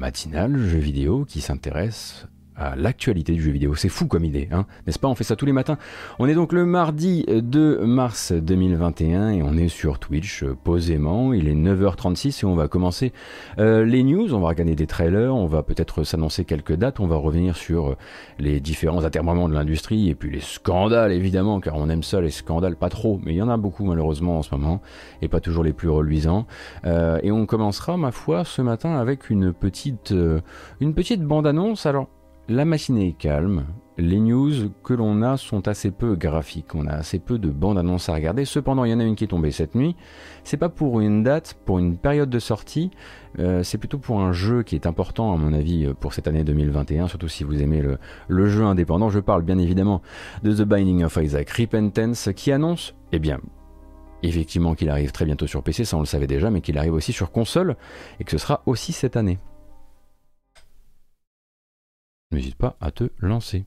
matinale jeu vidéo qui s'intéresse à l'actualité du jeu vidéo. C'est fou comme idée, hein n'est-ce pas? On fait ça tous les matins. On est donc le mardi 2 mars 2021 et on est sur Twitch euh, posément. Il est 9h36 et on va commencer euh, les news. On va regarder des trailers, on va peut-être s'annoncer quelques dates, on va revenir sur euh, les différents atermoiements de l'industrie et puis les scandales évidemment, car on aime ça les scandales, pas trop, mais il y en a beaucoup malheureusement en ce moment et pas toujours les plus reluisants. et on commencera, ma foi, ce matin avec une petite, une petite bande-annonce. Alors la machine est calme, les news que l'on a sont assez peu graphiques, on a assez peu de bandes annonces à regarder, cependant il y en a une qui est tombée cette nuit, c'est pas pour une date, pour une période de sortie, euh, c'est plutôt pour un jeu qui est important à mon avis pour cette année 2021, surtout si vous aimez le, le jeu indépendant, je parle bien évidemment de The Binding of Isaac. Repentance qui annonce, eh bien, effectivement qu'il arrive très bientôt sur PC, ça on le savait déjà, mais qu'il arrive aussi sur console, et que ce sera aussi cette année n'hésite pas à te lancer.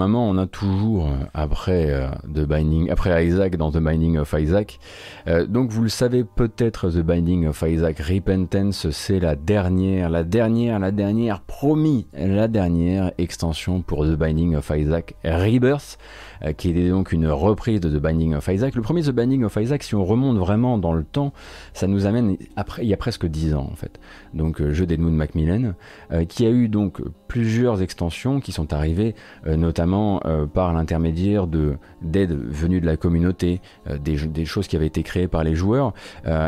Moment, on a toujours euh, après euh, The Binding, après Isaac dans The Binding of Isaac. Euh, donc vous le savez peut-être, The Binding of Isaac Repentance, c'est la dernière, la dernière, la dernière, promis, la dernière extension pour The Binding of Isaac Rebirth. Qui est donc une reprise de The Binding of Isaac. Le premier The Binding of Isaac, si on remonte vraiment dans le temps, ça nous amène après, il y a presque 10 ans en fait. Donc jeu d'Edmund Macmillan, qui a eu donc plusieurs extensions qui sont arrivées notamment par l'intermédiaire de d'aide venue de la communauté, des, des, choses qui avaient été créées par les joueurs.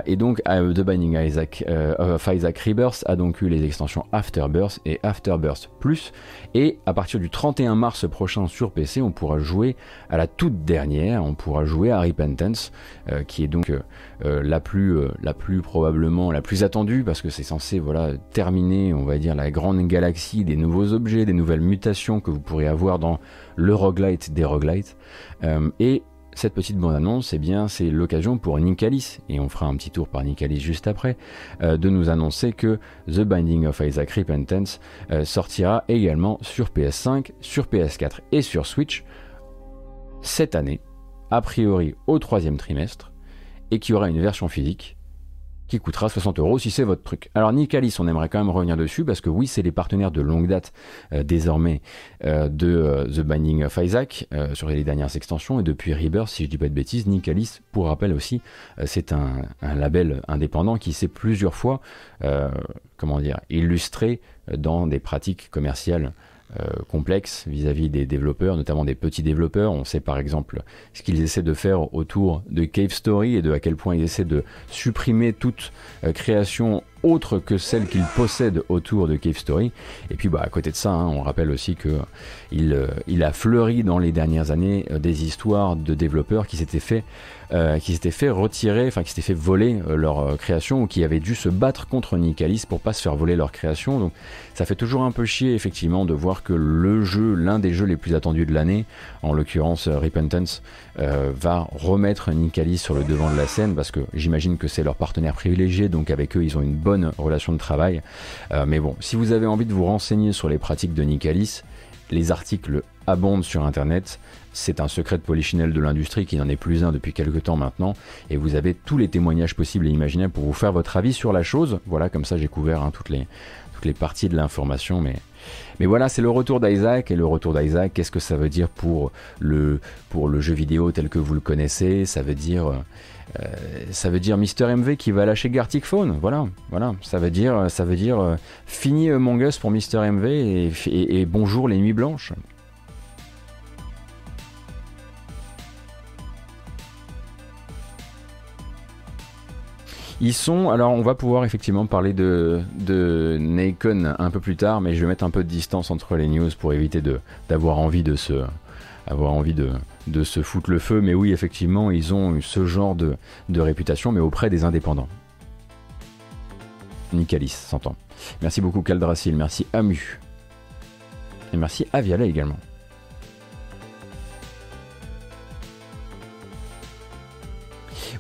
et donc The Binding Isaac, of Isaac Rebirth a donc eu les extensions Afterbirth et Afterbirth Plus. Et à partir du 31 mars prochain sur PC, on pourra jouer à la toute dernière, on pourra jouer à Repentance, euh, qui est donc euh, euh, la plus, la plus probablement la plus attendue parce que c'est censé voilà terminer, on va dire la grande galaxie des nouveaux objets, des nouvelles mutations que vous pourrez avoir dans le roguelite des roguelites. et cette petite bande-annonce, eh bien, c'est l'occasion pour Nicalis, et on fera un petit tour par Nicalis juste après, de nous annoncer que The Binding of Isaac Repentance sortira également sur PS5, sur PS4 et sur Switch cette année, a priori au troisième trimestre, et qui aura une version physique qui coûtera 60 euros si c'est votre truc. Alors Nicalis, on aimerait quand même revenir dessus parce que oui, c'est les partenaires de longue date euh, désormais euh, de euh, The Binding of Isaac sur les dernières extensions et depuis Rebirth, si je dis pas de bêtises, Nicalis, pour rappel aussi, c'est un, un, label indépendant qui s'est plusieurs fois, comment dire, illustré dans des pratiques commerciales complexe vis-à-vis des développeurs, notamment des petits développeurs. On sait par exemple ce qu'ils essaient de faire autour de Cave Story et de à quel point ils essaient de supprimer toute euh, création autre que celle qu'ils possèdent autour de Cave Story. Et puis bah, à côté de ça, hein, on rappelle aussi que il, euh, il, a fleuri dans les dernières années des histoires de développeurs qui s'étaient fait euh, qui s'étaient fait retirer, enfin qui s'étaient fait voler euh, leur euh, création ou qui avaient dû se battre contre Nicalis pour pas se faire voler leur création. Donc ça fait toujours un peu chier effectivement de voir que le jeu, l'un des jeux les plus attendus de l'année, en l'occurrence Repentance, va remettre Nicalis sur le devant de la scène parce que j'imagine que c'est leur partenaire privilégié, donc avec eux ils ont une bonne relation de travail. mais bon, si vous avez envie de vous renseigner sur les pratiques de Nicalis, les articles abondent sur internet. C'est un secret de polichinelle de l'industrie qui n'en est plus un depuis quelques temps maintenant. Et vous avez tous les témoignages possibles et imaginables pour vous faire votre avis sur la chose. Voilà, comme ça j'ai couvert hein, toutes, les, toutes les parties de l'information. Mais, mais voilà, c'est le retour d'Isaac. Et le retour d'Isaac, qu'est-ce que ça veut dire pour le, pour le jeu vidéo tel que vous le connaissez? Ça veut dire ça veut dire Mister MV qui va lâcher Gartic Phone. Voilà, voilà. Ça veut dire, ça veut dire fini Among Us pour Mister MV et bonjour les nuits blanches. Ils sont, alors on va pouvoir effectivement parler de, de Nakon un peu plus tard, mais je vais mettre un peu de distance entre les news pour éviter d'avoir envie de se, avoir envie de, de se foutre le feu. Mais oui, effectivement, ils ont ce genre de, de réputation, mais auprès des indépendants. Nicalis, s'entend. Merci beaucoup Caldrasil, merci Amu. Et merci Aviala également.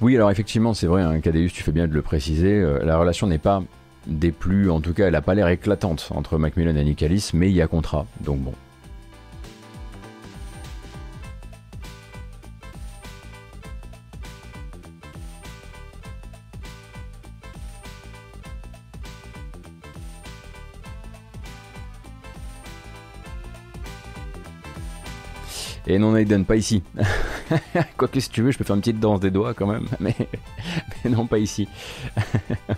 Oui, alors effectivement, c'est vrai, hein, Cadeus, tu fais bien de le préciser. Euh, la relation n'est pas des plus, en tout cas, elle n'a pas l'air éclatante entre Macmillan et Nicalis, mais il y a contrat, donc bon. Et non, Aiden, pas ici. Quoique, si tu veux, je peux faire une petite danse des doigts quand même, mais, non, pas ici.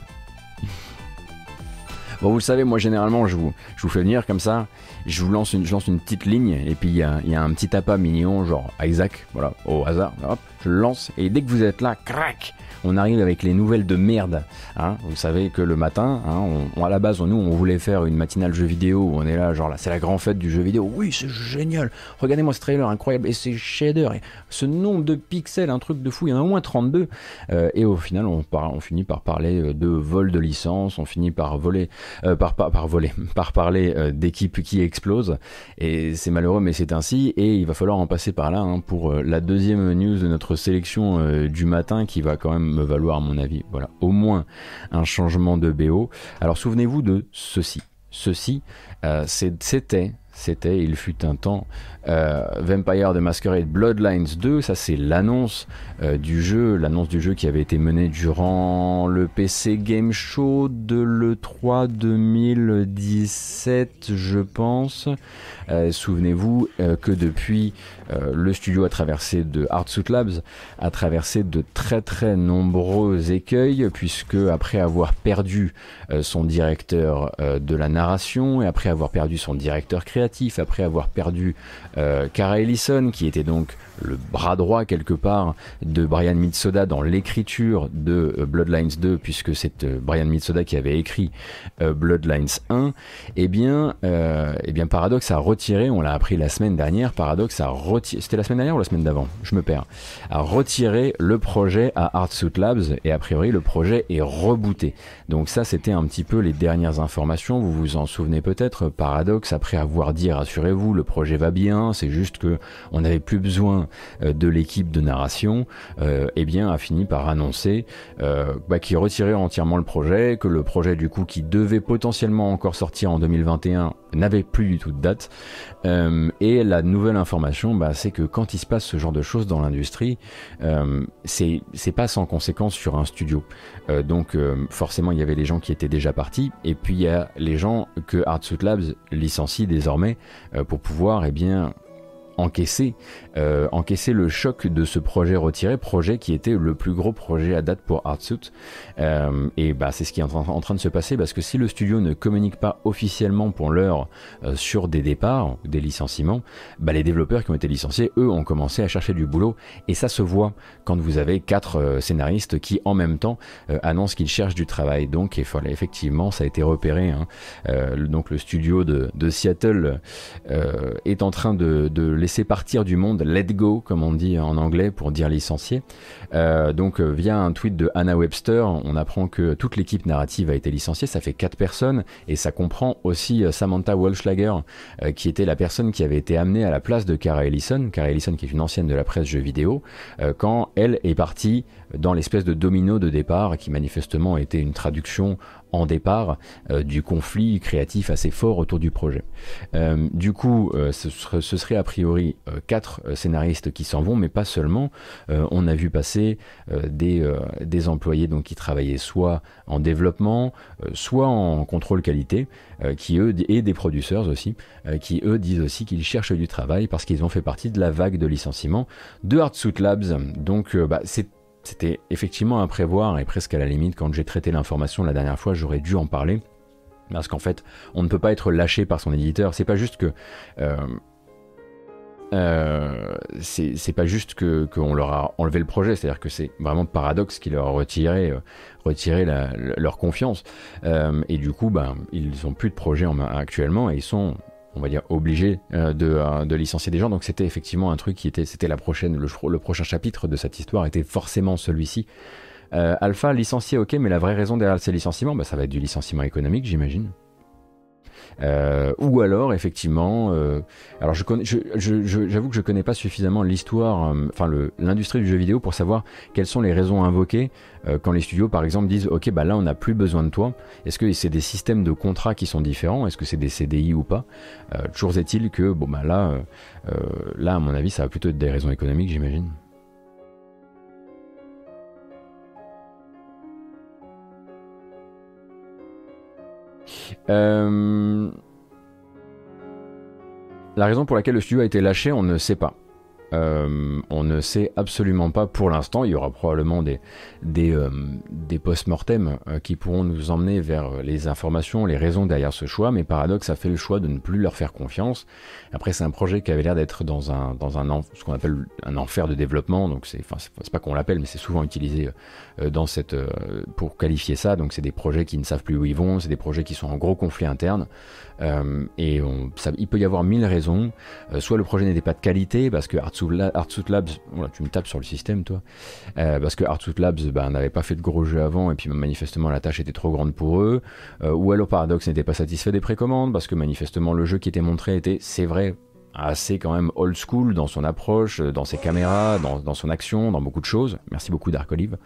bon, vous le savez, moi, généralement, je vous, je vous fais venir comme ça, je vous lance une, je lance une petite ligne, et puis il y a, y a, un petit appât mignon, genre Isaac, voilà, au hasard, hop, je le lance, et dès que vous êtes là, crac on arrive avec les nouvelles de merde. Hein. Vous savez que le matin, hein, on, à la base, nous, on voulait faire une matinale jeu vidéo où on est là, genre là, c'est la grande fête du jeu vidéo. Oui, c'est génial. Regardez-moi ce trailer incroyable et ces shaders et ce nombre de pixels, un truc de fou. Il y en a au moins 32. Euh, et au final, on, on, finit par parler euh, de vol de licence, on finit par voler, euh, par, par, voler, par parler d'équipes qui explosent. Et c'est malheureux, mais c'est ainsi. Et il va falloir en passer par là hein, pour la deuxième news de notre sélection du matin qui va quand même me valoir à mon avis. Voilà, au moins un changement de BO. Alors souvenez-vous de ceci. Ceci, euh, c'était, c'était, il fut un temps, euh, Vampire the Masquerade Bloodlines 2, ça c'est l'annonce euh, du jeu, l'annonce du jeu qui avait été menée durant le PC Game Show de l'E3 2017, je pense. Souvenez-vous que depuis euh, le studio a traversé de Artsuit Labs, a traversé de très très nombreux écueils, puisque après avoir perdu euh, son directeur euh, de la narration, et après avoir perdu son directeur créatif, après avoir perdu Cara Ellison, qui était donc le bras droit quelque part de Brian Mitsoda dans l'écriture de Bloodlines 2, puisque c'est Brian Mitsoda qui avait écrit Bloodlines 1, eh bien, eh bien Paradox a retiré, on l'a appris la semaine dernière, Paradox a retiré c'était la semaine dernière ou la semaine d'avant? Je me perds. A retiré le projet à Artsuit Labs et a priori le projet est rebooté. Donc ça c'était un petit peu les dernières informations. Vous vous en souvenez peut-être. Paradox après avoir dit rassurez-vous le projet va bien. C'est juste que on n'avait plus besoin euh, de l'équipe de narration. Euh, eh bien a fini par annoncer euh, bah, qu'il retirait entièrement le projet, que le projet du coup qui devait potentiellement encore sortir en 2021 n'avait plus du tout de date. Et la nouvelle information, bah, c'est que quand il se passe ce genre de choses dans l'industrie, c'est pas sans conséquence sur un studio. Donc forcément, il y avait les gens qui étaient déjà partis, et puis il y a les gens que Artsuit Labs licencie désormais pour pouvoir, eh bien, encaisser, euh, encaisser le choc de ce projet retiré, projet qui était le plus gros projet à date pour Artsuit. Euh, et bah, c'est ce qui est en, train de se passer parce que si le studio ne communique pas officiellement pour l'heure euh, sur des départs, des licenciements, bah, les développeurs qui ont été licenciés, eux, ont commencé à chercher du boulot. Et ça se voit quand vous avez quatre euh, scénaristes qui, en même temps, euh, annoncent qu'ils cherchent du travail. Donc, effectivement, ça a été repéré. Hein. donc, le studio de, de Seattle est en train de, de laisser partir du monde, let go comme on dit en anglais pour dire licencié. Euh, donc euh, via un tweet de Anna Webster, on apprend que toute l'équipe narrative a été licenciée, ça fait quatre personnes et ça comprend aussi euh, Samantha Walschlager qui était la personne qui avait été amenée à la place de Cara Ellison, Cara Ellison qui est une ancienne de la presse jeux vidéo, quand elle est partie dans l'espèce de domino de départ qui manifestement était une traduction en départ euh, du conflit créatif assez fort autour du projet. Euh, du coup, euh, ce, serait, a priori quatre scénaristes qui s'en vont, mais pas seulement. on a vu passer des, employés donc qui travaillaient soit en développement, soit en contrôle qualité, qui eux et des producteurs aussi, qui eux disent aussi qu'ils cherchent du travail parce qu'ils ont fait partie de la vague de licenciement de Hardsuit Labs. Donc, bah, c'est c'était effectivement à prévoir et presque à la limite quand j'ai traité l'information la dernière fois, j'aurais dû en parler. Parce qu'en fait, on ne peut pas être lâché par son éditeur. C'est pas juste que. Euh, euh, c'est pas juste que qu'on leur a enlevé le projet, c'est-à-dire que c'est vraiment paradoxe qui leur a retiré, euh, leur confiance. et du coup, ben, ils n'ont plus de projet en, actuellement et ils sont on va dire obligés de, de, licencier des gens. Donc c'était effectivement un truc qui était, c'était la prochaine, le, le, prochain chapitre de cette histoire était forcément celui-ci. Euh, Alpha licencié, ok, mais la vraie raison derrière ces licenciements, bah, ça va être du licenciement économique, j'imagine. Euh, ou alors effectivement, euh, alors je connais, j'avoue que je connais pas suffisamment l'histoire, enfin l'industrie du jeu vidéo pour savoir quelles sont les raisons invoquées quand les studios par exemple disent ok bah là on n'a plus besoin de toi. Est-ce que c'est des systèmes de contrats qui sont différents? Est-ce que c'est des CDI ou pas? Toujours est-il que bon bah là, là à mon avis ça va plutôt être des raisons économiques j'imagine. Euh, la raison pour laquelle le studio a été lâché, on ne sait pas. Euh, on ne sait absolument pas pour l'instant. Il y aura probablement des, des, euh, post-mortem qui pourront nous emmener vers les informations, les raisons derrière ce choix. Mais Paradox a fait le choix de ne plus leur faire confiance. Après, c'est un projet qui avait l'air d'être dans un, dans un ce qu'on appelle un enfer de développement. Donc, c'est pas qu'on l'appelle, mais c'est souvent utilisé dans cette, pour qualifier ça. Donc, c'est des projets qui ne savent plus où ils vont. C'est des projets qui sont en gros conflit interne. Euh, et on, ça, il peut y avoir mille raisons. Euh, soit le projet n'était pas de qualité, parce que Artsuit Labs, voilà, tu me tapes sur le système toi, euh, parce que Artsuit Labs ben, n'avait pas fait de gros jeux avant, et puis manifestement la tâche était trop grande pour eux. ou alors Paradox n'était pas satisfait des précommandes, parce que manifestement le jeu qui était montré était, c'est vrai, assez quand même old school dans son approche, dans ses caméras, dans, son action, dans beaucoup de choses. Merci beaucoup Dark Olive.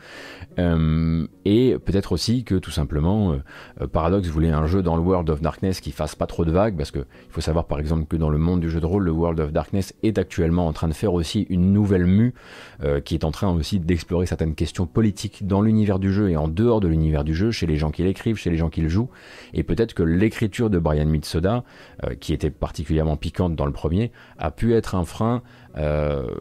Euh, et peut-être aussi que tout simplement euh, Paradox voulait un jeu dans le World of Darkness qui fasse pas trop de vagues parce que il faut savoir par exemple que dans le monde du jeu de rôle, le World of Darkness est actuellement en train de faire aussi une nouvelle mue euh, qui est en train aussi d'explorer certaines questions politiques dans l'univers du jeu et en dehors de l'univers du jeu, chez les gens qui l'écrivent, chez les gens qui le jouent. Et peut-être que l'écriture de Brian Mitsoda, qui était particulièrement piquante dans le premier a pu être un frein euh,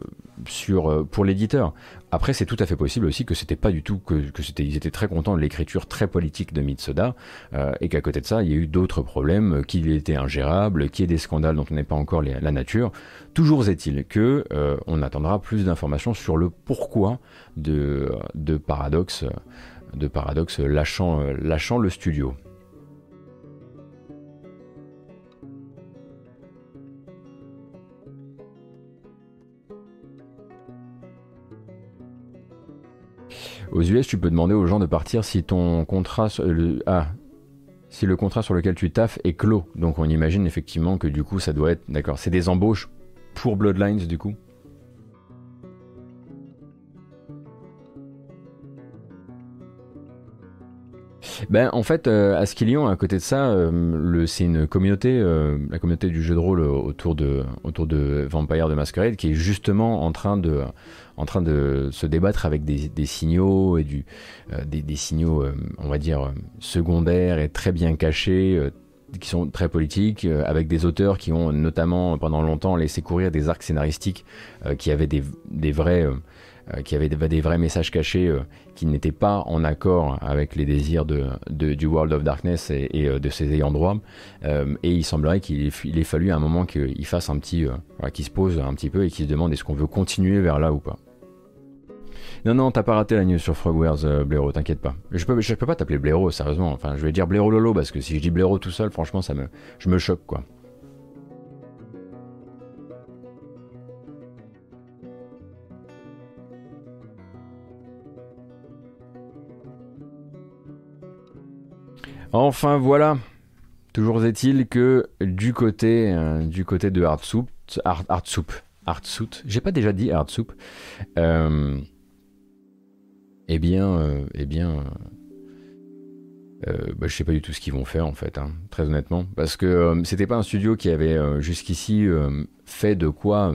sur, euh, pour l'éditeur. Après, c'est tout à fait possible aussi que c'était pas du tout que, que c'était, ils étaient très contents de l'écriture très politique de Mitsoda euh, et qu'à côté de ça, il y a eu d'autres problèmes, qu'il était ingérable, qu'il y ait des scandales dont on n'est pas encore la nature. Toujours est-il que on attendra plus d'informations sur le pourquoi de, de Paradox, de Paradox lâchant, lâchant le studio. Aux US, tu peux demander aux gens de partir si ton contrat, le, ah, si le contrat sur lequel tu taffes est clos. Donc on imagine effectivement que du coup ça doit être, d'accord, c'est des embauches pour Bloodlines du coup. Ben, en fait, euh, à à côté de ça, euh, c'est une communauté, euh, la communauté du jeu de rôle autour de, autour de Vampire de Masquerade, qui est justement en train de, en train de se débattre avec des, signaux et du, euh, des, signaux, euh, on va dire, secondaires et très bien cachés euh, qui sont très politiques, avec des auteurs qui ont notamment pendant longtemps laissé courir des arcs scénaristiques qui avaient des, vrais, qui des, vrais messages cachés qui n'étaient pas en accord avec les désirs de, du World of Darkness et, de ses ayants droit. et il semblerait qu'il ait fallu à un moment qu'il fasse un petit, qu'il se pose un petit peu et qu'il se demande est-ce qu'on veut continuer vers là ou pas. Non, non, t'as pas raté la news sur Frogwares, euh, t'inquiète pas. Je peux, je peux pas t'appeler Blaireau, sérieusement. Enfin, je vais dire Blaireau Lolo, parce que si je dis Blaireau tout seul, franchement, ça me, je me choque, quoi. Enfin voilà. Toujours est-il que du côté, euh, du côté de Soup, Hard Soup, j'ai pas déjà dit Hard Soup, euh, eh bien, euh, eh bien, euh, euh, bah, je sais pas du tout ce qu'ils vont faire en fait, hein, très honnêtement, parce que c'était pas un studio qui avait jusqu'ici fait de quoi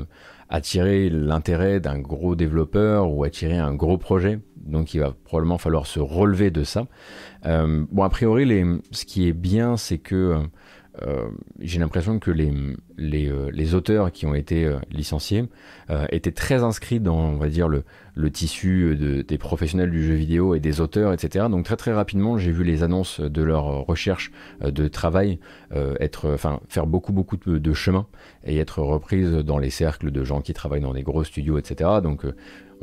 attirer l'intérêt d'un gros développeur ou attirer un gros projet. Donc il va probablement falloir se relever de ça. bon, a priori, ce qui est bien, c'est que j'ai l'impression que les, les, les, auteurs qui ont été licenciés étaient très inscrits dans, on va dire, le, le tissu de, des professionnels du jeu vidéo et des auteurs, etc. Donc très très rapidement, j'ai vu les annonces de leur recherche de travail être, enfin, faire beaucoup beaucoup de, de, chemin et être reprises dans les cercles de gens qui travaillent dans des gros studios, etc. Donc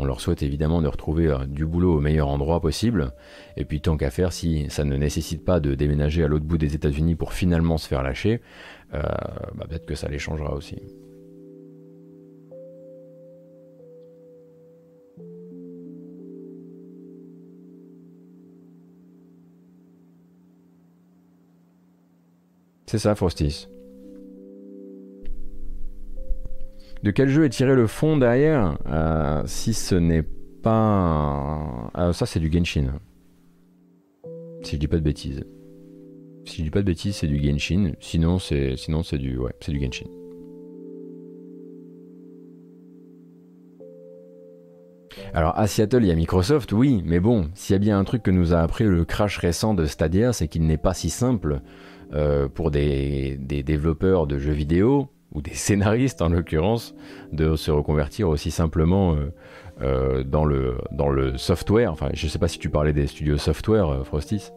on leur souhaite évidemment de retrouver euh, du boulot au meilleur endroit possible. Et puis tant qu'à faire, si ça ne nécessite pas de déménager à l'autre bout des États-Unis pour finalement se faire lâcher, euh, bah, peut-être que ça les changera aussi. C'est ça, Frostis. De quel jeu est tiré le fond derrière euh, Si ce n'est pas. Ah, ça, c'est du Genshin. Si je dis pas de bêtises. Si je dis pas de bêtises, c'est du Genshin. Sinon, c'est sinon c'est du ouais, c'est du Genshin. Alors à Seattle, il y a Microsoft, oui, mais bon, s'il y a bien un truc que nous a appris le crash récent de Stadia, c'est qu'il n'est pas si simple euh, pour des, des, développeurs de jeux vidéo ou des scénaristes en l'occurrence, de se reconvertir aussi simplement euh, euh, dans, le, software. Enfin, je sais pas si tu parlais des studios software, euh, Frostis.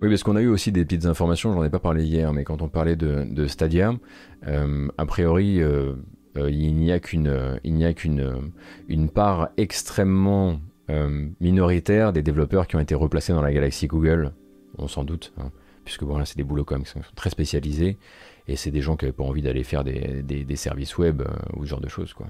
Oui, parce qu'on a eu aussi des petites informations, j'en ai pas parlé hier, mais quand on parlait de, Stadia, a priori, il n'y a qu'une euh, une part extrêmement minoritaire des développeurs qui ont été replacés dans la galaxie Google, on s'en doute, hein, puisque bon là c'est des boulots comme qui sont très spécialisés et c'est des gens qui n'avaient pas envie d'aller faire des, services web ou ce genre de choses quoi.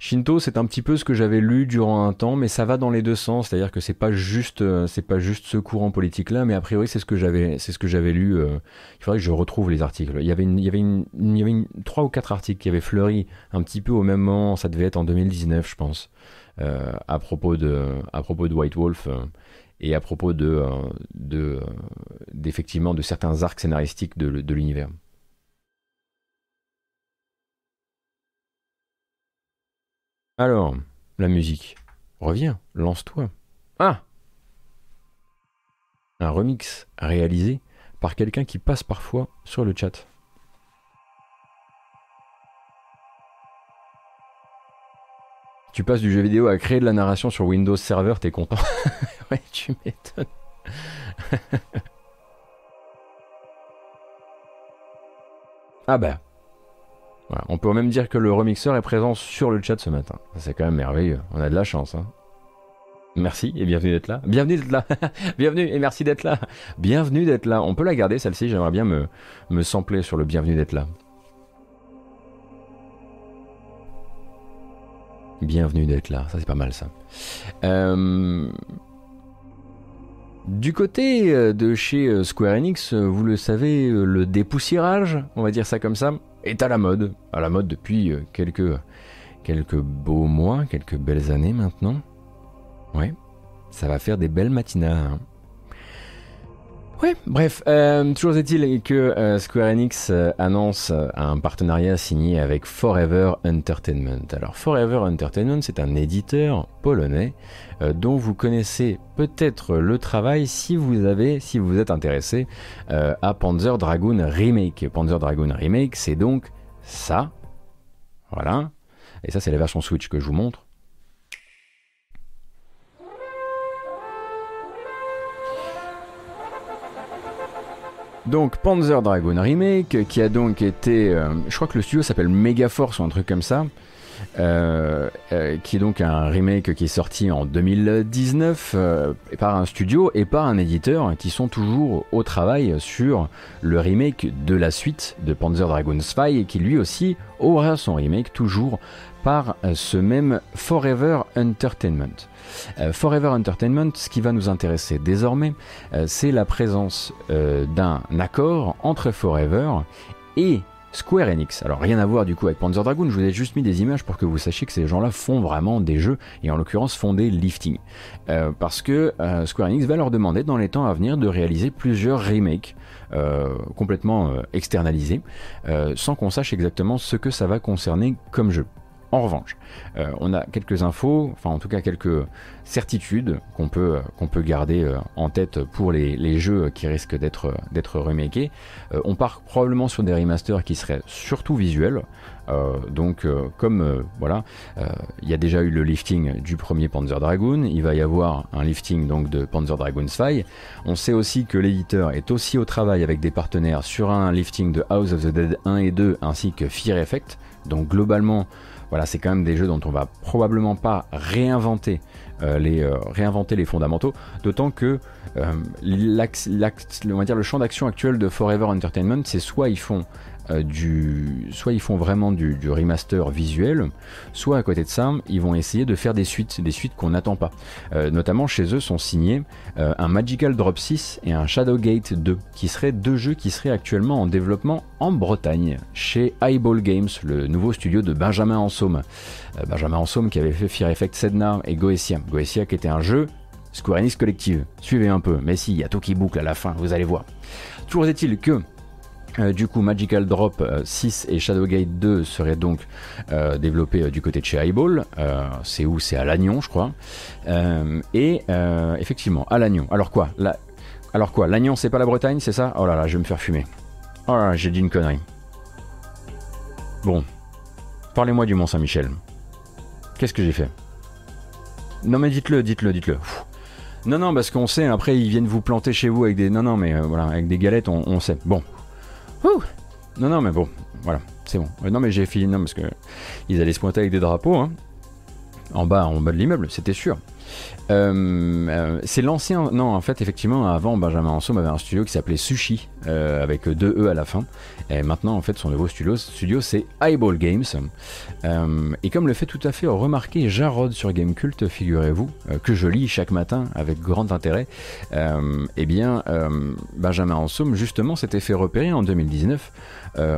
Shinto, c'est un petit peu ce que j'avais lu durant un temps, mais ça va dans les deux sens. C'est-à-dire que c'est pas juste, euh, c'est pas juste ce courant politique-là, mais a priori c'est ce que j'avais, c'est ce que j'avais lu. Euh, il faudrait que je retrouve les articles. Il y avait, il y avait, une, il y avait trois ou quatre articles qui avaient fleuri un petit peu au même moment. Ça devait être en 2019, je pense, euh, à propos de, à propos de White Wolf et à propos de, de, d'effectivement de certains arcs scénaristiques de, de l'univers. Alors, la musique. Reviens, lance-toi. Ah Un remix réalisé par quelqu'un qui passe parfois sur le chat. Tu passes du jeu vidéo à créer de la narration sur Windows Server, t'es content Ouais, tu m'étonnes. ah bah, on peut même dire que le remixeur est présent sur le chat ce matin. C'est quand même merveilleux. On a de la chance. Hein. Merci et bienvenue d'être là. Bienvenue d'être là. bienvenue et merci d'être là. Bienvenue d'être là. On peut la garder celle-ci. J'aimerais bien me, me sampler sur le bienvenue d'être là. Bienvenue d'être là. Ça c'est pas mal ça. Euh, du côté euh, de chez euh, Square Enix, vous le savez, le dépoussiérage, on va dire ça comme ça, est à la mode, à la mode depuis euh, quelques, quelques beaux mois, quelques belles années maintenant. Ouais, ça va faire des belles matinales. Hein. Ouais, bref, euh, toujours est-il que euh, Square Enix annonce un partenariat signé avec Forever Entertainment. Alors Forever Entertainment, c'est un éditeur polonais dont vous connaissez peut-être le travail si vous avez, si vous êtes intéressé à Panzer Dragoon Remake. Panzer Dragoon Remake, c'est donc ça. Voilà. Et ça, c'est la version Switch que je vous montre. Donc Panzer Dragoon Remake, qui a donc été... Euh, je crois que le studio s'appelle Megaforce ou un truc comme ça. Euh, euh, qui est donc un remake qui est sorti en 2019 euh, par un studio et par un éditeur qui sont toujours au travail sur le remake de la suite de Panzer Dragoon Spy et qui lui aussi aura son remake toujours par ce même Forever Entertainment. Forever Entertainment, ce qui va nous intéresser désormais, c'est la présence d'un accord entre Forever et Square Enix. Alors rien à voir du coup avec Panzer Dragoon, je vous ai juste mis des images pour que vous sachiez que ces gens-là font vraiment des jeux, et en l'occurrence font des lifting. Euh, parce que euh, Square Enix va leur demander dans les temps à venir de réaliser plusieurs remakes complètement externalisé, sans qu'on sache exactement ce que ça va concerner comme jeu. En revanche, euh, on a quelques infos, enfin en tout cas quelques certitudes qu'on peut, qu'on peut garder euh, en tête pour les, jeux qui risquent d'être, d'être. Euh, on part probablement sur des remasters qui seraient surtout visuels. donc comme voilà, il y a déjà eu le lifting du premier Panzer Dragoon, il va y avoir un lifting donc de Panzer Dragoon Spy. On sait aussi que l'éditeur est aussi au travail avec des partenaires sur un lifting de House of the Dead 1 et 2 ainsi que Fear Effect. Donc globalement, voilà, c'est quand même des jeux dont on va probablement pas réinventer euh, les euh, les fondamentaux, d'autant que euh, le champ d'action actuel de Forever Entertainment, c'est soit ils font euh, soit ils font vraiment du, remaster visuel, soit à côté de ça, ils vont essayer de faire des suites, des suites qu'on n'attend pas. Euh, notamment chez eux sont signés euh, un Magical Drop 6 et un Shadowgate 2, qui seraient deux jeux qui seraient actuellement en développement en Bretagne, chez Eyeball Games, le nouveau studio de Benjamin Ansaume. Benjamin Ansaume qui avait fait Fear Effect Sedna et Goetia. Goetia qui était un jeu Square Enix Collective. Suivez un peu, mais si, il y a tout qui boucle à la fin, vous allez voir. Toujours est-il que euh, du coup, Magical Drop 6 euh, et Shadowgate 2 seraient donc euh, développés du côté de chez Eyeball. c'est où? C'est à Lannion, je crois. et effectivement, à Lannion. Alors quoi? Alors quoi? Lannion, c'est pas la Bretagne, c'est ça? Oh là là, je vais me faire fumer. Oh là là, j'ai dit une connerie. Bon. Parlez-moi du Mont-Saint-Michel. Qu'est-ce que j'ai fait? Non mais dites-le, dites-le, dites-le. Non, non, parce qu'on sait, après ils viennent vous planter chez vous avec des... Non, non, mais voilà, avec des galettes, on sait. Bon, non, non, mais bon, voilà, c'est bon. non, mais j'ai fini, non, parce que ils allaient se pointer avec des drapeaux, hein. En bas, en bas de l'immeuble, c'était sûr. Euh, euh, c'est l'ancien. Non, en fait, effectivement, avant, Benjamin Ansom avait un studio qui s'appelait Sushi, euh, avec deux E à la fin. Et maintenant, en fait, son nouveau studio, studio c'est Eyeball Games. et comme le fait tout à fait remarquer Jarod sur Gamecult, figurez-vous, que je lis chaque matin avec grand intérêt, eh bien, Benjamin Ansom, justement, s'était fait repérer en 2019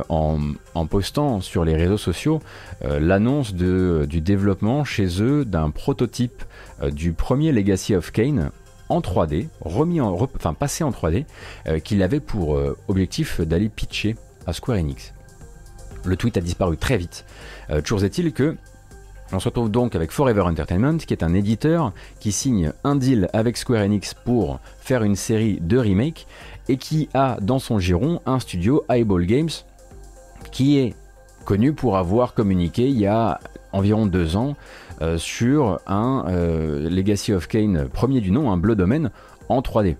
en, en, postant sur les réseaux sociaux l'annonce du développement chez eux d'un prototype du premier Legacy of Kane en 3D, remis en, enfin passé en 3D, euh, qu'il avait pour euh, objectif d'aller pitcher à Square Enix. Le tweet a disparu très vite. toujours est-il que on se retrouve donc avec Forever Entertainment, qui est un éditeur qui signe un deal avec Square Enix pour faire une série de remakes et qui a dans son giron un studio Eyeball Games qui est connu pour avoir communiqué il y a environ deux ans euh, sur un euh, Legacy of Kane premier du nom, un Blood Omen en 3D.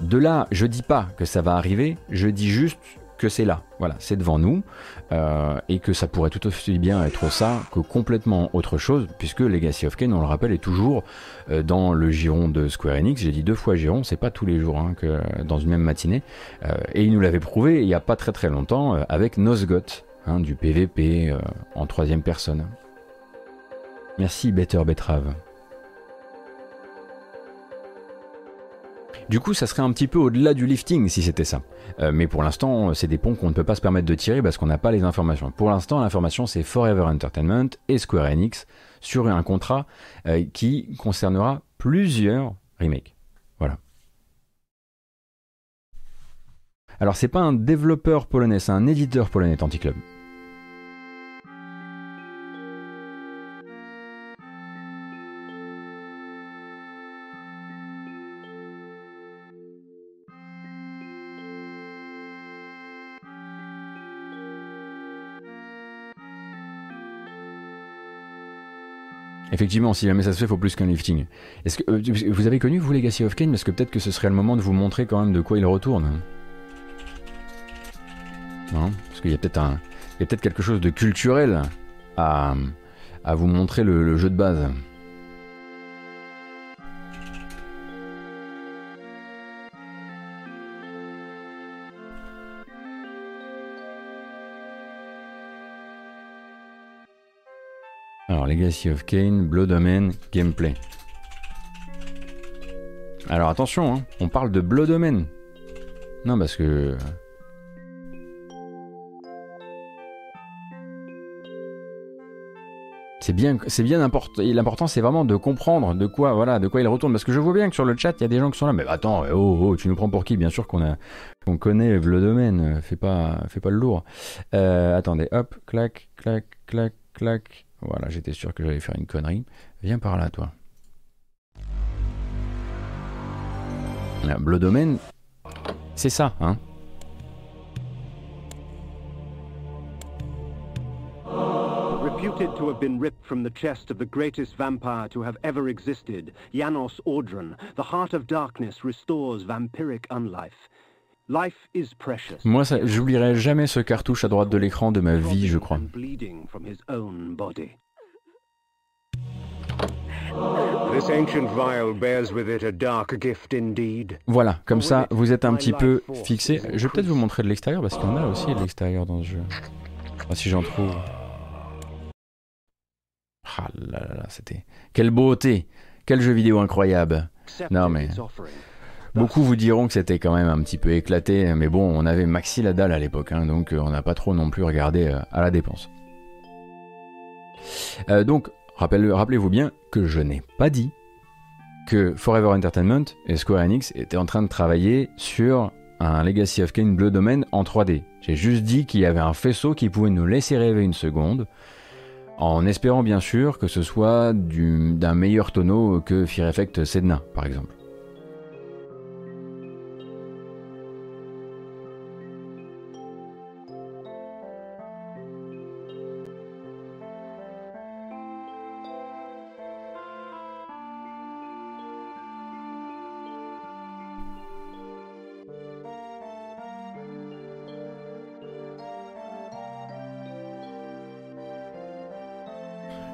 De là, je dis pas que ça va arriver, je dis juste que c'est là, voilà, c'est devant nous, euh, et que ça pourrait tout aussi bien être ça que complètement autre chose, puisque Legacy of Kane, on le rappelle, est toujours dans le giron de Square Enix. J'ai dit deux fois giron, c'est pas tous les jours hein, que dans une même matinée, et il nous l'avait prouvé il y a pas très très longtemps avec Nosgoth, hein, du PVP en troisième personne. Merci Better Betrave. Du coup, ça serait un petit peu au-delà du lifting si c'était ça. Euh, mais pour l'instant, c'est des ponts qu'on ne peut pas se permettre de tirer parce qu'on n'a pas les informations. Pour l'instant, l'information c'est Forever Entertainment et Square Enix sur un contrat euh, qui concernera plusieurs remakes. Voilà. Alors, c'est pas un développeur polonais, c'est un éditeur polonais Tanticlub. Effectivement, si jamais ça se fait, il faut plus qu'un lifting. Est-ce que euh, vous avez connu vous Legacy of Kane Parce que peut-être que ce serait le moment de vous montrer quand même de quoi il retourne. Non? Parce qu'il y a peut-être un, peut-être quelque chose de culturel à vous montrer le jeu de base. Legacy of Kane, Blood Omen, gameplay. Alors attention, hein, on parle de Blood Omen. Non, parce que. C'est bien, c'est bien important. L'important, c'est vraiment de comprendre de quoi, voilà, de quoi il retourne. Parce que je vois bien que sur le chat, il y a des gens qui sont là. Mais attends, oh, oh tu nous prends pour qui? Bien sûr qu'on connaît le domaine. Fais pas, fais pas le lourd. Euh, attendez, hop, clac, clac, clac, clac. Voilà, j'étais sûr que j'allais faire une connerie. Viens par là, toi. Le domaine, c'est ça, hein Reputed to have been ripped from the chest of the greatest vampire to have ever existed, Janos Audron, the heart of darkness restores vampiric unlife. Life is precious. Moi, j'oublierai jamais ce cartouche à droite de l'écran de ma vie, je crois. Voilà, comme ça, vous êtes un petit peu fixé. Je vais peut-être vous montrer de l'extérieur parce qu'on a aussi de l'extérieur dans ce jeu. si j'en trouve. Ah là là là, c'était. Quelle beauté Quel jeu vidéo incroyable Non mais. Beaucoup vous diront que c'était quand même un petit peu éclaté, mais bon, on avait Maxi la dalle à l'époque, hein, donc euh, on n'a pas trop non plus regardé euh, à la dépense. Euh, donc, rappelez-vous bien que je n'ai pas dit que Forever Entertainment et Square Enix étaient en train de travailler sur un Legacy of Kain Bleu Domain en 3D. J'ai juste dit qu'il y avait un faisceau qui pouvait nous laisser rêver une seconde, en espérant bien sûr que ce soit d'un meilleur tonneau que Fear Effect Sedna, par exemple.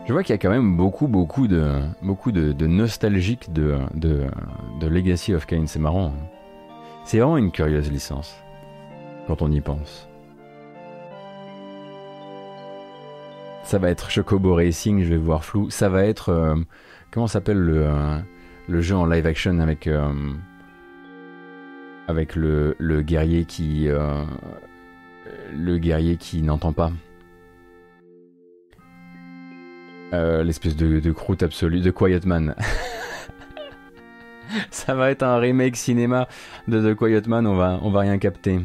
Je vois qu'il y a quand même beaucoup, beaucoup de, beaucoup de, nostalgique de, de, Legacy of Kain. C'est marrant. Hein. C'est vraiment une curieuse licence quand on y pense. Ça va être Chocobo Racing, je vais voir flou. Ça va être. Euh, comment s'appelle le, euh, le jeu en live action avec. Euh, avec le, le guerrier qui. le guerrier qui n'entend pas? Euh, l'espèce de, croûte absolue de Quiet Man. Ça va être un remake cinéma de The Quiet Man, on va, on va rien capter.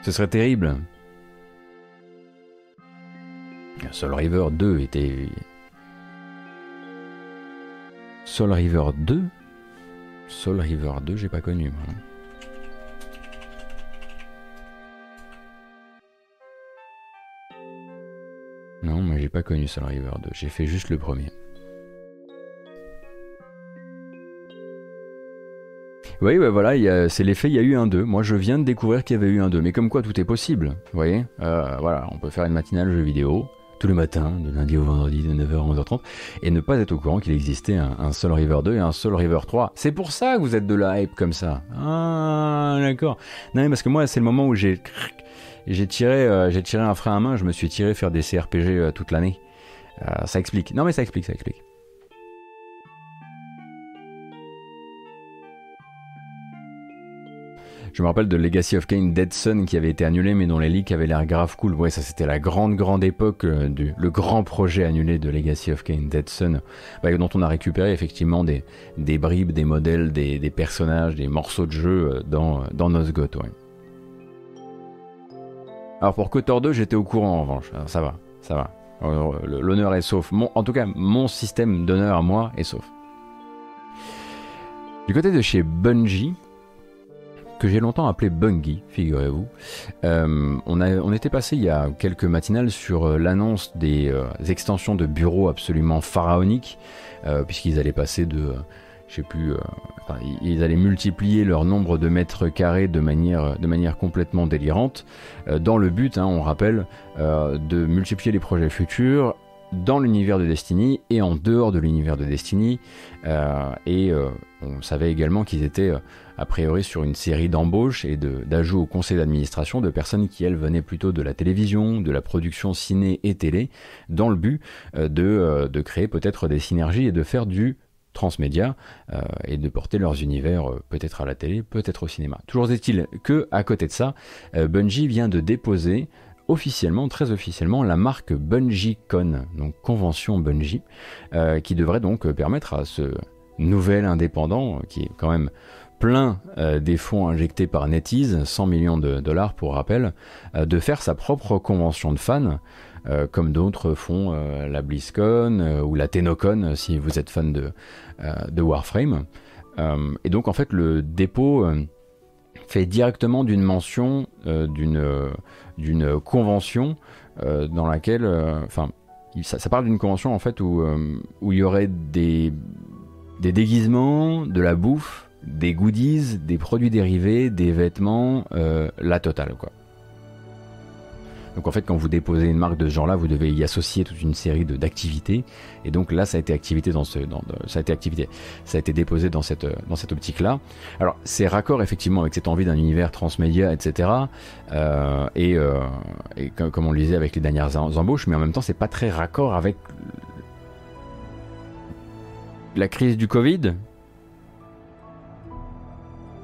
Ce serait terrible. Soul River 2 était... Soul River 2 Soul River 2, j'ai pas connu. Non, moi j'ai pas connu Soul River 2, j'ai fait juste le premier. Oui, ouais, voilà, c'est l'effet, il y a eu un 2. Moi, je viens de découvrir qu'il y avait eu un 2. Mais comme quoi, tout est possible. Vous voyez? Euh, Voilà, on peut faire une matinale jeu vidéo tous les matins, de lundi au vendredi, de 9h à 11h30, et ne pas être au courant qu'il existait un, Soul River 2 et un Soul River 3. C'est pour ça que vous êtes de la hype comme ça. Ah, d'accord. Non, mais parce que moi, c'est le moment où j'ai j'ai tiré, euh, j'ai tiré un frein à main, je me suis tiré faire des CRPG euh, toute l'année. Euh, ça explique. Non, mais ça explique, ça explique. Je me rappelle de Legacy of Kain Dead Sun qui avait été annulé mais dont les leaks avaient l'air grave cool. Ouais, ça c'était la grande grande époque euh, du le grand projet annulé de Legacy of Kain Dead Sun bah, dont on a récupéré effectivement des, bribes, des modèles, des, personnages, des morceaux de jeu euh, dans, dans Nosgoth. Alors pour Kotor 2, j'étais au courant en revanche. ça va, ça va. L'honneur est sauf. En tout cas, mon système d'honneur à moi est sauf. Du côté de chez Bungie, que j'ai longtemps appelé Bungie, figurez-vous. Euh, on, on était passé il y a quelques matinales sur euh, l'annonce des euh, extensions de bureaux absolument pharaoniques, puisqu'ils allaient passer de, je sais plus, ils allaient multiplier leur nombre de mètres carrés de manière, de manière complètement délirante, dans le but, hein, on rappelle, de multiplier les projets futurs dans l'univers de Destiny et en dehors de l'univers de Destiny. et on savait également qu'ils étaient a priori sur une série d'embauches et d'ajouts au conseil d'administration de personnes qui, elles, venaient plutôt de la télévision, de la production ciné et télé, dans le but euh, de, euh, de créer peut-être des synergies et de faire du transmédia et de porter leurs univers peut-être à la télé, peut-être au cinéma. Toujours est-il que à côté de ça, Bungie vient de déposer officiellement, très officiellement, la marque BungieCon, donc convention Bungie, qui devrait donc permettre à ce nouvel indépendant, qui est quand même plein euh, des fonds injectés par NetEase, 100 millions de dollars pour rappel, euh, de faire sa propre convention de fans, euh, comme d'autres font la BlizzCon ou la Tenocon si vous êtes fan de, de Warframe. et donc en fait le dépôt fait directement d'une mention d'une d'une convention dans laquelle, enfin, ça, parle d'une convention en fait où, où il y aurait des, des déguisements, de la bouffe, des goodies, des produits dérivés, des vêtements, euh, la totale quoi. Donc en fait, quand vous déposez une marque de ce genre-là, vous devez y associer toute une série d'activités. Et donc là, ça a été activité dans ce, dans, ça a été activité, ça a été déposé dans cette, dans cette optique-là. Alors c'est raccord effectivement avec cette envie d'un univers transmédia, etc. Euh, et, euh, et comme, on le disait avec les dernières embauches, mais en même temps, c'est pas très raccord avec la crise du Covid,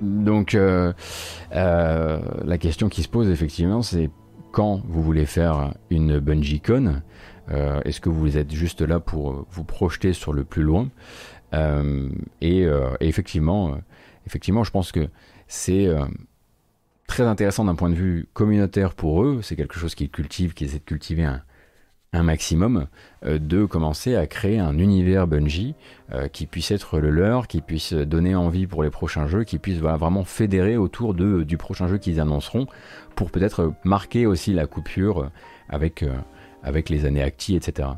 donc euh, euh, la question qui se pose effectivement, c'est quand vous voulez faire une bungee con, euh, est-ce que vous êtes juste là pour vous projeter sur le plus loin et, effectivement, effectivement, je pense que c'est très intéressant d'un point de vue communautaire pour eux. C'est quelque chose qu'ils cultivent, qu'ils essaient de cultiver un maximum euh, de commencer à créer un univers Bungie euh, qui puisse être le leur, qui puisse donner envie pour les prochains jeux, qui puisse vraiment fédérer autour de, du prochain jeu qu'ils annonceront pour peut-être marquer aussi la coupure avec, euh, avec les années Acti, etc.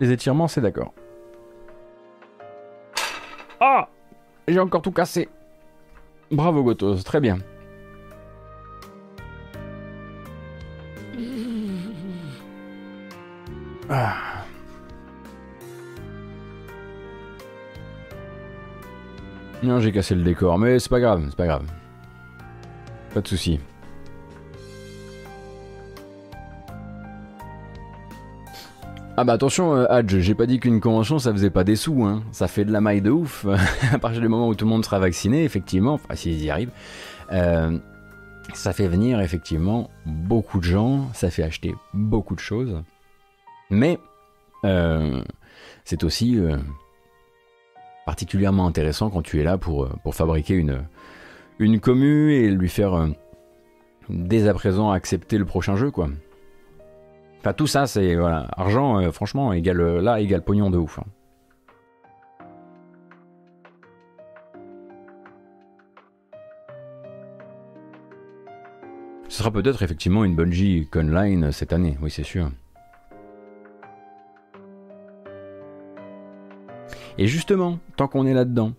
Les étirements, c'est d'accord. Ah J'ai encore tout cassé. Bravo Gotos, très bien. Ah. Non, j'ai cassé le décor, mais c'est pas grave, c'est pas grave. Pas de soucis. Ah bah attention, euh, Hadj, j'ai pas dit qu'une convention ça faisait pas des sous, hein. ça fait de la maille de ouf. à partir du moment où tout le monde sera vacciné, effectivement, enfin s'ils y arrivent, euh, ça fait venir effectivement beaucoup de gens, ça fait acheter beaucoup de choses. Mais euh, c'est aussi particulièrement intéressant quand tu es là pour, fabriquer une, une commu et lui faire dès à présent accepter le prochain jeu, quoi. Enfin, tout ça, c'est voilà, argent, euh, franchement, égale euh, là, égale pognon de ouf. Hein. Ce sera peut-être effectivement une Bungie Conline cette année, oui, c'est sûr. Et justement, tant qu'on est là-dedans,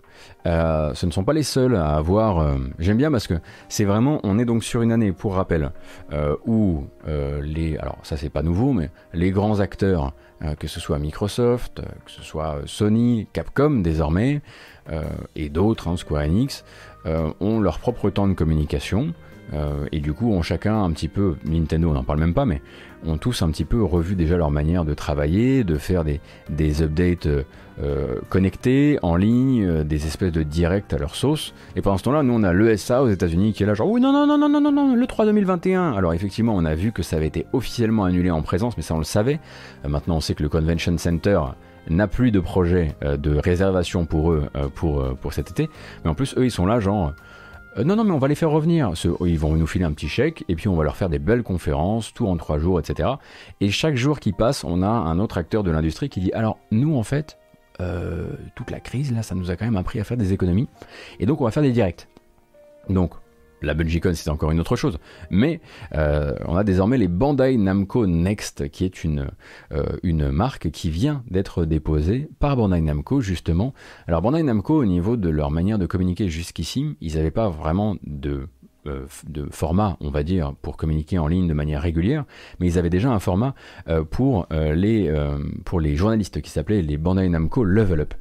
euh, ce ne sont pas les seuls à avoir. Euh, j'aime bien parce que c'est vraiment, on est donc sur une année, pour rappel, euh, où les, alors ça c'est pas nouveau, mais les grands acteurs, que ce soit Microsoft, que ce soit Sony, Capcom désormais, et d'autres, hein, Square Enix, ont leur propre temps de communication. Et du coup, ont chacun un petit peu, Nintendo n'en parle même pas, mais ont tous un petit peu revu déjà leur manière de travailler, de faire des, updates euh, connectés, en ligne, euh, des espèces de directs à leur sauce. Et pendant ce temps-là, nous on a l'ESA aux États-Unis qui est là, genre oui, non, non, non, non, non, non, non, le 3 2021. Alors effectivement, on a vu que ça avait été officiellement annulé en présence, mais ça on le savait. Euh, maintenant, on sait que le Convention Center n'a plus de projet de réservation pour eux pour, pour cet été. Mais en plus, eux, ils sont là, genre. Non, non, mais on va les faire revenir. ils vont nous filer un petit chèque et puis on va leur faire des belles conférences, tout en trois jours, etc. Et chaque jour qui passe, on a un autre acteur de l'industrie qui dit alors, nous, en fait, euh, toute la crise, là, ça nous a quand même appris à faire des économies. Et donc, on va faire des directs. Donc, la Belgicon, c'est encore une autre chose. Mais euh, on a désormais les Bandai Namco Next, qui est une, euh, une marque qui vient d'être déposée par Bandai Namco, justement. Alors, Bandai Namco, au niveau de leur manière de communiquer jusqu'ici, ils n'avaient pas vraiment de de format, on va dire, pour communiquer en ligne de manière régulière, mais ils avaient déjà un format euh, pour, les, pour les journalistes qui s'appelait les Bandai Namco Level Up.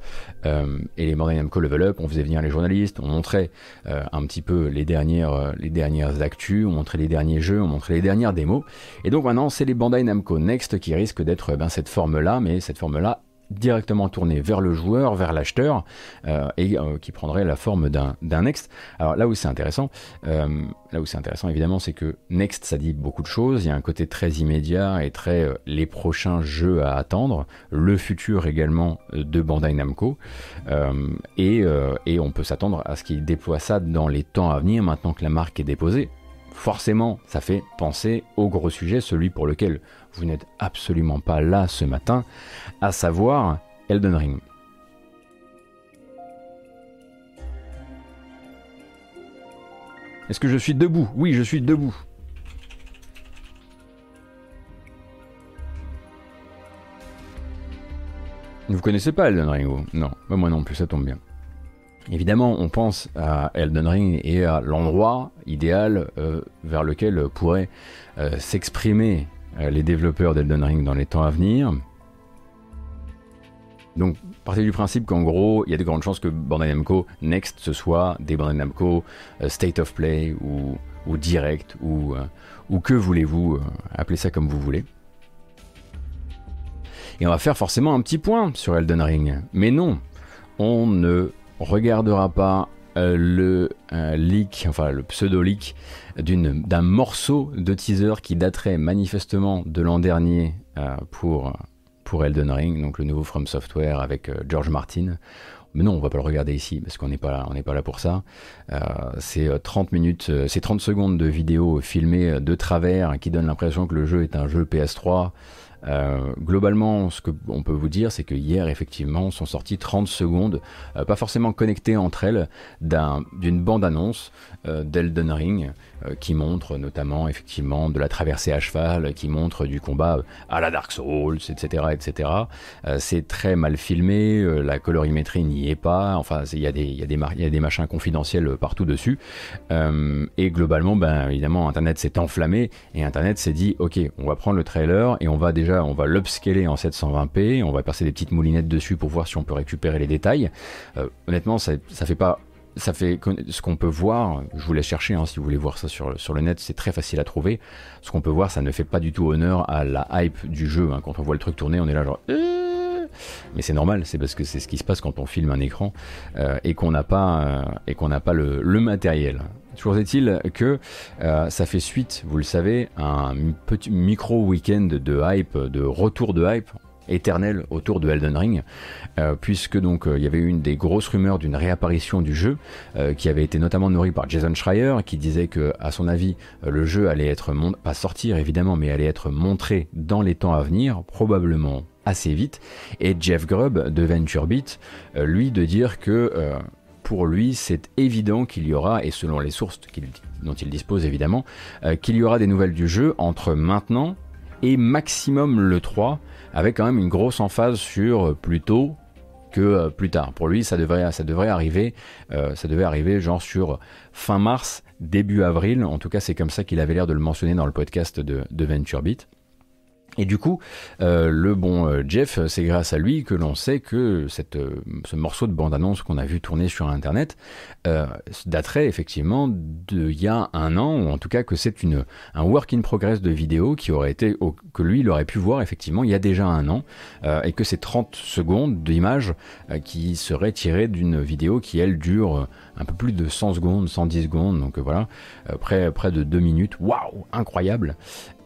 et les Bandai Namco Level Up, on faisait venir les journalistes, on montrait un petit peu les dernières, les dernières actus, on montrait les derniers jeux, on montrait les dernières démos. Et donc maintenant, c'est les Bandai Namco Next qui risquent d'être ben, cette forme-là, mais cette forme-là directement tourné vers le joueur, vers l'acheteur, euh, et euh, qui prendrait la forme d'un next. Alors là où c'est intéressant, euh, là où c'est intéressant évidemment, c'est que next ça dit beaucoup de choses. Il y a un côté très immédiat et très les prochains jeux à attendre, le futur également de Bandai Namco, et, et on peut s'attendre à ce qu'il déploie ça dans les temps à venir maintenant que la marque est déposée. Forcément, ça fait penser au gros sujet, celui pour lequel vous n'êtes absolument pas là ce matin, à savoir Elden Ring. Est-ce que je suis debout? Oui, je suis debout. Vous connaissez pas Elden Ring Non, moi non plus, ça tombe bien. Évidemment, on pense à Elden Ring et à l'endroit idéal euh, vers lequel pourraient euh, s'exprimer les développeurs d'Elden Ring dans les temps à venir. Donc, partez du principe qu'en gros, il y a de grandes chances que Bandai Namco Next ce soit des Bandai Namco euh, State of Play ou, Direct ou, euh, ou que voulez-vous, appelez ça comme vous voulez. Et on va faire forcément un petit point sur Elden Ring. Mais non, on ne regardera pas le leak, enfin le pseudo-leak d'un morceau de teaser qui daterait manifestement de l'an dernier euh, pour, pour Elden Ring, donc le nouveau From Software avec euh, George Martin. Mais non, on va pas le regarder ici parce qu'on n'est pas là, pas là pour ça. Euh, c'est 30 minutes, c'est 30 secondes de vidéo filmée de travers qui donne l'impression que le jeu est un jeu PS3. Euh, globalement, ce qu'on peut vous dire, c'est que hier, effectivement, sont sorties 30 secondes, euh, pas forcément connectées entre elles, d'une bande-annonce euh, d'Elden Ring, qui montre notamment, effectivement, de la traversée à cheval, qui montre du combat à la Dark Souls, etc. etc. c'est très mal filmé, la colorimétrie n'y est pas, enfin, il y, a des, machins confidentiels partout dessus. et globalement, ben, évidemment, Internet s'est enflammé, et Internet s'est dit, ok, on va prendre le trailer, et on va déjà on va l'upscaler en 720p, on va passer des petites moulinettes dessus pour voir si on peut récupérer les détails. Euh, honnêtement, ça, ça fait pas ça fait ce qu'on peut voir, je vous laisse chercher hein, si vous voulez voir ça sur, sur le net, c'est très facile à trouver. Ce qu'on peut voir, ça ne fait pas du tout honneur à la hype du jeu. Hein. Quand on voit le truc tourner, on est là genre. Euh mais c'est normal, c'est parce que c'est ce qui se passe quand on filme un écran euh, et qu'on n'a pas, et qu'on n'a pas le, le matériel. Toujours est-il que euh, ça fait suite, vous le savez, à un petit micro week-end de hype, de retour de hype éternel autour de Elden Ring, euh, puisque donc euh, il y avait une des grosses rumeurs d'une réapparition du jeu, qui avait été notamment nourrie par Jason Schreier, qui disait que à son avis le jeu allait être pas sortir évidemment, mais allait être montré dans les temps à venir, probablement assez vite, et Jeff Grubb de VentureBeat, lui de dire que pour lui, c'est évident qu'il y aura, et selon les sources dont il dispose évidemment, euh, qu'il y aura des nouvelles du jeu entre maintenant et maximum le 3, avec quand même une grosse emphase sur plus tôt que euh, plus tard. Pour lui, ça devrait, ça devrait arriver, euh, ça devait arriver genre sur fin mars, début avril. En tout cas, c'est comme ça qu'il avait l'air de le mentionner dans le podcast de, de VentureBeat. Et du coup, euh, le bon euh, Jeff, c'est grâce à lui que l'on sait que cette, euh, ce morceau de bande-annonce qu'on a vu tourner sur Internet daterait effectivement d'il y a un an, ou en tout cas que c'est une un work in progress de vidéo qui aurait été que lui il aurait pu voir effectivement il y a déjà un an, et que c'est 30 secondes d'image qui seraient tirées d'une vidéo qui elle dure un peu plus de 100 secondes, 110 secondes, donc voilà, près, près de 2 minutes, waouh, incroyable.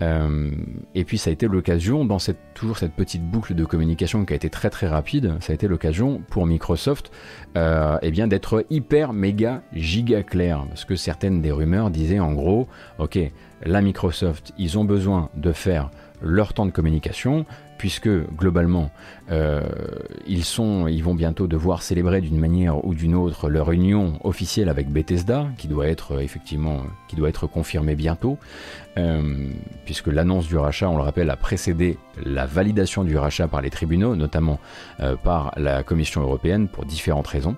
et puis ça a été l'occasion, dans cette, toujours cette petite boucle de communication qui a été très très rapide, ça a été l'occasion pour Microsoft euh, eh bien d'être hyper méga giga clair. Parce que certaines des rumeurs disaient en gros, ok, la Microsoft, ils ont besoin de faire leur temps de communication, puisque globalement, euh, ils, vont bientôt devoir célébrer d'une manière ou d'une autre leur union officielle avec Bethesda, qui doit être effectivement, doit être confirmée bientôt, euh, puisque l'annonce du rachat, on le rappelle, a précédé la validation du rachat par les tribunaux, notamment euh, par la Commission européenne, pour différentes raisons.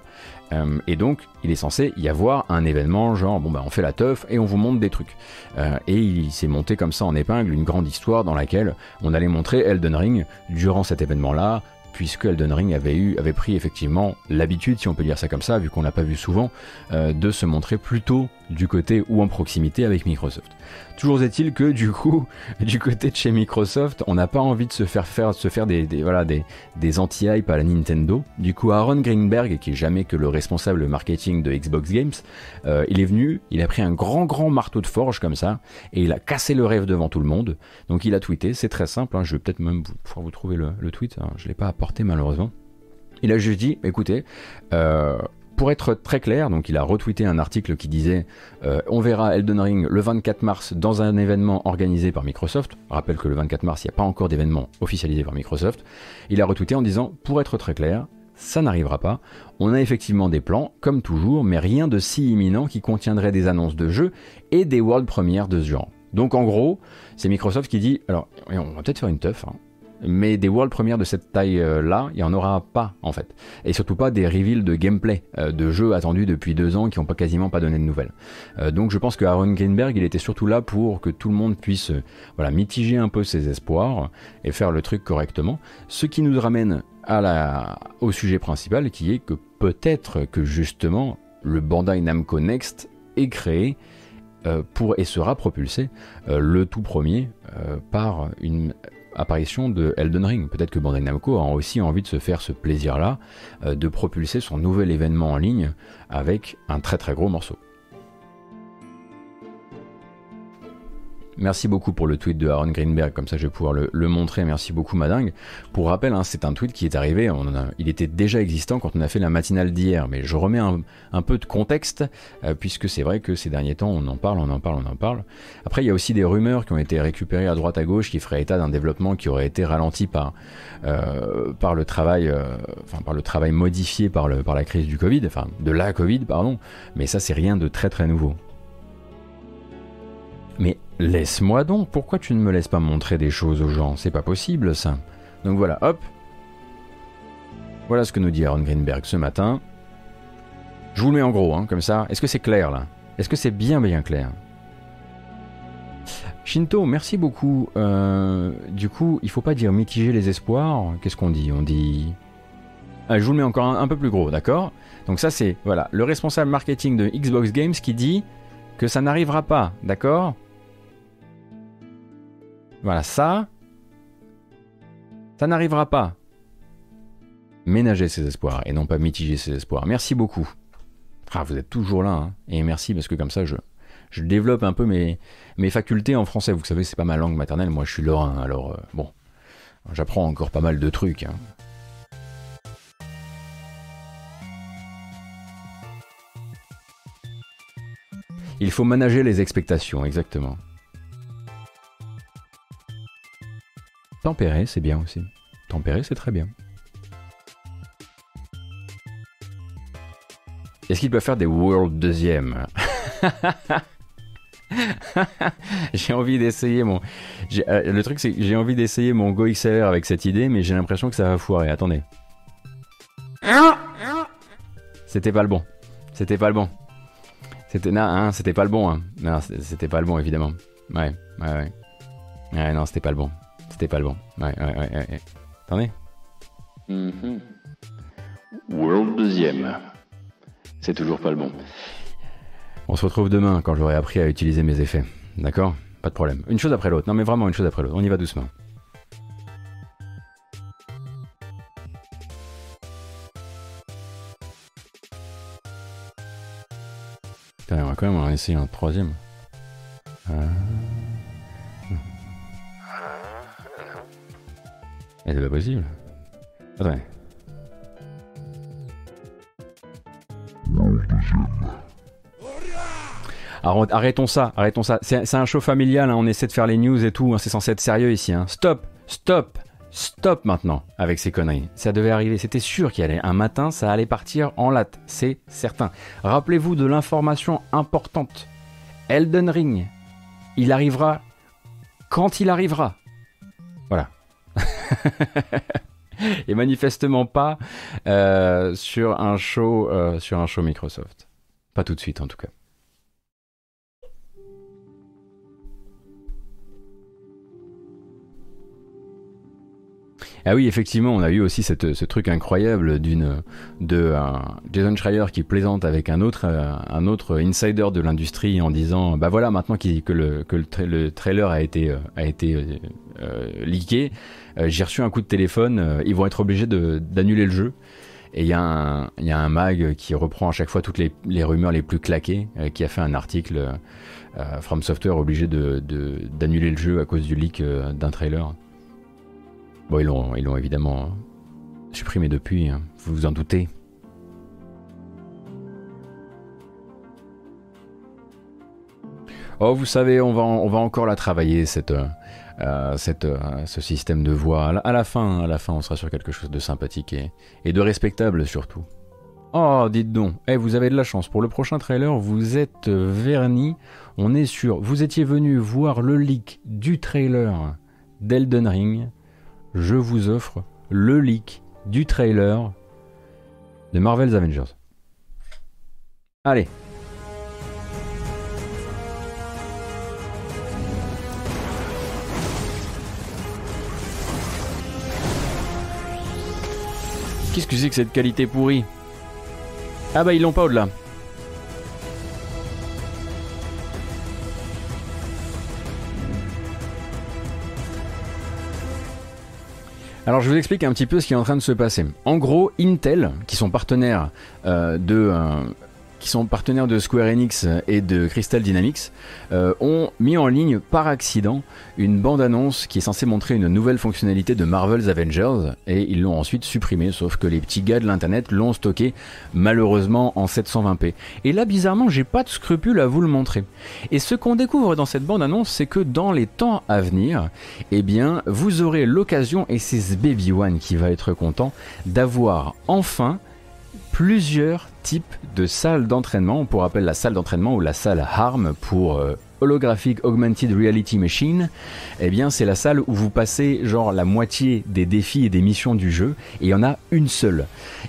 Euh, et donc, il est censé y avoir un événement genre, bon bah on fait la teuf et on vous montre des trucs. Euh, et il s'est monté comme ça en épingle une grande histoire dans laquelle on allait montrer Elden Ring durant cet événement-là, puisque Elden Ring avait, eu, avait pris effectivement l'habitude, si on peut dire ça comme ça, vu qu'on l'a pas vu souvent, euh, de se montrer plutôt du côté ou en proximité avec Microsoft. Toujours est-il que du coup, du côté de chez Microsoft, on n'a pas envie de se faire faire, se faire des, voilà, anti-hype à la Nintendo. Du coup, Aaron Greenberg, qui est jamais que le responsable marketing de Xbox Games, euh, il est venu, il a pris un grand grand marteau de forge comme ça, et il a cassé le rêve devant tout le monde. Donc il a tweeté, c'est très simple, hein, je vais peut-être même pouvoir vous trouver le, tweet, hein, je ne l'ai pas apporté malheureusement. Il a juste dit, écoutez, euh, pour être très clair, donc il a retweeté un article qui disait euh, On verra Elden Ring le 24 mars dans un événement organisé par Microsoft. Rappelle que le 24 mars, il n'y a pas encore d'événement officialisé par Microsoft. Il a retweeté en disant Pour être très clair, ça n'arrivera pas. On a effectivement des plans, comme toujours, mais rien de si imminent qui contiendrait des annonces de jeux et des world premières de ce genre. Donc en gros, c'est Microsoft qui dit alors on va peut-être faire une teuf, hein mais des world premières de cette taille-là, il n'y en aura pas en fait. Et surtout pas des reveals de gameplay, euh, de jeux attendus depuis deux ans qui n'ont pas quasiment pas donné de nouvelles. Euh, donc je pense que Aaron Greenberg, il était surtout là pour que tout le monde puisse euh, voilà, mitiger un peu ses espoirs et faire le truc correctement. Ce qui nous ramène au sujet principal qui est que peut-être que justement le Bandai Namco Next est créé pour et sera propulsé le tout premier par une apparition de Elden Ring. Peut-être que Bandai Namco a aussi envie de se faire ce plaisir-là, euh, de propulser son nouvel événement en ligne avec un très très gros morceau. Merci beaucoup pour le tweet de Aaron Greenberg, comme ça je vais pouvoir le, montrer. Merci beaucoup, Madingue. Pour rappel, hein, c'est un tweet qui est arrivé, il était déjà existant quand on a fait la matinale d'hier, mais je remets un, peu de contexte, euh, puisque c'est vrai que ces derniers temps, on en parle, on en parle, on en parle. Après, il y a aussi des rumeurs qui ont été récupérées à droite à gauche qui feraient état d'un développement qui aurait été ralenti par, euh, par, le, travail, euh, enfin, par le travail modifié par, le, par la crise du Covid, enfin de la Covid, pardon, mais ça, c'est rien de très très nouveau. Laisse-moi donc, pourquoi tu ne me laisses pas montrer des choses aux gens? C'est pas possible ça. Donc voilà, hop. Voilà ce que nous dit Aaron Greenberg ce matin. Je vous le mets en gros, hein, comme ça. Est-ce que c'est clair là? Est-ce que c'est bien bien clair? Shinto, merci beaucoup. Euh, du coup, il faut pas dire mitiger les espoirs. Qu'est-ce qu'on dit? On dit. Ah, je vous le mets encore un peu plus gros, d'accord? Donc ça c'est voilà le responsable marketing de Xbox Games qui dit que ça n'arrivera pas, d'accord? Voilà, ça, ça n'arrivera pas. Ménager ses espoirs et non pas mitiger ses espoirs. Merci beaucoup. Ah, vous êtes toujours là, hein. et merci parce que comme ça, je, je développe un peu mes, facultés en français. Vous savez, c'est pas ma langue maternelle, moi je suis lorrain, alors euh, bon, j'apprends encore pas mal de trucs. Hein. Il faut manager les expectations, exactement. Tempérer, c'est bien aussi. Tempérer, c'est très bien. Est-ce qu'il peut faire des World deuxième? J'ai envie d'essayer mon. Euh, le truc, c'est que j'ai envie d'essayer mon Go XLR avec cette idée, mais j'ai l'impression que ça va foirer. Attendez. C'était pas le bon. C'était pas le bon. C'était hein, c'était pas le bon. Hein. Non, c'était pas le bon évidemment. Ouais, ouais, ouais. Ouais, non, c'était pas le bon. C'était pas le bon. Ouais, ouais, ouais. ouais. Attendez. Mm-hmm. World deuxième. C'est toujours pas le bon. On se retrouve demain quand j'aurai appris à utiliser mes effets. D'accord? Pas de problème. Une chose après l'autre. Non mais vraiment une chose après l'autre. On y va doucement. Putain, on va quand même en essayer un troisième. Ah. Et c'est pas possible. Arrêtons ça, arrêtons ça. C'est un show familial, hein. on essaie de faire les news et tout, hein. c'est censé être sérieux ici. Hein. Stop, stop, Stop maintenant avec ces conneries. Ça devait arriver, c'était sûr qu'il allait. Un matin, ça allait partir en latte, c'est certain. Rappelez-vous de l'information importante. Elden Ring, il arrivera quand il arrivera. Voilà. Et manifestement pas euh, euh, sur un show Microsoft. Pas tout de suite en tout cas. Ah oui, effectivement, on a eu aussi ce truc incroyable d'une de Jason Schreier qui plaisante avec un autre un autre insider de l'industrie en disant bah voilà maintenant que le que le, trailer a été a euh, leaké, euh, j'ai reçu un coup de téléphone, euh, ils vont être obligés d'annuler le jeu. Et il y, a un mag qui reprend à chaque fois toutes les, rumeurs les plus claquées, qui a fait un article From Software obligé d'annuler de, d'annuler le jeu à cause du leak d'un trailer. Bon, ils l'ont, ils l'ont évidemment supprimé depuis, hein. vous vous en doutez. Oh, vous savez, on va, encore la travailler, cette, euh, cette, euh, ce système de voix. À la, fin, on sera sur quelque chose de sympathique et, de respectable surtout. Oh, dites donc, eh, vous avez de la chance. Pour le prochain trailer, vous êtes verni. On est sûr. Vous étiez venu voir le leak du trailer d'Elden Ring je vous offre le leak du trailer de Marvel's Avengers. Allez. Qu'est-ce que c'est que cette qualité pourrie? Ah bah ils l'ont pas au-delà. Alors je vous explique un petit peu ce qui est en train de se passer. En gros, Intel, qui sont partenaires euh, de, euh, qui sont partenaires de Square Enix et de Crystal Dynamics, euh, ont mis en ligne par accident une bande-annonce qui est censée montrer une nouvelle fonctionnalité de Marvel's Avengers, et ils l'ont ensuite supprimée, sauf que les petits gars de l'internet l'ont stocké malheureusement en 720p. Et là, bizarrement, j'ai pas de scrupule à vous le montrer. Et ce qu'on découvre dans cette bande-annonce, c'est que dans les temps à venir, eh bien, vous aurez l'occasion, et c'est ce Baby One qui va être content, d'avoir enfin plusieurs types de salles d'entraînement. On pourrait appeler la salle d'entraînement ou la salle HARM pour euh, Holographic Augmented Reality Machine, eh bien c'est la salle où vous passez genre la moitié des défis et des missions du jeu et il y en a une seule.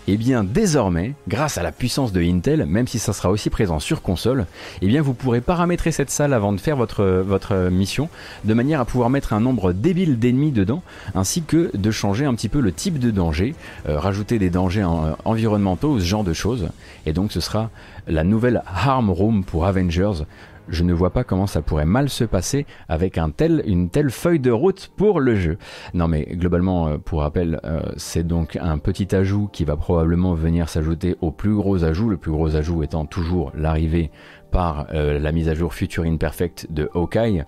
Eh bien désormais, grâce à la puissance de Intel, même si ça sera aussi présent sur console, eh bien vous pourrez paramétrer cette salle avant de faire votre, mission de manière à pouvoir mettre un nombre débile d'ennemis dedans ainsi que de changer un petit peu le type de danger, euh, rajouter des dangers environnementaux, ce genre de choses. Et donc ce sera la nouvelle Harm Room pour Avengers je ne vois pas comment ça pourrait mal se passer avec un tel, une telle feuille de route pour le jeu. Non mais globalement, euh, pour rappel, euh, c'est donc un petit ajout qui va probablement venir s'ajouter au plus gros ajout, le plus gros ajout étant toujours l'arrivée par euh, la mise à jour Future Imperfect de Hawkeye,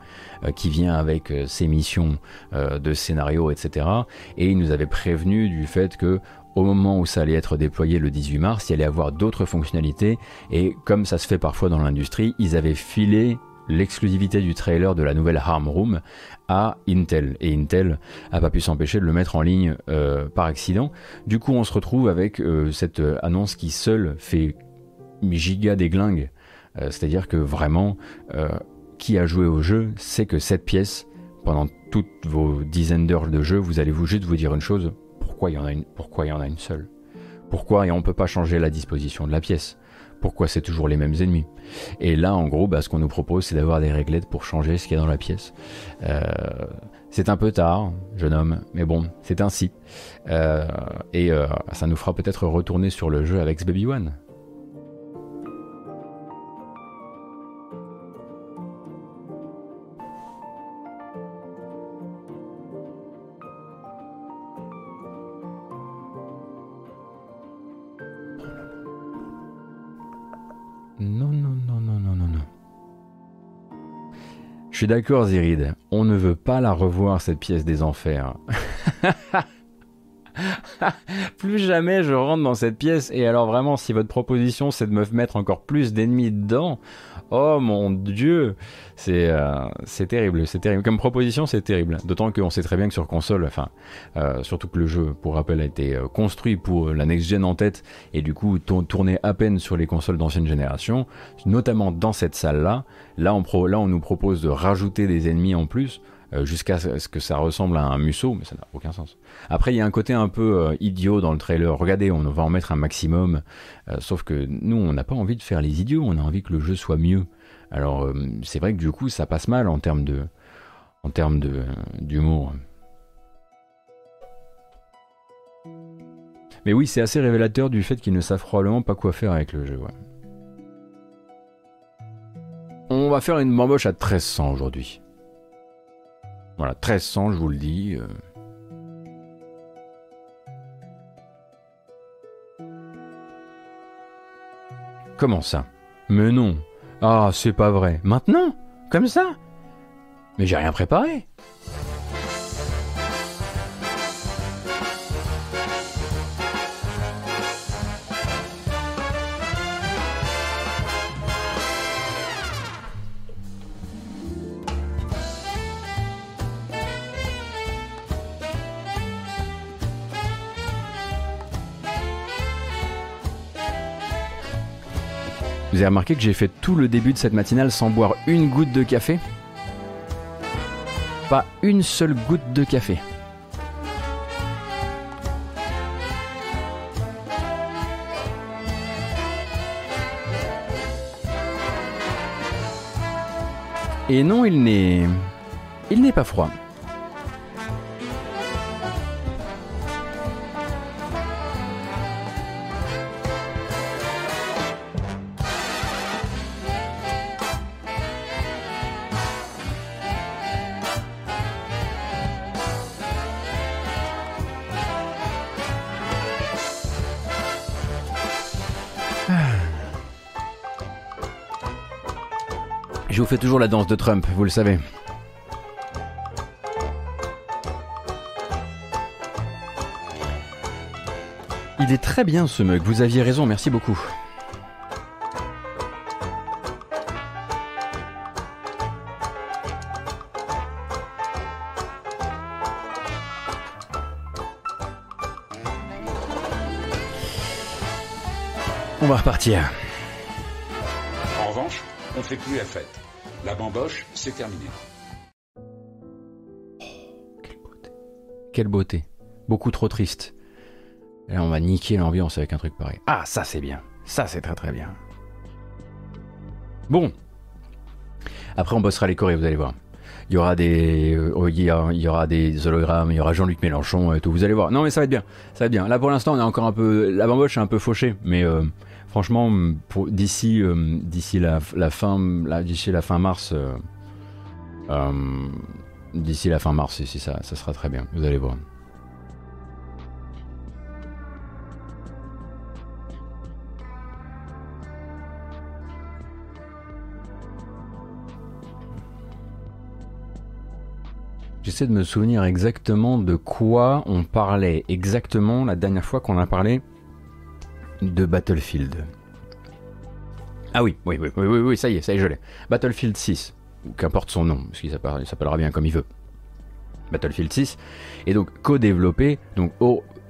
qui vient avec ses missions de scénario, etc. Et il nous avait prévenu du fait que au moment où ça allait être déployé le 18 mars, il allait avoir d'autres fonctionnalités et comme ça se fait parfois dans l'industrie, ils avaient filé l'exclusivité du trailer de la nouvelle Harm Room à Intel et Intel a pas pu s'empêcher de le mettre en ligne euh, par accident. Du coup, on se retrouve avec euh, cette annonce qui seule fait giga déglingue. Euh, c'est-à-dire que vraiment, qui a joué au jeu sait que cette pièce, pendant toutes vos dizaines d'heures de jeu, vous allez vous juste vous dire une chose pourquoi il y en a une, pourquoi il y en a une seule? Pourquoi et on ne peut pas changer la disposition de la pièce? Pourquoi c'est toujours les mêmes ennemis? Et là, en gros, bah, ce qu'on nous propose, c'est d'avoir des réglettes pour changer ce qu'il y a dans la pièce. Euh, c'est un peu tard, jeune homme, mais bon, c'est ainsi. Euh, et euh, ça nous fera peut-être retourner sur le jeu avec Baby One. Je suis d'accord, Zirid. On ne veut pas la revoir, cette pièce des enfers. plus jamais je rentre dans cette pièce. Et alors vraiment, si votre proposition c'est de me mettre encore plus d'ennemis dedans, oh mon dieu, c'est euh, c'est terrible, c'est terrible. Comme proposition, c'est terrible. D'autant qu'on sait très bien que sur console, enfin, euh, surtout que le jeu, pour rappel, a été euh, construit pour la next-gen en tête et du coup tourné à peine sur les consoles d'ancienne génération, notamment dans cette salle-là. Là, on, là, on nous propose de rajouter des ennemis en plus. Euh, jusqu'à ce que ça ressemble à un museau, mais ça n'a aucun sens. Après, il y a un côté un peu euh, idiot dans le trailer. Regardez, on va en mettre un maximum, euh, sauf que nous, on n'a pas envie de faire les idiots, on a envie que le jeu soit mieux. Alors, c'est vrai que du coup, ça passe mal en termes de, en termes de d'humour. Mais oui, c'est assez révélateur du fait qu'ils ne savent probablement pas quoi faire avec le jeu. On va faire une bamboche à 1300 aujourd'hui. Voilà, 1300, je vous le dis. Euh. Comment ça? Mais non. Ah, c'est pas vrai. Maintenant? Comme ça? Mais j'ai rien préparé. Avez remarqué que j'ai fait tout le début de cette matinale sans boire une goutte de café? Pas une seule goutte de café. Et non, il n'est... Il n'est pas froid. Fais toujours la danse de Trump, vous le savez. Il est très bien ce mug, vous aviez raison, merci beaucoup. On va repartir. En revanche, on fait plus la fête. La bamboche, c'est terminé. quelle beauté. Quelle beauté. Beaucoup trop triste. là, on va niquer l'ambiance avec un truc pareil. Ah, ça c'est bien. Ça c'est très très bien. Bon. Après, on bossera les chorés, vous allez voir. Il y aura des, euh, il y aura des hologrammes, il y aura Jean-Luc Mélenchon et tout. Vous allez voir. Non, mais ça va être bien. Ça va être bien. Là, pour l'instant, on est encore un peu, la bamboche est un peu fauchée, mais euh, franchement, d'ici euh, d'ici la, fin d'ici la fin mars, euh, euh, d'ici la fin mars, ici, ça, ça sera très bien. Vous allez voir. J'essaie de me souvenir exactement de quoi on parlait exactement la dernière fois qu'on a parlé de Battlefield. Ah oui, oui, oui, oui, oui, ça y est, ça y est, je l'ai. Battlefield 6, qu'importe son nom, parce qu'il s'appellera bien comme il veut. Battlefield 6, et donc co-développé, donc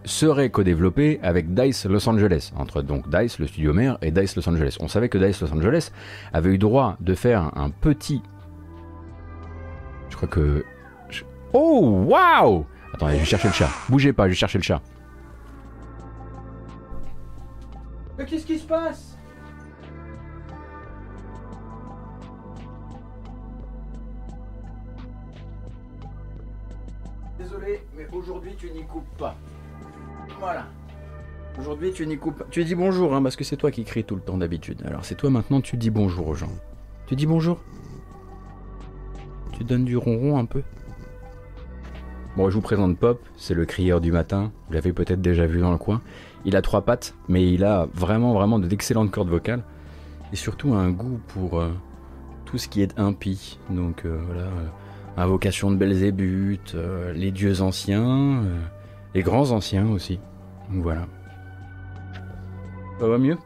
serait co-développé avec DICE Los Angeles, entre donc DICE, le studio mère, et DICE Los Angeles. On savait que DICE Los Angeles avait eu droit de faire un petit... Je crois que... Oh, waouh Attendez, je vais chercher le chat. Bougez pas, je vais chercher le chat. Mais qu'est-ce qui se passe? Désolé, mais aujourd'hui tu n'y coupes pas. Voilà. Aujourd'hui tu n'y coupes pas. Tu dis bonjour, hein, parce que c'est toi qui cries tout le temps d'habitude. Alors c'est toi maintenant, tu dis bonjour aux gens. Tu dis bonjour? Tu donnes du ronron un peu? Bon, je vous présente Pop, c'est le crieur du matin. Vous l'avez peut-être déjà vu dans le coin. Il a trois pattes, mais il a vraiment, vraiment d'excellentes cordes vocales. Et surtout un goût pour euh, tout ce qui est impie. Donc euh, voilà, euh, invocation de Belzébuth, les dieux anciens, et grands anciens aussi. Donc voilà. Ça va mieux?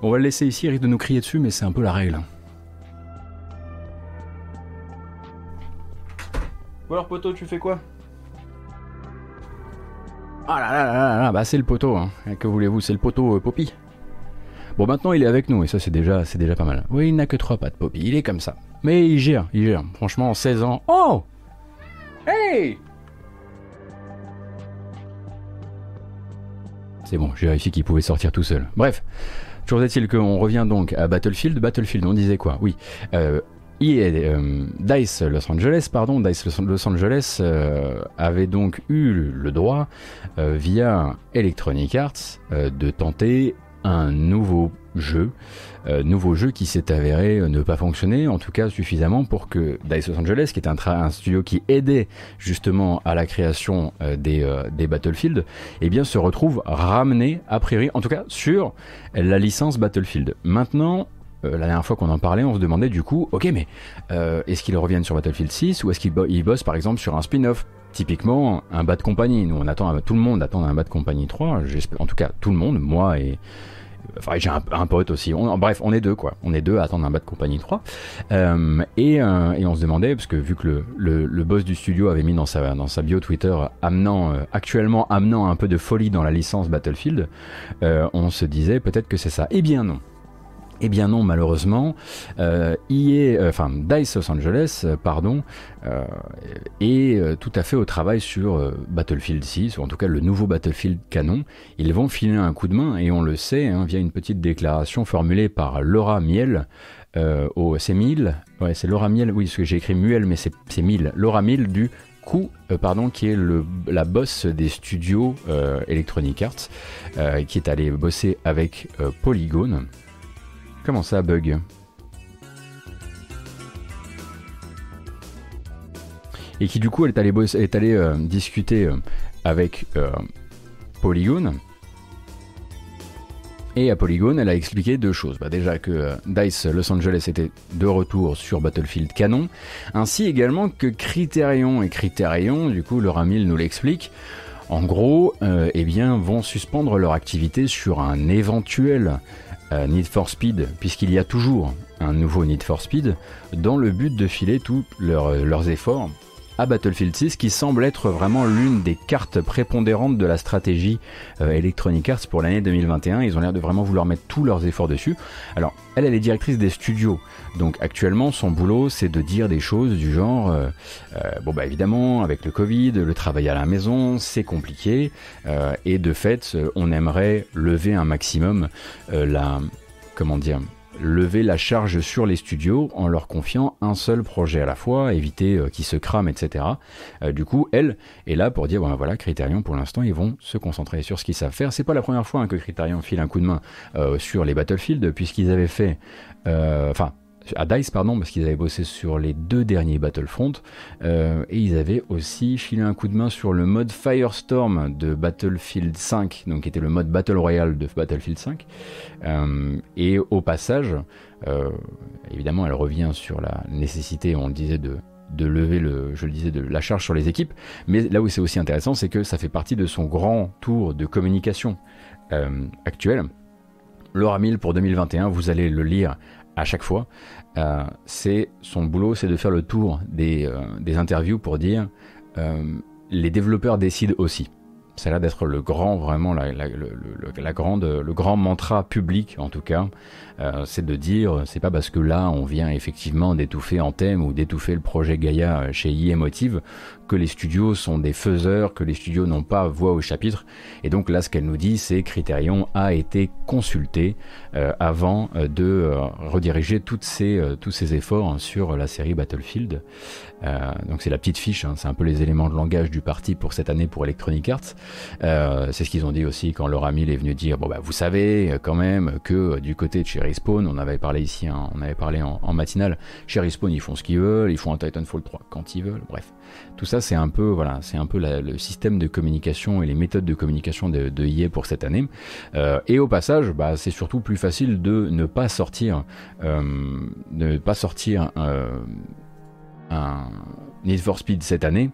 On va le laisser ici, il risque de nous crier dessus, mais c'est un peu la règle. Ou alors poteau, tu fais quoi? Ah là là là là, bah c'est le poteau, hein. que voulez-vous, c'est le poteau euh, Poppy. Bon maintenant il est avec nous et ça c'est déjà, déjà pas mal. Oui il n'a que trois pattes Poppy, il est comme ça. Mais il gère, il gère. Franchement en 16 ans. Oh Hey C'est bon, j'ai vérifié qu'il pouvait sortir tout seul. Bref, toujours est-il qu'on revient donc à Battlefield. Battlefield, on disait quoi? Oui. Euh, Dice Los Angeles, pardon, Dice Los Angeles euh, avait donc eu le droit, via Electronic Arts, de tenter un nouveau jeu, euh, nouveau jeu qui s'est avéré ne pas fonctionner, en tout cas suffisamment pour que Dice Los Angeles, qui est un, studio qui aidait justement à la création euh, des, euh, des, Battlefield, eh bien se retrouve ramené a priori, en tout cas sur la licence Battlefield. Maintenant, la dernière fois qu'on en parlait, on se demandait du coup, ok, mais est-ce qu'ils reviennent sur Battlefield 6 ou est-ce qu'ils bossent par exemple sur un spin-off? Typiquement, un bas de compagnie. Nous, on attend, tout le monde attend un bas de compagnie 3. En tout cas, tout le monde, moi et, Enfin, j'ai un, pote aussi. bref, on est deux, quoi. On est deux à attendre un bas de compagnie 3. Euh, et, euh, et, on se demandait, parce que vu que le, le, boss du studio avait mis dans sa, dans sa bio Twitter, amenant, euh, actuellement amenant un peu de folie dans la licence Battlefield, euh, on se disait peut-être que c'est ça. Eh bien non. Eh bien non, malheureusement, euh, euh, enfin Dice Los Angeles, euh, pardon, est tout à fait au travail sur Battlefield 6, ou en tout cas le nouveau Battlefield canon. Ils vont filer un coup de main, et on le sait, hein, via une petite déclaration formulée par Laura Miel, au c'est Miel, ouais c'est Laura Miel, oui, j'ai écrit Muel, mais c'est Miel, Laura Miel du coup, pardon, qui est la boss des studios Electronic Arts, qui est allé bosser avec Polygon. Comment ça bug Et qui du coup est allée, euh, discuter euh, avec euh, Polygon. Et à Polygon, elle a expliqué deux choses. Bah déjà que DICE Los Angeles était de retour sur Battlefield Canon, ainsi également que Criterion. Et Criterion, du coup, Laura Mill nous l'explique, en gros, eh bien, vont suspendre leur activité sur un éventuel euh, Need for Speed, puisqu'il y a toujours un nouveau Need for Speed, dans le but de filer tous euh, leurs efforts à Battlefield 6 qui semble être vraiment l'une des cartes prépondérantes de la stratégie euh, Electronic Arts pour l'année 2021. Ils ont l'air de vraiment vouloir mettre tous leurs efforts dessus. Alors, elle, elle est directrice des studios. Donc actuellement, son boulot, c'est de dire des choses du genre, euh, euh, bon bah évidemment, avec le Covid, le travail à la maison, c'est compliqué. et de fait, on aimerait lever un maximum la... Comment dire lever la charge sur les studios en leur confiant un seul projet à la fois, éviter euh, qu'ils se crament, etc. Euh, du coup, elle est là pour dire voilà, Criterion pour l'instant ils vont se concentrer sur ce qu'ils savent faire. C'est pas la première fois hein, que Criterion file un coup de main euh, sur les Battlefield puisqu'ils avaient fait, enfin à DICE, pardon, parce qu'ils avaient bossé sur les deux derniers Battlefront, euh, et ils avaient aussi filé un coup de main sur le mode Firestorm de Battlefield 5, donc qui était le mode Battle Royale de Battlefield 5. Euh, et au passage, euh, évidemment, elle revient sur la nécessité, on le disait, de, de lever le, je disais, de la charge sur les équipes. Mais là où c'est aussi intéressant, c'est que ça fait partie de son grand tour de communication actuel. Laura Mill pour 2021, vous allez le lire à chaque fois, euh, c'est son boulot, c'est de faire le tour des, euh, des interviews pour dire euh, les développeurs décident aussi. A l'air d'être le grand, vraiment, la, la, le, la, grande, le grand mantra public, en tout cas, euh, c'est de dire, c'est pas parce que là, on vient effectivement d'étouffer thème ou d'étouffer le projet Gaia chez IE Motive que les studios sont des faiseurs, que les studios n'ont pas voix au chapitre. Et donc là, ce qu'elle nous dit, c'est Criterion a été consulté euh, avant euh, de euh, rediriger ces, tous ces efforts sur la série Battlefield. donc c'est la petite fiche, hein, c'est un peu les éléments de langage du parti pour cette année pour Electronic Arts. c'est ce qu'ils ont dit aussi quand Laura Mill est venu dire, bon bah vous savez quand même que du côté de chez Respawn, on avait parlé ici, on avait parlé en, matinale, chez Respawn ils font ce qu'ils veulent, ils font un Titanfall 3 quand ils veulent, bref. Tout ça, c'est un peu, voilà, c'est un peu le système de communication et les méthodes de communication de, de EA pour cette année. Euh, et au passage, bah, c'est surtout plus facile de ne pas sortir, euh, ne pas sortir euh, un Need for Speed cette année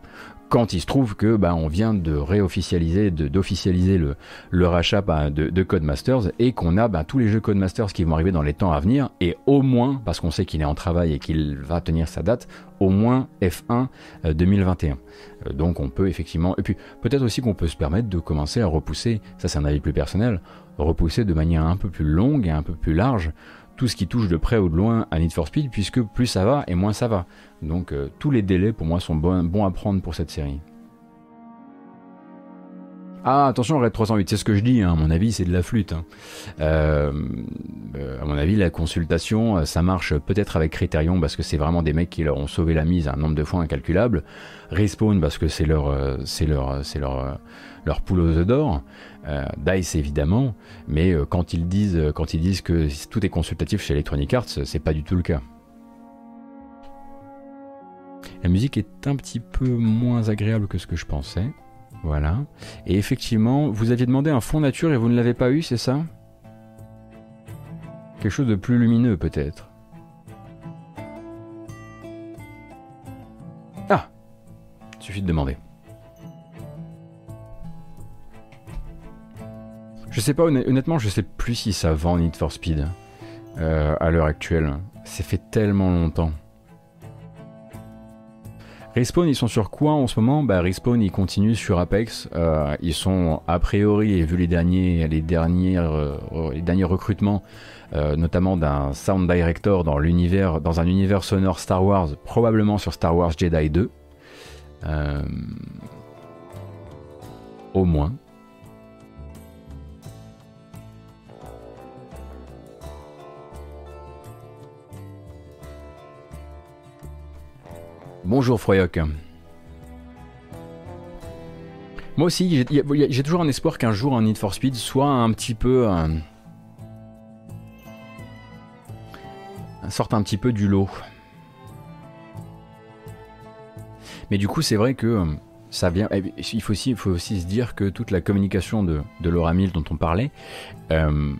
quand il se trouve que bah, on vient de réofficialiser, d'officialiser le, rachat bah, de, de, Codemasters et qu'on a bah, tous les jeux Codemasters qui vont arriver dans les temps à venir et au moins, parce qu'on sait qu'il est en travail et qu'il va tenir sa date, au moins F1 2021. Euh, donc on peut effectivement, et puis peut-être aussi qu'on peut se permettre de commencer à repousser, ça c'est un avis plus personnel, repousser de manière un peu plus longue et un peu plus large tout ce qui touche de près ou de loin à Need for Speed, puisque plus ça va et moins ça va. Donc euh, tous les délais pour moi sont bons, à prendre pour cette série. Ah, attention, Red 308, c'est ce que je dis, hein. à mon avis, c'est de la flûte. Hein. Euh, euh, à mon avis, la consultation, ça marche peut-être avec Criterion, parce que c'est vraiment des mecs qui leur ont sauvé la mise un nombre de fois incalculable. Respawn, parce que c'est leur, c'est leur, c'est leur, leur poule aux œufs d'or. Dice, évidemment, mais quand, ils disent, quand ils disent que tout est consultatif chez Electronic Arts, c'est pas du tout le cas. La musique est un petit peu moins agréable que ce que je pensais. Voilà. Et effectivement, vous aviez demandé un fond nature et vous ne l'avez pas eu, c'est ça? Quelque chose de plus lumineux peut-être. Ah Suffit de demander. Je sais pas, honnêtement, je sais plus si ça vend Need for Speed euh, à l'heure actuelle. C'est fait tellement longtemps. Respawn, ils sont sur quoi en ce moment? Bah, Respawn, ils continuent sur Apex. Euh, ils sont a priori, et vu les derniers, les euh, les derniers recrutements, euh, notamment d'un sound director dans l'univers, dans un univers sonore Star Wars, probablement sur Star Wars Jedi 2. au moins. Bonjour Froyoc. Moi aussi, j'ai toujours un espoir qu'un jour un Need for Speed soit un petit peu... Un, sorte un petit peu du lot. Mais du coup, c'est vrai que euh, ça vient. Eh, il faut aussi, se dire que toute la communication de, de Laura Mill dont on parlait, euh,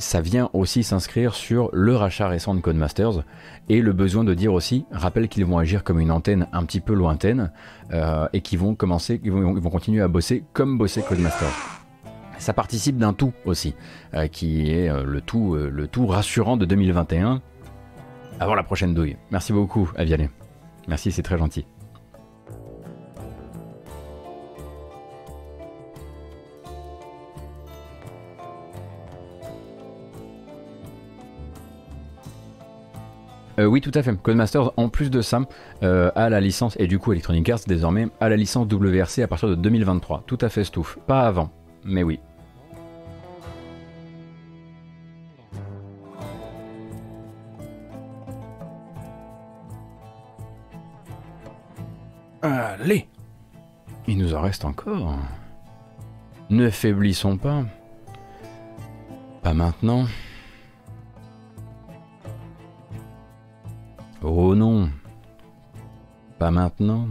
ça vient aussi s'inscrire sur le rachat récent de Codemasters et le besoin de dire aussi, rappelle qu'ils vont agir comme une antenne un petit peu lointaine euh, et qu'ils vont commencer, vont, continuer à bosser comme bosser Codemasters. Ça participe d'un tout aussi, euh, qui est euh, le tout, rassurant de 2021 avant la prochaine douille. Merci beaucoup, Aviané. Merci, c'est très gentil. Euh, oui, tout à fait. Codemasters, en plus de ça, euh, a la licence, et du coup Electronic Arts désormais, a la licence WRC à partir de 2023. Tout à fait, Stouff. Pas avant, mais oui. Allez Il nous en reste encore. Ne faiblissons pas. Pas maintenant. Oh non, pas maintenant.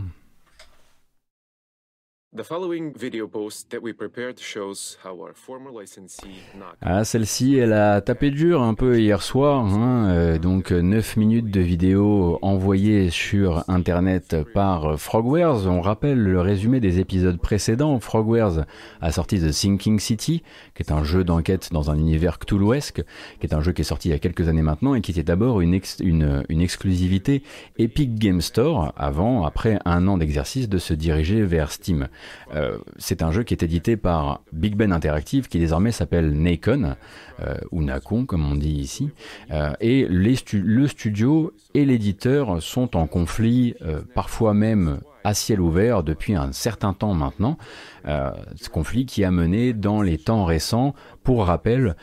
Ah, celle-ci, elle a tapé dur un peu hier soir. Hein, euh, donc, 9 minutes de vidéo envoyées sur Internet par Frogwares. On rappelle le résumé des épisodes précédents. Frogwares a sorti The Sinking City, qui est un jeu d'enquête dans un univers cthulhuesque, qui est un jeu qui est sorti il y a quelques années maintenant et qui était d'abord une exclusivité Epic Game Store, avant, après un an d'exercice, de se diriger vers Steam. Euh, c'est un jeu qui est édité par Big Ben Interactive, qui désormais s'appelle Nacon, euh, ou Nacon comme on dit ici. Euh, et le studio et l'éditeur sont en conflit, parfois même à ciel ouvert depuis un certain temps maintenant. ce conflit qui a mené dans les temps récents, pour rappel,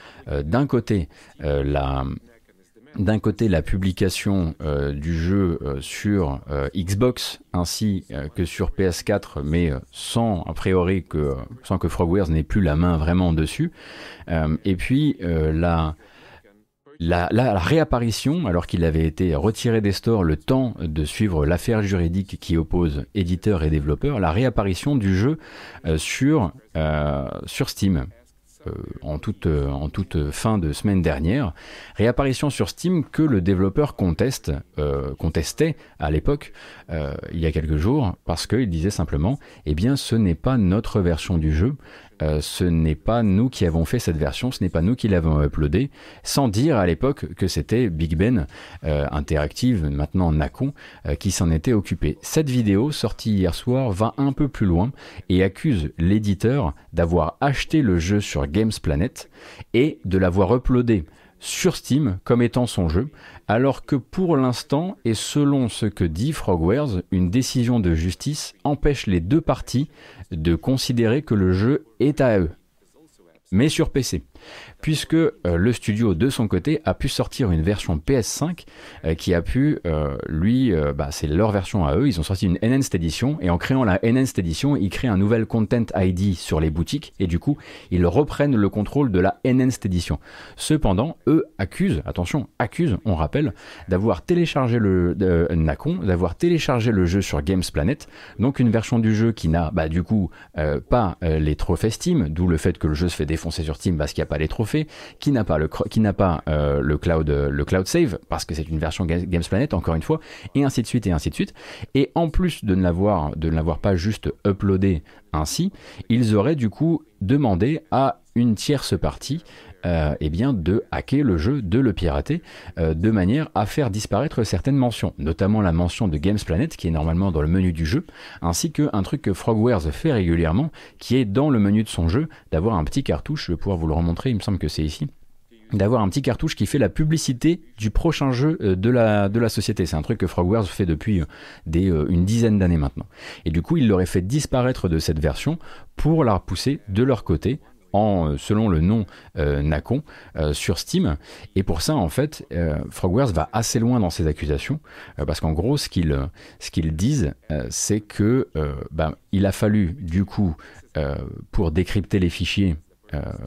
d'un côté la d'un côté la publication euh, du jeu euh, sur euh, Xbox ainsi que sur PS4, mais sans a priori que sans que Frogwares n'ait plus la main vraiment dessus. et puis la, la, réapparition, alors qu'il avait été retiré des stores le temps de suivre l'affaire juridique qui oppose éditeurs et développeurs, la réapparition du jeu sur, sur Steam. En, toute, en toute fin de semaine dernière. Réapparition sur Steam que le développeur conteste, contestait à l'époque, il y a quelques jours, parce qu'il disait simplement, eh bien ce n'est pas notre version du jeu, euh, ce n'est pas nous qui avons fait cette version, ce n'est pas nous qui l'avons uploadé, sans dire à l'époque que c'était Big Ben euh, Interactive, maintenant Nacon, euh, qui s'en était occupé. Cette vidéo, sortie hier soir, va un peu plus loin et accuse l'éditeur d'avoir acheté le jeu sur Games Planet et de l'avoir uploadé sur Steam comme étant son jeu, alors que pour l'instant, et selon ce que dit Frogwares, une décision de justice empêche les deux parties de considérer que le jeu est à eux, mais sur PC puisque euh, le studio de son côté a pu sortir une version PS5 euh, qui a pu, euh, lui, bah, c'est leur version à eux, ils ont sorti une Enhanced Edition et en créant la Enhanced Edition, ils créent un nouvel Content ID sur les boutiques et du coup, ils reprennent le contrôle de la Enhanced Edition. Cependant, eux accusent, attention, accusent, on rappelle, d'avoir téléchargé le Nacon, d'avoir téléchargé le jeu sur Games Planet, donc une version du jeu qui n'a, bah, du coup, pas les trophées Steam, d'où le fait que le jeu se fait défoncer sur Steam parce qu'il n'y a pas les trophées, qui n'a pas le qui n'a pas euh, le cloud le cloud save parce que c'est une version Games Planet encore une fois et ainsi de suite et ainsi de suite. Et en plus de ne l'avoir de ne l'avoir pas juste uploadé ainsi, ils auraient du coup demandé à une tierce partie eh bien de hacker le jeu, de le pirater, euh, de manière à faire disparaître certaines mentions, notamment la mention de Games Planet qui est normalement dans le menu du jeu, ainsi qu'un truc que Frogwares fait régulièrement, qui est dans le menu de son jeu, d'avoir un petit cartouche, je vais pouvoir vous le remontrer, il me semble que c'est ici d'avoir un petit cartouche qui fait la publicité du prochain jeu euh, de la, société. C'est un truc que Frogwares fait depuis une dizaine d'années maintenant. Et du coup, ils l'auraient fait disparaître de cette version pour la repousser de leur côté euh, selon le nom euh, Nacon euh, sur Steam. Et pour ça, en fait, Frogwares va assez loin dans ses accusations, parce qu'en gros, ce qu'ils ce disent, c'est que ben, il a fallu du coup pour décrypter les fichiers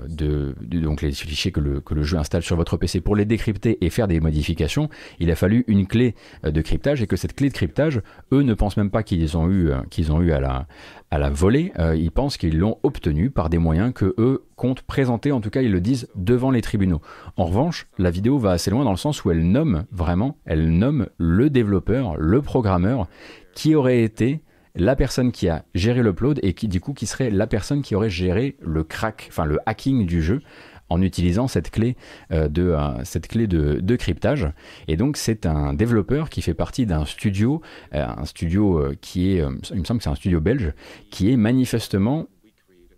de, donc les fichiers que le, jeu installe sur votre PC pour les décrypter et faire des modifications, il a fallu une clé de cryptage. Et que cette clé de cryptage, eux ne pensent même pas qu'ils ont eu qu'ils ont eu à la à la volée, euh, ils pensent qu'ils l'ont obtenu par des moyens que eux comptent présenter, en tout cas ils le disent devant les tribunaux. En revanche, la vidéo va assez loin dans le sens où elle nomme vraiment, elle nomme le développeur, le programmeur, qui aurait été la personne qui a géré l'upload et qui du coup qui serait la personne qui aurait géré le crack, enfin le hacking du jeu en utilisant cette clé, euh, de, euh, cette clé de, cryptage. Et donc c'est un développeur qui fait partie d'un studio, euh, un studio qui est, il me semble que c'est un studio belge, qui est manifestement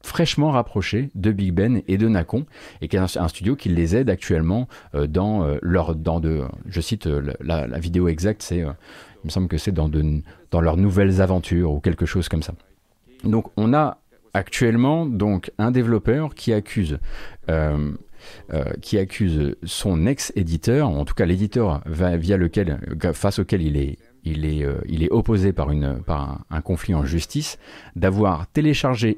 fraîchement rapproché de Big Ben et de Nacon et qui est un, studio qui les aide actuellement dans leur dans de je cite la, vidéo exacte c'est il me semble que c'est dans leurs nouvelles aventures ou quelque chose comme ça. Donc on a actuellement donc un développeur qui accuse euh, euh, qui accuse son ex-éditeur, en tout cas l'éditeur via lequel, face auquel il est, il est, euh, il est opposé par, un, conflit en justice, d'avoir téléchargé,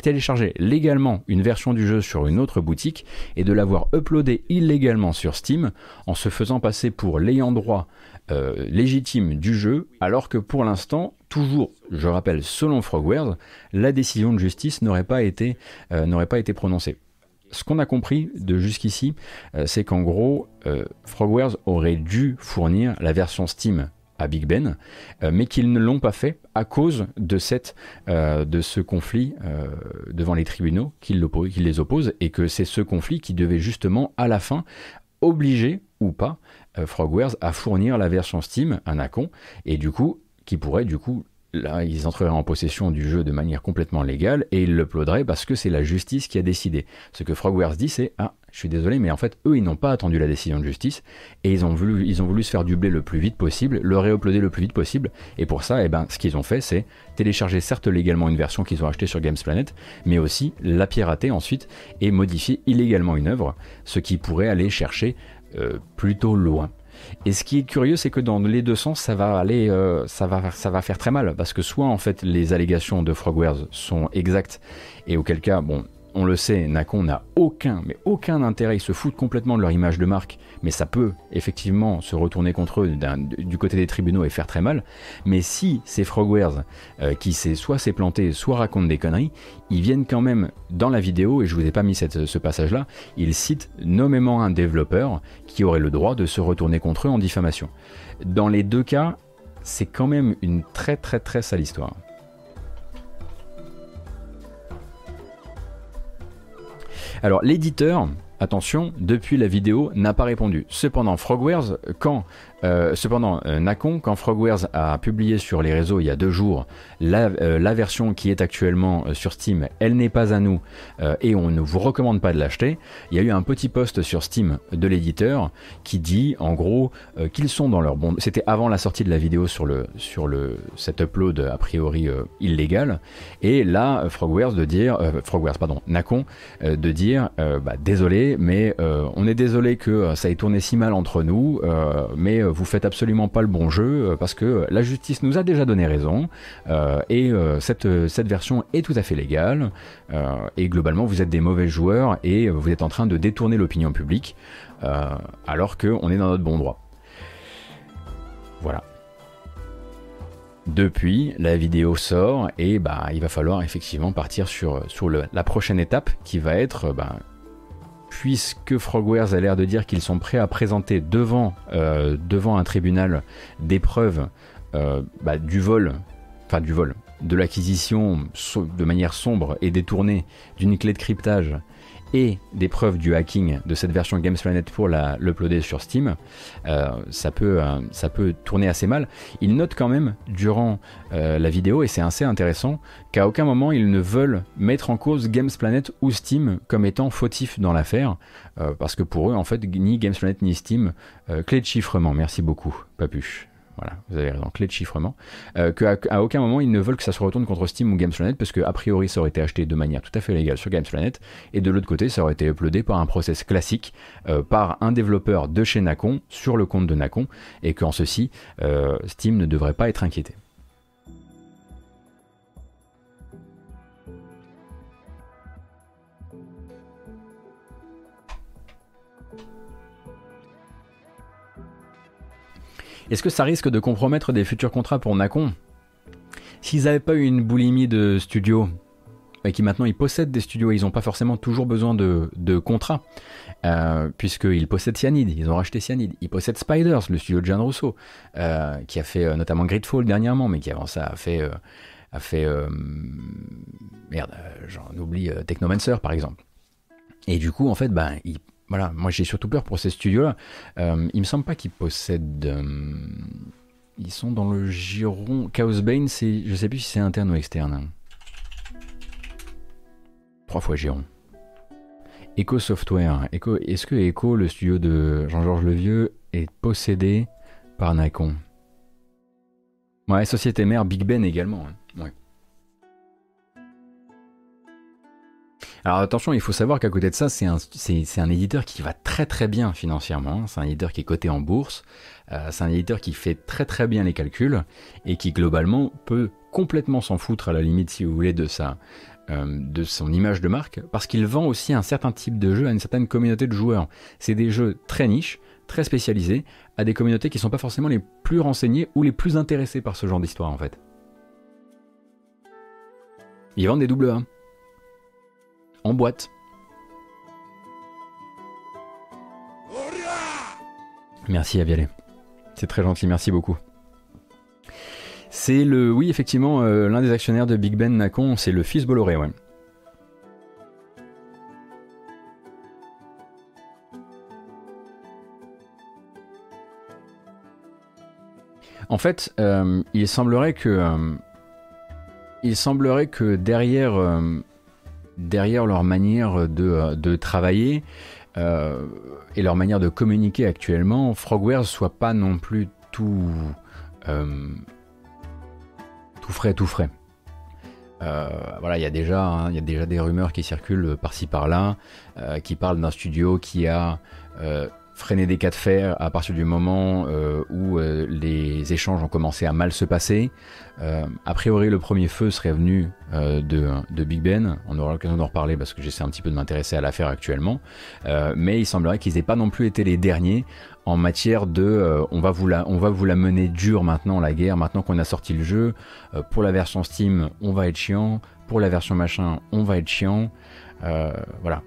téléchargé légalement une version du jeu sur une autre boutique et de l'avoir uploadé illégalement sur Steam en se faisant passer pour l'ayant droit légitime du jeu, alors que pour l'instant, toujours, je rappelle, selon Frogwares, la décision de justice n'aurait pas été, n'aurait pas été prononcée. Ce qu'on a compris de jusqu'ici, euh, c'est qu'en gros, euh, Frogwares aurait dû fournir la version Steam à Big Ben, euh, mais qu'ils ne l'ont pas fait à cause de, cette, de ce conflit devant les tribunaux qui, qui, les opposent, et que c'est ce conflit qui devait justement, à la fin, obliger ou pas Frogwares à fournir la version Steam à Nacon, et du coup, qui pourrait du coup là, ils entreraient en possession du jeu de manière complètement légale et ils l'uploaderaient parce que c'est la justice qui a décidé. Ce que Frogwares dit, c'est Ah, je suis désolé, mais en fait, eux, ils n'ont pas attendu la décision de justice et ils ont voulu, ils ont voulu se faire dubler le plus vite possible, le réuploader le plus vite possible. Et pour ça, eh ben, ce qu'ils ont fait, c'est télécharger certes légalement une version qu'ils ont achetée sur Games Planet, mais aussi la pirater ensuite et modifier illégalement une œuvre, ce qui pourrait aller chercher euh, plutôt loin. Et ce qui est curieux, c'est que dans les deux sens, ça va aller, euh, ça va, ça va faire très mal, parce que soit en fait les allégations de Frogwares sont exactes, et auquel cas, bon, on le sait, Nacon n'a aucun, mais aucun intérêt, ils se foutent complètement de leur image de marque, mais ça peut effectivement se retourner contre eux du côté des tribunaux et faire très mal. Mais si ces Frogwares, euh, qui soit s'est planté, soit racontent des conneries, ils viennent quand même dans la vidéo, et je vous ai pas mis ce passage-là, ils citent nommément un développeur qui aurait le droit de se retourner contre eux en diffamation. Dans les deux cas, c'est quand même une très très très sale histoire. Alors l'éditeur, attention, depuis la vidéo, n'a pas répondu. Cependant, Frogwares, quand euh, cependant, euh, Nacon, quand Frogwares a publié sur les réseaux il y a deux jours la, euh, version qui est actuellement sur Steam, elle n'est pas à nous et on ne vous recommande pas de l'acheter, il y a eu un petit post sur Steam de l'éditeur qui dit en gros qu'ils sont dans leur bon. C'était avant la sortie de la vidéo sur, le, sur le, cet upload a priori illégal. Et là, Frogwares de dire, Frogwares, pardon, Nacon, de dire bah, désolé, mais on est désolé que ça ait tourné si mal entre nous, mais vous faites absolument pas le bon jeu euh, parce que la justice nous a déjà donné raison euh, et euh, cette, cette version est tout à fait légale et globalement vous êtes des mauvais joueurs et vous êtes en train de détourner l'opinion publique alors qu'on est dans notre bon droit. Voilà. Depuis, la vidéo sort et bah, il va falloir effectivement partir sur, sur la prochaine étape qui va être bah, puisque Frogwares a l'air de dire qu'ils sont prêts à présenter devant, euh, un tribunal des preuves euh, bah, du vol, enfin du vol, de l'acquisition de manière sombre et détournée d'une clé de cryptage et des preuves du hacking de cette version Games Planet pour l'uploader sur Steam, euh, ça, peut, euh, ça tourner assez mal. Il note quand même durant euh, la vidéo, et c'est assez intéressant, qu'à aucun moment ils ne veulent mettre en cause Games Planet ou Steam comme étant fautifs dans l'affaire, parce que pour eux, en fait, ni Games Planet ni Steam, clé de chiffrement. Merci beaucoup, Papuche. Voilà, vous avez raison, clé de chiffrement. Euh, qu'à à aucun moment ils ne veulent que ça se retourne contre Steam ou GamesPlanet parce qu'a priori ça aurait été acheté de manière tout à fait légale sur GamesPlanet et de l'autre côté ça aurait été uploadé par un process classique euh, par un développeur de chez Nacon sur le compte de Nacon et qu'en ceci euh, Steam ne devrait pas être inquiété. Est-ce que ça risque de compromettre des futurs contrats pour Nacon? S'ils n'avaient pas eu une boulimie de studios, et qui maintenant ils possèdent des studios, ils n'ont pas forcément toujours besoin de, contrats, euh, puisqu'ils possèdent Cyanide, ils ont racheté Cyanide, ils possèdent Spiders, le studio de John Rousseau, euh, qui a fait euh, notamment Gridfall dernièrement, mais qui avant ça a fait, a fait merde, j'en oublie Technomancer par exemple. Et du coup, en fait, ben, ils voilà, moi j'ai surtout peur pour ces studios-là. Euh, il me semble pas qu'ils possèdent. Euh, ils sont dans le giron. Chaos Bane, c'est, je sais plus si c'est interne ou externe. Trois fois giron. Echo Software. Echo, est-ce que Echo, le studio de Jean-Georges Levieux, est possédé par Nacon Ouais, société mère Big Ben également. Hein. Alors attention, il faut savoir qu'à côté de ça, c'est un, éditeur qui va très très bien financièrement. Hein. C'est un éditeur qui est coté en bourse. Euh, c'est un éditeur qui fait très très bien les calculs et qui globalement peut complètement s'en foutre à la limite, si vous voulez, de euh, son image de marque, parce qu'il vend aussi un certain type de jeu à une certaine communauté de joueurs. C'est des jeux très niches, très spécialisés, à des communautés qui ne sont pas forcément les plus renseignées ou les plus intéressées par ce genre d'histoire en fait. Ils vendent des double boîte. Merci Avialet. C'est très gentil, merci beaucoup. C'est le, oui effectivement, euh, l'un des actionnaires de Big Ben Nacon, c'est le fils Bolloré, ouais. En fait, euh, il semblerait que, euh, il semblerait que derrière derrière leur manière de, euh, travailler euh, et leur manière de communiquer actuellement, Frogwares soit pas non plus tout, euh, frais, tout frais. voilà, il y hein, il y a déjà des rumeurs qui circulent par-ci par-là, qui parlent d'un studio qui a freiner des cas de fer à partir du moment euh, où euh, les échanges ont commencé à mal se passer. Euh, a priori, le premier feu serait venu de, Big Ben. On aura l'occasion d'en reparler parce que j'essaie un petit peu de m'intéresser à l'affaire actuellement. mais il semblerait qu'ils n'aient pas non plus été les derniers en matière de on, va vous la, on va vous la mener dure maintenant la guerre, maintenant qu'on a sorti le jeu. pour la version Steam, on va être chiant. Pour la version machin, on va être chiant. voilà,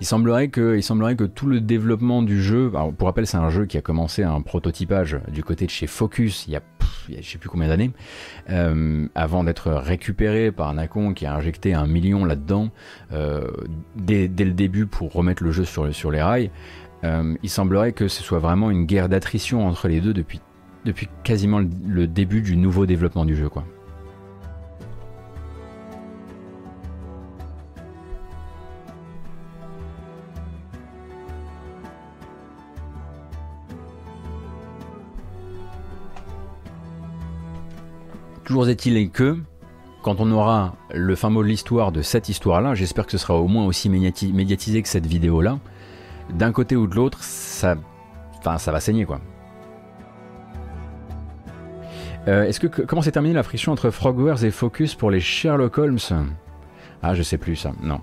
Il semblerait que, il tout le développement du jeu, pour rappel, c'est un jeu qui a commencé un prototypage du côté de chez Focus il y a, je sais plus combien d'années, euh, avant d'être récupéré par Nacon qui a injecté un million là-dedans euh, dès, le début pour remettre le jeu sur, sur les rails. Euh, il semblerait que ce soit vraiment une guerre d'attrition entre les deux depuis, depuis quasiment le début du nouveau développement du jeu, quoi. Toujours est-il que, quand on aura le fin mot de l'histoire de cette histoire-là, j'espère que ce sera au moins aussi médiatisé que cette vidéo-là, d'un côté ou de l'autre, ça, va saigner quoi. Euh, est-ce que comment s'est terminée la friction entre Frogwares et Focus pour les Sherlock Holmes? Ah, je sais plus ça. Non.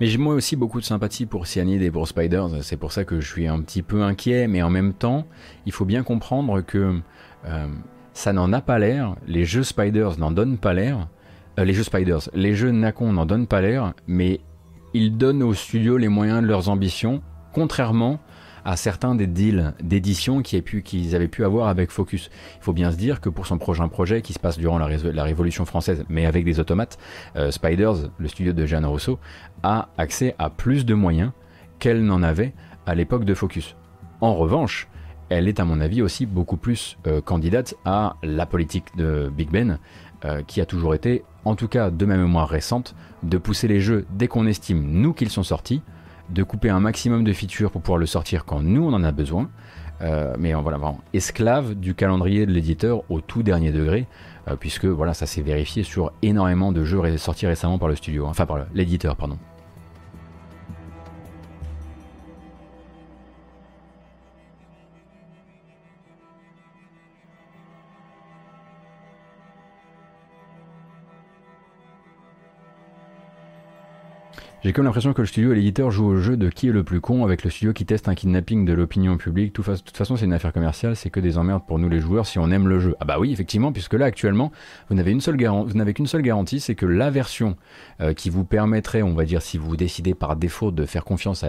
Mais j'ai moi aussi beaucoup de sympathie pour Cyanide et pour Spiders, c'est pour ça que je suis un petit peu inquiet, mais en même temps, il faut bien comprendre que euh, ça n'en a pas l'air, les jeux Spiders n'en donnent pas l'air, euh, les jeux Spiders, les jeux Nacon n'en donnent pas l'air, mais ils donnent aux studios les moyens de leurs ambitions, contrairement à certains des deals d'édition qu'ils avaient pu avoir avec Focus. Il faut bien se dire que pour son prochain projet qui se passe durant la, Révolution française, mais avec des automates, euh, Spiders, le studio de Jeanne Rousseau, a accès à plus de moyens qu'elle n'en avait à l'époque de Focus. En revanche, elle est à mon avis aussi beaucoup plus euh, candidate à la politique de Big Ben, euh, qui a toujours été, en tout cas de ma mémoire récente, de pousser les jeux dès qu'on estime, nous, qu'ils sont sortis, de couper un maximum de features pour pouvoir le sortir quand nous on en a besoin. Euh, mais voilà, vraiment esclave du calendrier de l'éditeur au tout dernier degré, euh, puisque voilà, ça s'est vérifié sur énormément de jeux sortis récemment par le studio, enfin par l'éditeur, pardon. J'ai comme l'impression que le studio et l'éditeur jouent au jeu de qui est le plus con avec le studio qui teste un kidnapping de l'opinion publique. De toute façon, c'est une affaire commerciale, c'est que des emmerdes pour nous les joueurs si on aime le jeu. Ah bah oui, effectivement, puisque là actuellement, vous n'avez qu'une seule garantie, c'est que la version euh, qui vous permettrait, on va dire, si vous décidez par défaut de faire confiance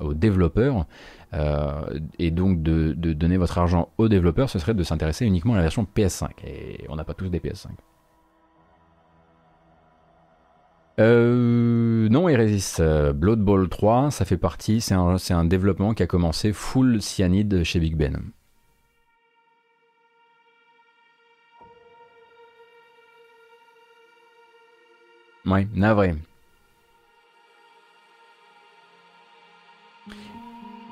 aux développeurs, euh, et donc de, de donner votre argent aux développeurs, ce serait de s'intéresser uniquement à la version PS5. Et on n'a pas tous des PS5. Euh, non, Eresis, Blood Bowl 3, ça fait partie, c'est un, un, développement qui a commencé full cyanide chez Big Ben. Ouais, navré.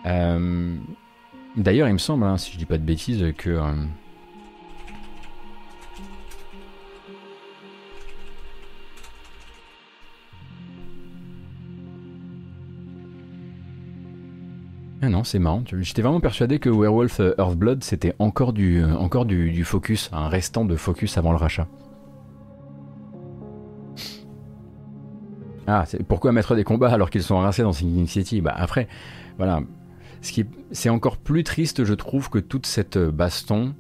Euh, d'ailleurs, il me semble, hein, si je dis pas de bêtises, que euh, Ah non, c'est marrant. J'étais vraiment persuadé que Werewolf euh, Earthblood c'était encore du, euh, encore du, focus, un restant de focus avant le rachat. Ah, pourquoi mettre des combats alors qu'ils sont rincés dans Sinking City Bah après, voilà. C'est encore plus triste, je trouve, que toute cette baston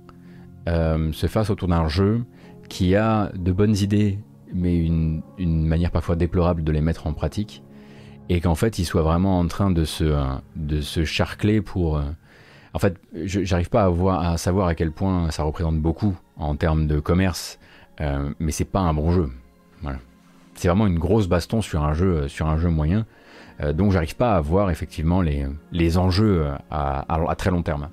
euh, se fasse autour d'un jeu qui a de bonnes idées, mais une, une manière parfois déplorable de les mettre en pratique et qu'en fait il soit vraiment en train de se, euh, de se charcler pour... Euh, en fait, j'arrive pas à, voir, à savoir à quel point ça représente beaucoup en termes de commerce, euh, mais c'est pas un bon jeu. C'est vraiment une grosse baston sur un jeu, sur un jeu moyen, donc j'arrive pas à voir effectivement les, les enjeux à, à, très long terme.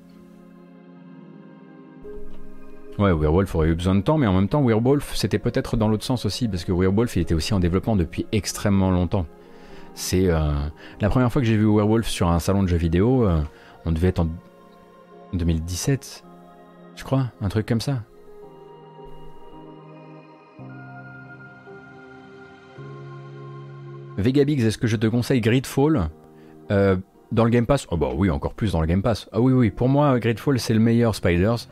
Ouais, Werewolf aurait eu besoin de temps, mais en même temps, Werewolf, c'était peut-être dans l'autre sens aussi, parce que Werewolf, il était aussi en développement depuis extrêmement longtemps. C'est la première fois que j'ai vu Werewolf sur un salon de jeux vidéo, on devait être en 2017, je crois, un truc comme ça. Vegabix, est-ce que je te conseille Gridfall euh, dans le Game Pass? Oh bah oui, encore plus dans le Game Pass. Ah oui, oui, pour moi, Gridfall, c'est le meilleur Spiders.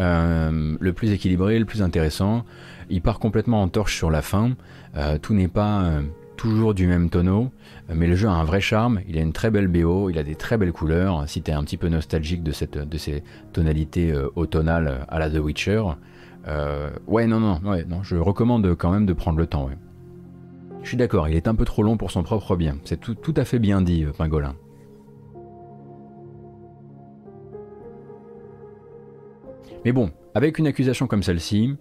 Euh, le plus équilibré, le plus intéressant. Il part complètement en torche sur la fin. Euh, tout n'est pas toujours du même tonneau, mais le jeu a un vrai charme. Il a une très belle BO, il a des très belles couleurs. Si tu es un petit peu nostalgique de, cette, de ces tonalités automnales à la The Witcher, ouais, non, non, ouais, non, je recommande quand même de prendre le temps. Je suis d'accord, il est un peu trop long pour son propre bien. C'est tout, à fait bien dit, euh, Pingolin. Mais bon, avec une accusation comme celle-ci,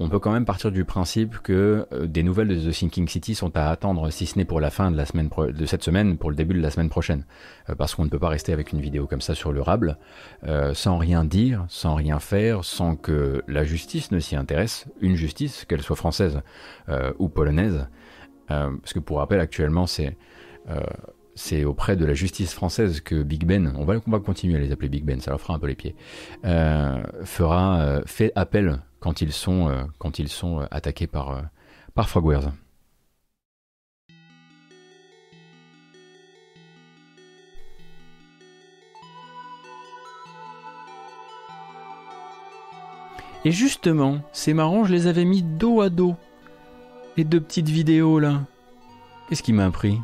on peut quand même partir du principe que euh, des nouvelles de The Sinking City sont à attendre, si ce n'est pour la fin de, la semaine de cette semaine, pour le début de la semaine prochaine. Euh, parce qu'on ne peut pas rester avec une vidéo comme ça sur le rable, sans rien dire, sans rien faire, sans que la justice ne s'y intéresse, une justice, qu'elle soit française ou polonaise, euh, parce que pour rappel, actuellement, c'est euh, auprès de la justice française que Big Ben, on va, on va continuer à les appeler Big Ben, ça leur fera un peu les pieds, euh, fera, fait appel quand ils sont, ils sont attaqués par, par Frogwares. Et justement, c'est marrant, je les avais mis dos à dos les deux petites vidéos là. Qu'est-ce qui m'a pris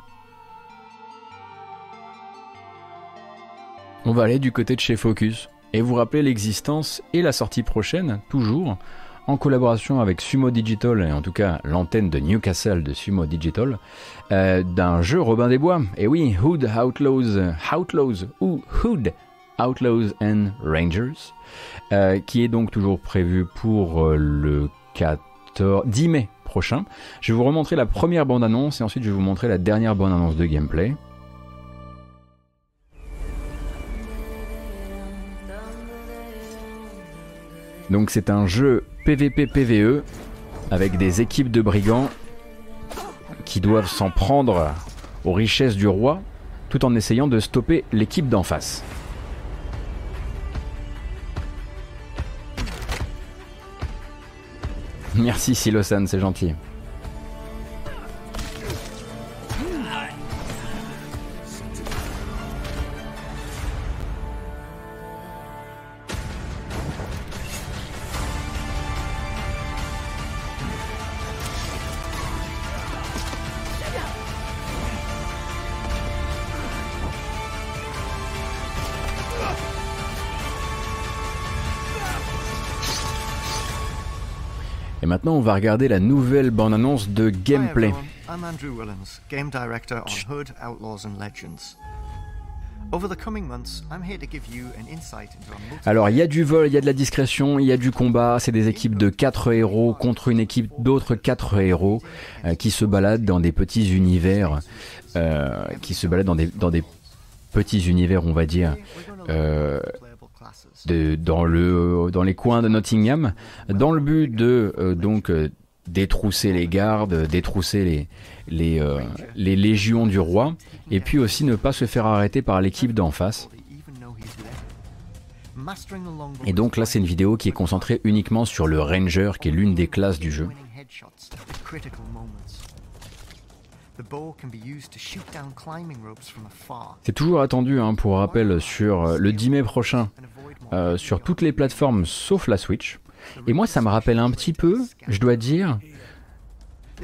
On va aller du côté de chez Focus et vous rappeler l'existence et la sortie prochaine, toujours, en collaboration avec Sumo Digital, et en tout cas l'antenne de Newcastle de Sumo Digital, euh, d'un jeu Robin des Bois. Et oui, Hood Outlaws, Outlaws ou Hood Outlaws and Rangers, euh, qui est donc toujours prévu pour euh, le 14, 10 mai prochain. Je vais vous remontrer la première bande-annonce et ensuite je vais vous montrer la dernière bande-annonce de gameplay. Donc c'est un jeu PVP PVE avec des équipes de brigands qui doivent s'en prendre aux richesses du roi tout en essayant de stopper l'équipe d'en face. Merci Silosan, c'est gentil. Maintenant, on va regarder la nouvelle bande-annonce de gameplay. Alors il y a du vol, il y a de la discrétion, il y a du combat, c'est des équipes de 4 héros contre une équipe d'autres 4 héros euh, qui se baladent dans des petits univers, euh, qui se baladent dans des, dans des petits univers on va dire, euh, dans, le, dans les coins de Nottingham, dans le but de euh, donc euh, détrousser les gardes, détrousser euh, les légions du roi, et puis aussi ne pas se faire arrêter par l'équipe d'en face. Et donc là c'est une vidéo qui est concentrée uniquement sur le ranger qui est l'une des classes du jeu. C'est toujours attendu hein, pour rappel sur le 10 mai prochain euh, sur toutes les plateformes sauf la Switch. Et moi, ça me rappelle un petit peu, je dois dire,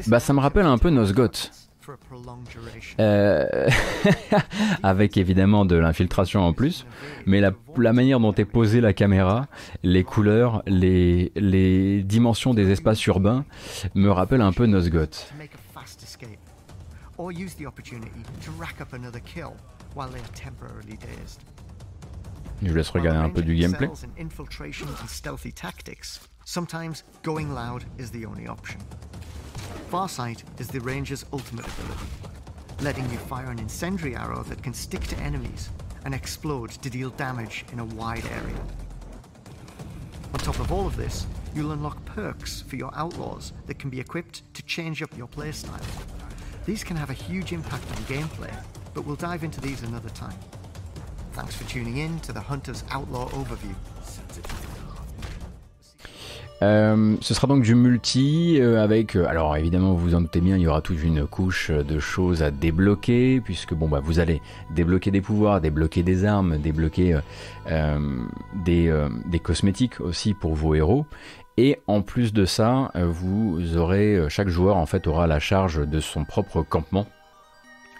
bah ça me rappelle un peu Nosgoth. Euh, avec évidemment de l'infiltration en plus, mais la, manière dont est posée la caméra, les couleurs, les, les dimensions des espaces urbains me rappellent un peu Nosgoth. Je laisse regarder un peu du gameplay. Sometimes going loud is the only option. Farsight is the ranger's ultimate ability, letting you fire an incendiary arrow that can stick to enemies and explode to deal damage in a wide area. On top of all of this, you'll unlock perks for your outlaws that can be equipped to change up your playstyle. These can have a huge impact on gameplay, but we'll dive into these another time. Thanks for tuning in to the Hunter's Outlaw Overview. Euh, ce sera donc du multi euh, avec, euh, alors évidemment vous en doutez bien, il y aura toute une couche de choses à débloquer puisque bon bah vous allez débloquer des pouvoirs, débloquer des armes, débloquer des, des, cosmétiques aussi pour vos héros. Et en plus de ça, vous aurez chaque joueur en fait aura la charge de son propre campement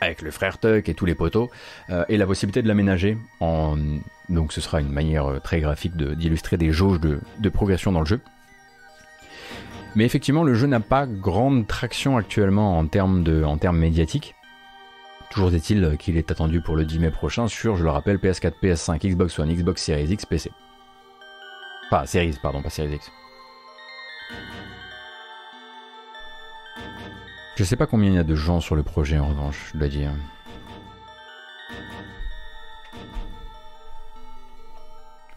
avec le frère Tuck et tous les poteaux et la possibilité de l'aménager donc ce sera une manière très graphique d'illustrer des jauges de, de progression dans le jeu. Mais effectivement, le jeu n'a pas grande traction actuellement en termes, de, en termes médiatiques. Toujours est-il qu'il est attendu pour le 10 mai prochain sur, je le rappelle, PS4, PS5, Xbox One, Xbox Series X, PC. Pas Series, pardon, pas Series X. Je sais pas combien il y a de gens sur le projet en revanche, je dois dire.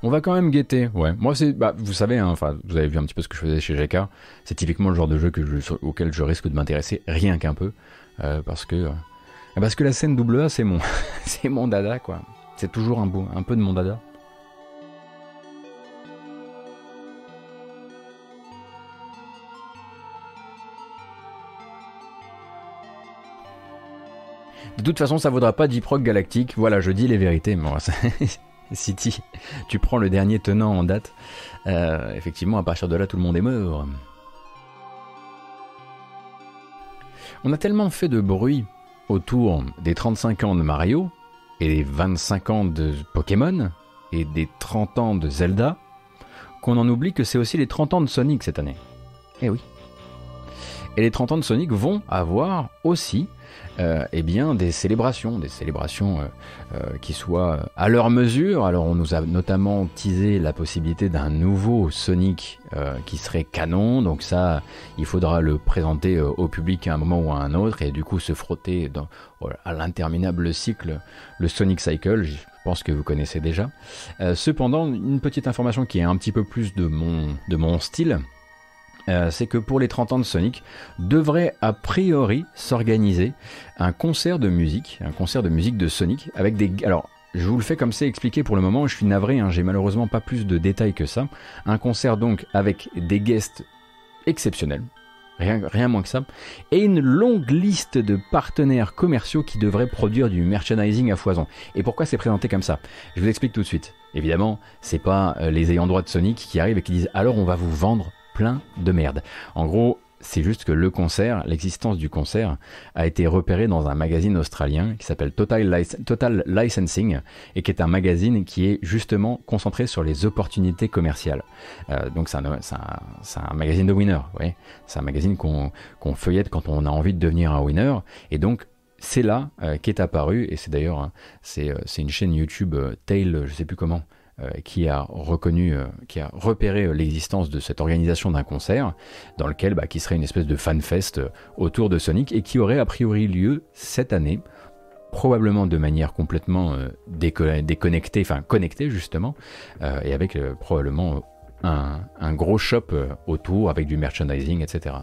On va quand même guetter, ouais. Moi, c'est, bah, vous savez, hein, enfin, vous avez vu un petit peu ce que je faisais chez GK. C'est typiquement le genre de jeu que auquel je risque de m'intéresser rien qu'un peu, euh, parce que, euh, parce que la scène AA, c'est mon, c'est mon dada, quoi. C'est toujours un, beau, un peu de mon dada. De toute façon, ça vaudra pas Deep Rock Galactique. Voilà, je dis les vérités. Moi, City, tu prends le dernier tenant en date, euh, effectivement, à partir de là, tout le monde est mort. On a tellement fait de bruit autour des 35 ans de Mario, et des 25 ans de Pokémon, et des 30 ans de Zelda, qu'on en oublie que c'est aussi les 30 ans de Sonic cette année. Eh oui. Et les 30 ans de Sonic vont avoir aussi euh, eh bien, des célébrations, des célébrations euh, euh, qui soient à leur mesure. Alors, on nous a notamment teasé la possibilité d'un nouveau Sonic qui serait canon. Donc ça, il faudra le présenter au public à un moment ou à un autre et du coup se frotter dans, à l'interminable cycle, le Sonic Cycle. Je pense que vous connaissez déjà. cependant, une petite information qui est un petit peu plus de mon, de mon style. Euh, c'est que pour les 30 ans de Sonic, devrait a priori s'organiser un concert de musique, un concert de musique de Sonic avec des... Alors, je vous le fais comme c'est expliqué pour le moment, je suis navré, hein, j'ai malheureusement pas plus de détails que ça. Un concert donc avec des guests exceptionnels, Rien, rien, moins que ça, et une longue liste de partenaires commerciaux qui devraient produire du merchandising à foison. Et pourquoi c'est présenté comme ça? Je vous explique tout de suite. Évidemment, c'est pas euh, les ayants droit de Sonic qui arrivent et qui disent alors on va vous vendre plein de merde. En gros, c'est juste que le concert, l'existence du concert, a été repérée dans un magazine australien qui s'appelle Total, Licensing et qui est un magazine qui est justement concentré sur les opportunités commerciales. Euh, donc c'est un, magazine de winner, ouais. c'est un magazine qu'on feuillette quand on a envie de devenir un winner. Et donc c'est là euh, qu'est apparu, et c'est d'ailleurs hein, euh, c'est une chaîne YouTube Tail, je sais plus comment, euh, qui a reconnu, euh, qui a repéré euh, l'existence de cette organisation d'un concert, dans lequel, bah, qui serait une espèce de fanfest autour de Sonic et qui aurait a priori lieu cette année, probablement de manière complètement déconnectée, enfin connectée justement, et avec probablement un, gros shop autour avec du merchandising, etc.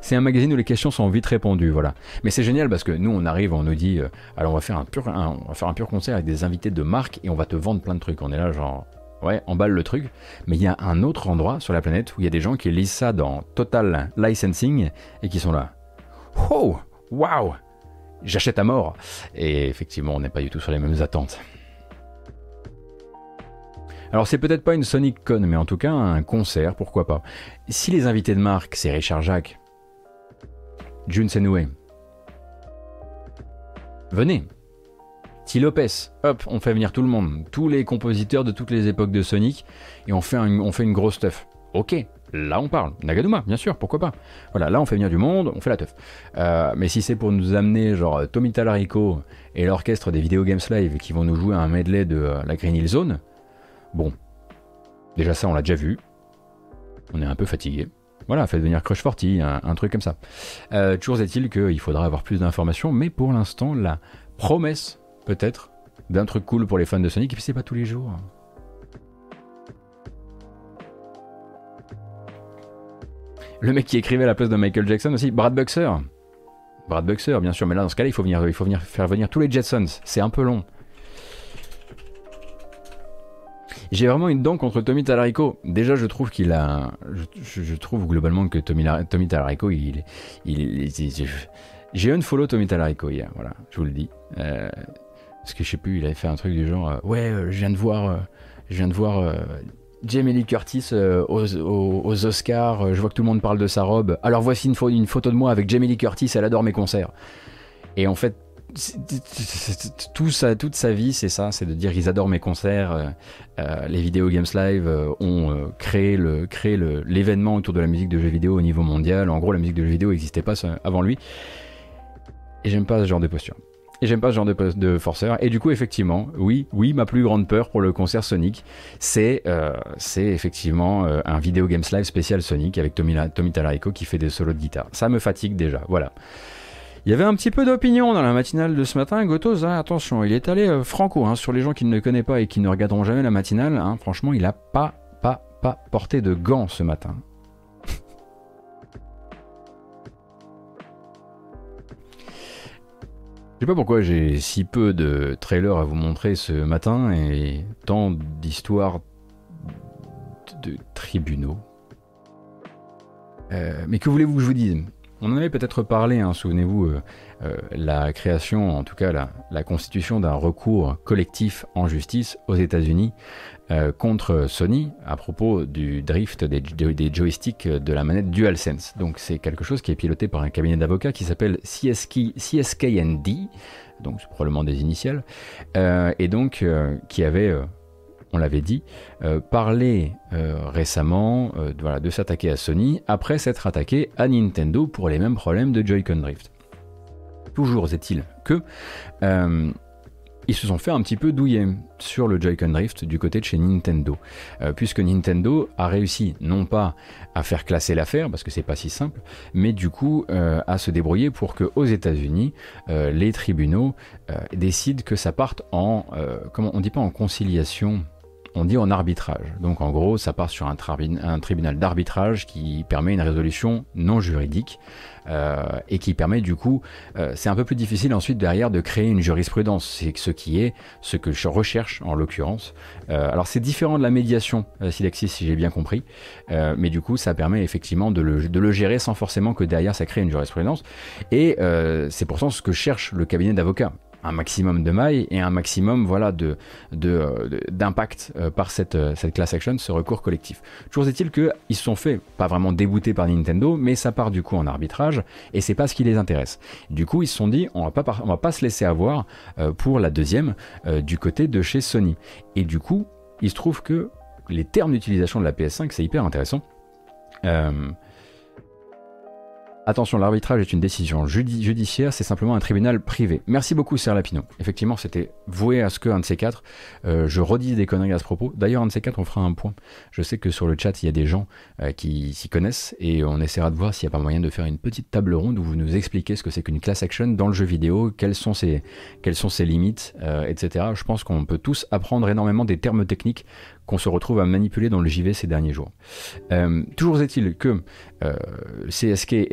C'est un magazine où les questions sont vite répondues, voilà. Mais c'est génial parce que nous, on arrive, on nous dit, euh, alors on va faire un pur, on va faire un pur concert avec des invités de marque et on va te vendre plein de trucs. On est là, genre, ouais, emballe le truc. Mais il y a un autre endroit sur la planète où il y a des gens qui lisent ça dans Total Licensing et qui sont là. Oh, waouh, j'achète à mort. Et effectivement, on n'est pas du tout sur les mêmes attentes. Alors c'est peut-être pas une Sonic Con, mais en tout cas un concert, pourquoi pas. Si les invités de marque, c'est Richard Jacques, Jun Senue. Venez. T. Lopez, hop, on fait venir tout le monde, tous les compositeurs de toutes les époques de Sonic, et on fait, on fait une grosse teuf. Ok, là on parle. Nagaduma, bien sûr, pourquoi pas. Voilà, là on fait venir du monde, on fait la teuf. Euh, mais si c'est pour nous amener genre Tommy Talarico et l'orchestre des Video Games Live qui vont nous jouer un medley de euh, la Green Hill Zone, bon, déjà ça on l'a déjà vu. On est un peu fatigué. Voilà, faites venir Crush 40, un, truc comme ça. Euh, toujours est-il qu'il faudra avoir plus d'informations, mais pour l'instant, la promesse, peut-être, d'un truc cool pour les fans de Sonic, et puis c'est pas tous les jours. Le mec qui écrivait à la place de Michael Jackson aussi, Brad Buxer. Brad Buxer, bien sûr, mais là, dans ce cas-là, il faut il faut venir faire venir tous les Jetsons. C'est un peu long. J'ai vraiment une dent contre Tommy Talarico. Déjà, je trouve qu'il a. Je, trouve globalement que Tommy, Tommy Talarico, il, il, j'ai un follow Tommy Talarico hier, voilà, je vous le dis. Euh, parce que je sais plus, il avait fait un truc du genre, euh, ouais, euh, je viens de voir, je viens de voir Jamie Lee Curtis aux, aux, Oscars. je vois que tout le monde parle de sa robe. Alors voici une, une photo de moi avec Jamie Lee Curtis. Elle adore mes concerts. Et en fait, tout ça, toute sa vie, c'est ça, c'est de dire ils adorent mes concerts. Euh, euh, les vidéos Games Live euh, ont créé le créé l'événement autour de la musique de jeux vidéo au niveau mondial. En gros, la musique de jeux vidéo n'existait pas avant lui. Et j'aime pas ce genre de posture. Et j'aime pas ce genre de, forceur. Et du coup, effectivement, oui, oui, ma plus grande peur pour le concert Sonic, c'est c'est effectivement un vidéo Games Live spécial Sonic avec Tommy, Tommy Talarico qui fait des solos de guitare. Ça me fatigue déjà. Voilà. Il y avait un petit peu d'opinion dans la matinale de ce matin. Gotos, hein, attention, il est allé euh, franco hein, sur les gens qui ne le connaissent pas et qui ne regarderont jamais la matinale. Hein. franchement, il a pas, pas, pas porté de gants ce matin. Je sais pas pourquoi j'ai si peu de trailers à vous montrer ce matin et tant d'histoires de tribunaux. Euh, mais que voulez-vous que je vous dise? On en avait peut-être parlé, hein, souvenez-vous, euh, euh, la création, en tout cas la, constitution d'un recours collectif en justice aux États-Unis euh, contre Sony à propos du drift des, joysticks de la manette DualSense. Donc c'est quelque chose qui est piloté par un cabinet d'avocats qui s'appelle CSK, CSKND, donc probablement des initiales, et donc qui avait on l'avait dit, euh, parler euh, récemment euh, de, s'attaquer à Sony après s'être attaqué à Nintendo pour les mêmes problèmes de Joy-Con Drift. Toujours est-il que ils se sont fait un petit peu douiller sur le Joy-Con Drift du côté de chez Nintendo, puisque Nintendo a réussi non pas à faire classer l'affaire, parce que c'est pas si simple, mais du coup à se débrouiller pour que aux États-Unis, les tribunaux décident que ça parte en, comment on dit pas en conciliation, on dit en arbitrage. Donc en gros, ça part sur un, tribunal d'arbitrage qui permet une résolution non juridique euh, et qui permet du coup, euh, c'est un peu plus difficile ensuite derrière de créer une jurisprudence. C'est ce qui est ce que je recherche en l'occurrence. Euh, alors c'est différent de la médiation Silexis si j'ai bien compris, mais du coup ça permet effectivement de le, de le, gérer sans forcément que derrière ça crée une jurisprudence. Et c'est pourtant ce que cherche le cabinet d'avocats un maximum de mailles et un maximum voilà de d'impact euh, par cette euh, cette class action, ce recours collectif. Toujours est-il que ils se sont fait pas vraiment déboutés par Nintendo, mais ça part du coup en arbitrage et c'est pas ce qui les intéresse. Du coup, ils se sont dit on va pas va pas se laisser avoir euh, pour la deuxième du côté de chez Sony. Et du coup, il se trouve que les termes d'utilisation de la PS5, c'est hyper intéressant. Attention, l'arbitrage est une décision judiciaire, c'est simplement un tribunal privé. Merci beaucoup, Serre Lapino. Effectivement, c'était voué à ce qu'un de ces quatre, euh, je redis des conneries à ce propos. D'ailleurs, un de ces quatre, on fera un point. Je sais que sur le chat, il y a des gens euh, qui s'y connaissent et on essaiera de voir s'il n'y a pas moyen de faire une petite table ronde où vous nous expliquez ce que c'est qu'une class action dans le jeu vidéo, quelles sont ses, quelles sont ses limites, euh, etc. Je pense qu'on peut tous apprendre énormément des termes techniques qu'on se retrouve à manipuler dans le JV ces derniers jours. Euh, toujours est-il que euh, CSK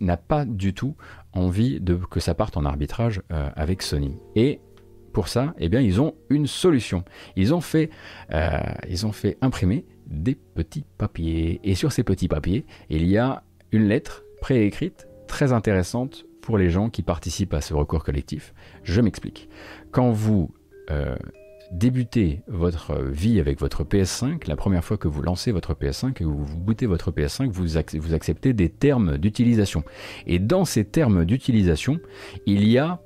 n'a pas du tout envie de que ça parte en arbitrage euh, avec Sony. Et pour ça, eh bien, ils ont une solution. Ils ont fait, ils ont fait imprimer des petits papiers. Et sur ces petits papiers, il y a une lettre préécrite très intéressante pour les gens qui participent à ce recours collectif. Je m'explique. Quand vous débutez votre vie avec votre PS5, la première fois que vous lancez votre PS5 et que vous, bootez votre PS5, vous, acceptez des termes d'utilisation. Et dans ces termes d'utilisation, il y a,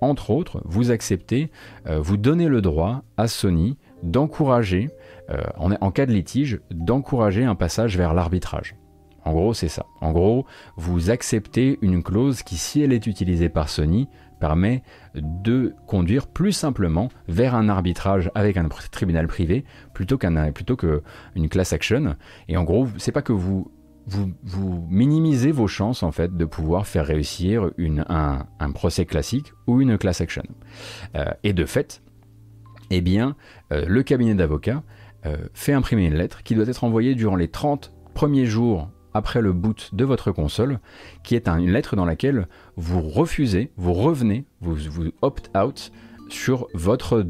entre autres, vous acceptez, euh, vous donnez le droit à Sony d'encourager, euh, en cas de litige, d'encourager un passage vers l'arbitrage. En gros, c'est ça. En gros, vous acceptez une clause qui, si elle est utilisée par Sony, permet de conduire plus simplement vers un arbitrage avec un tribunal privé plutôt qu'un plutôt qu'une class action. Et en gros, c'est pas que vous minimisez vos chances en fait de pouvoir faire réussir une, un, procès classique ou une class action. Euh, et de fait, eh bien, euh, le cabinet d'avocats euh, fait imprimer une lettre qui doit être envoyée durant les 30 premiers jours après le boot de votre console, qui est une lettre dans laquelle vous refusez, vous revenez, vous, vous opt-out sur votre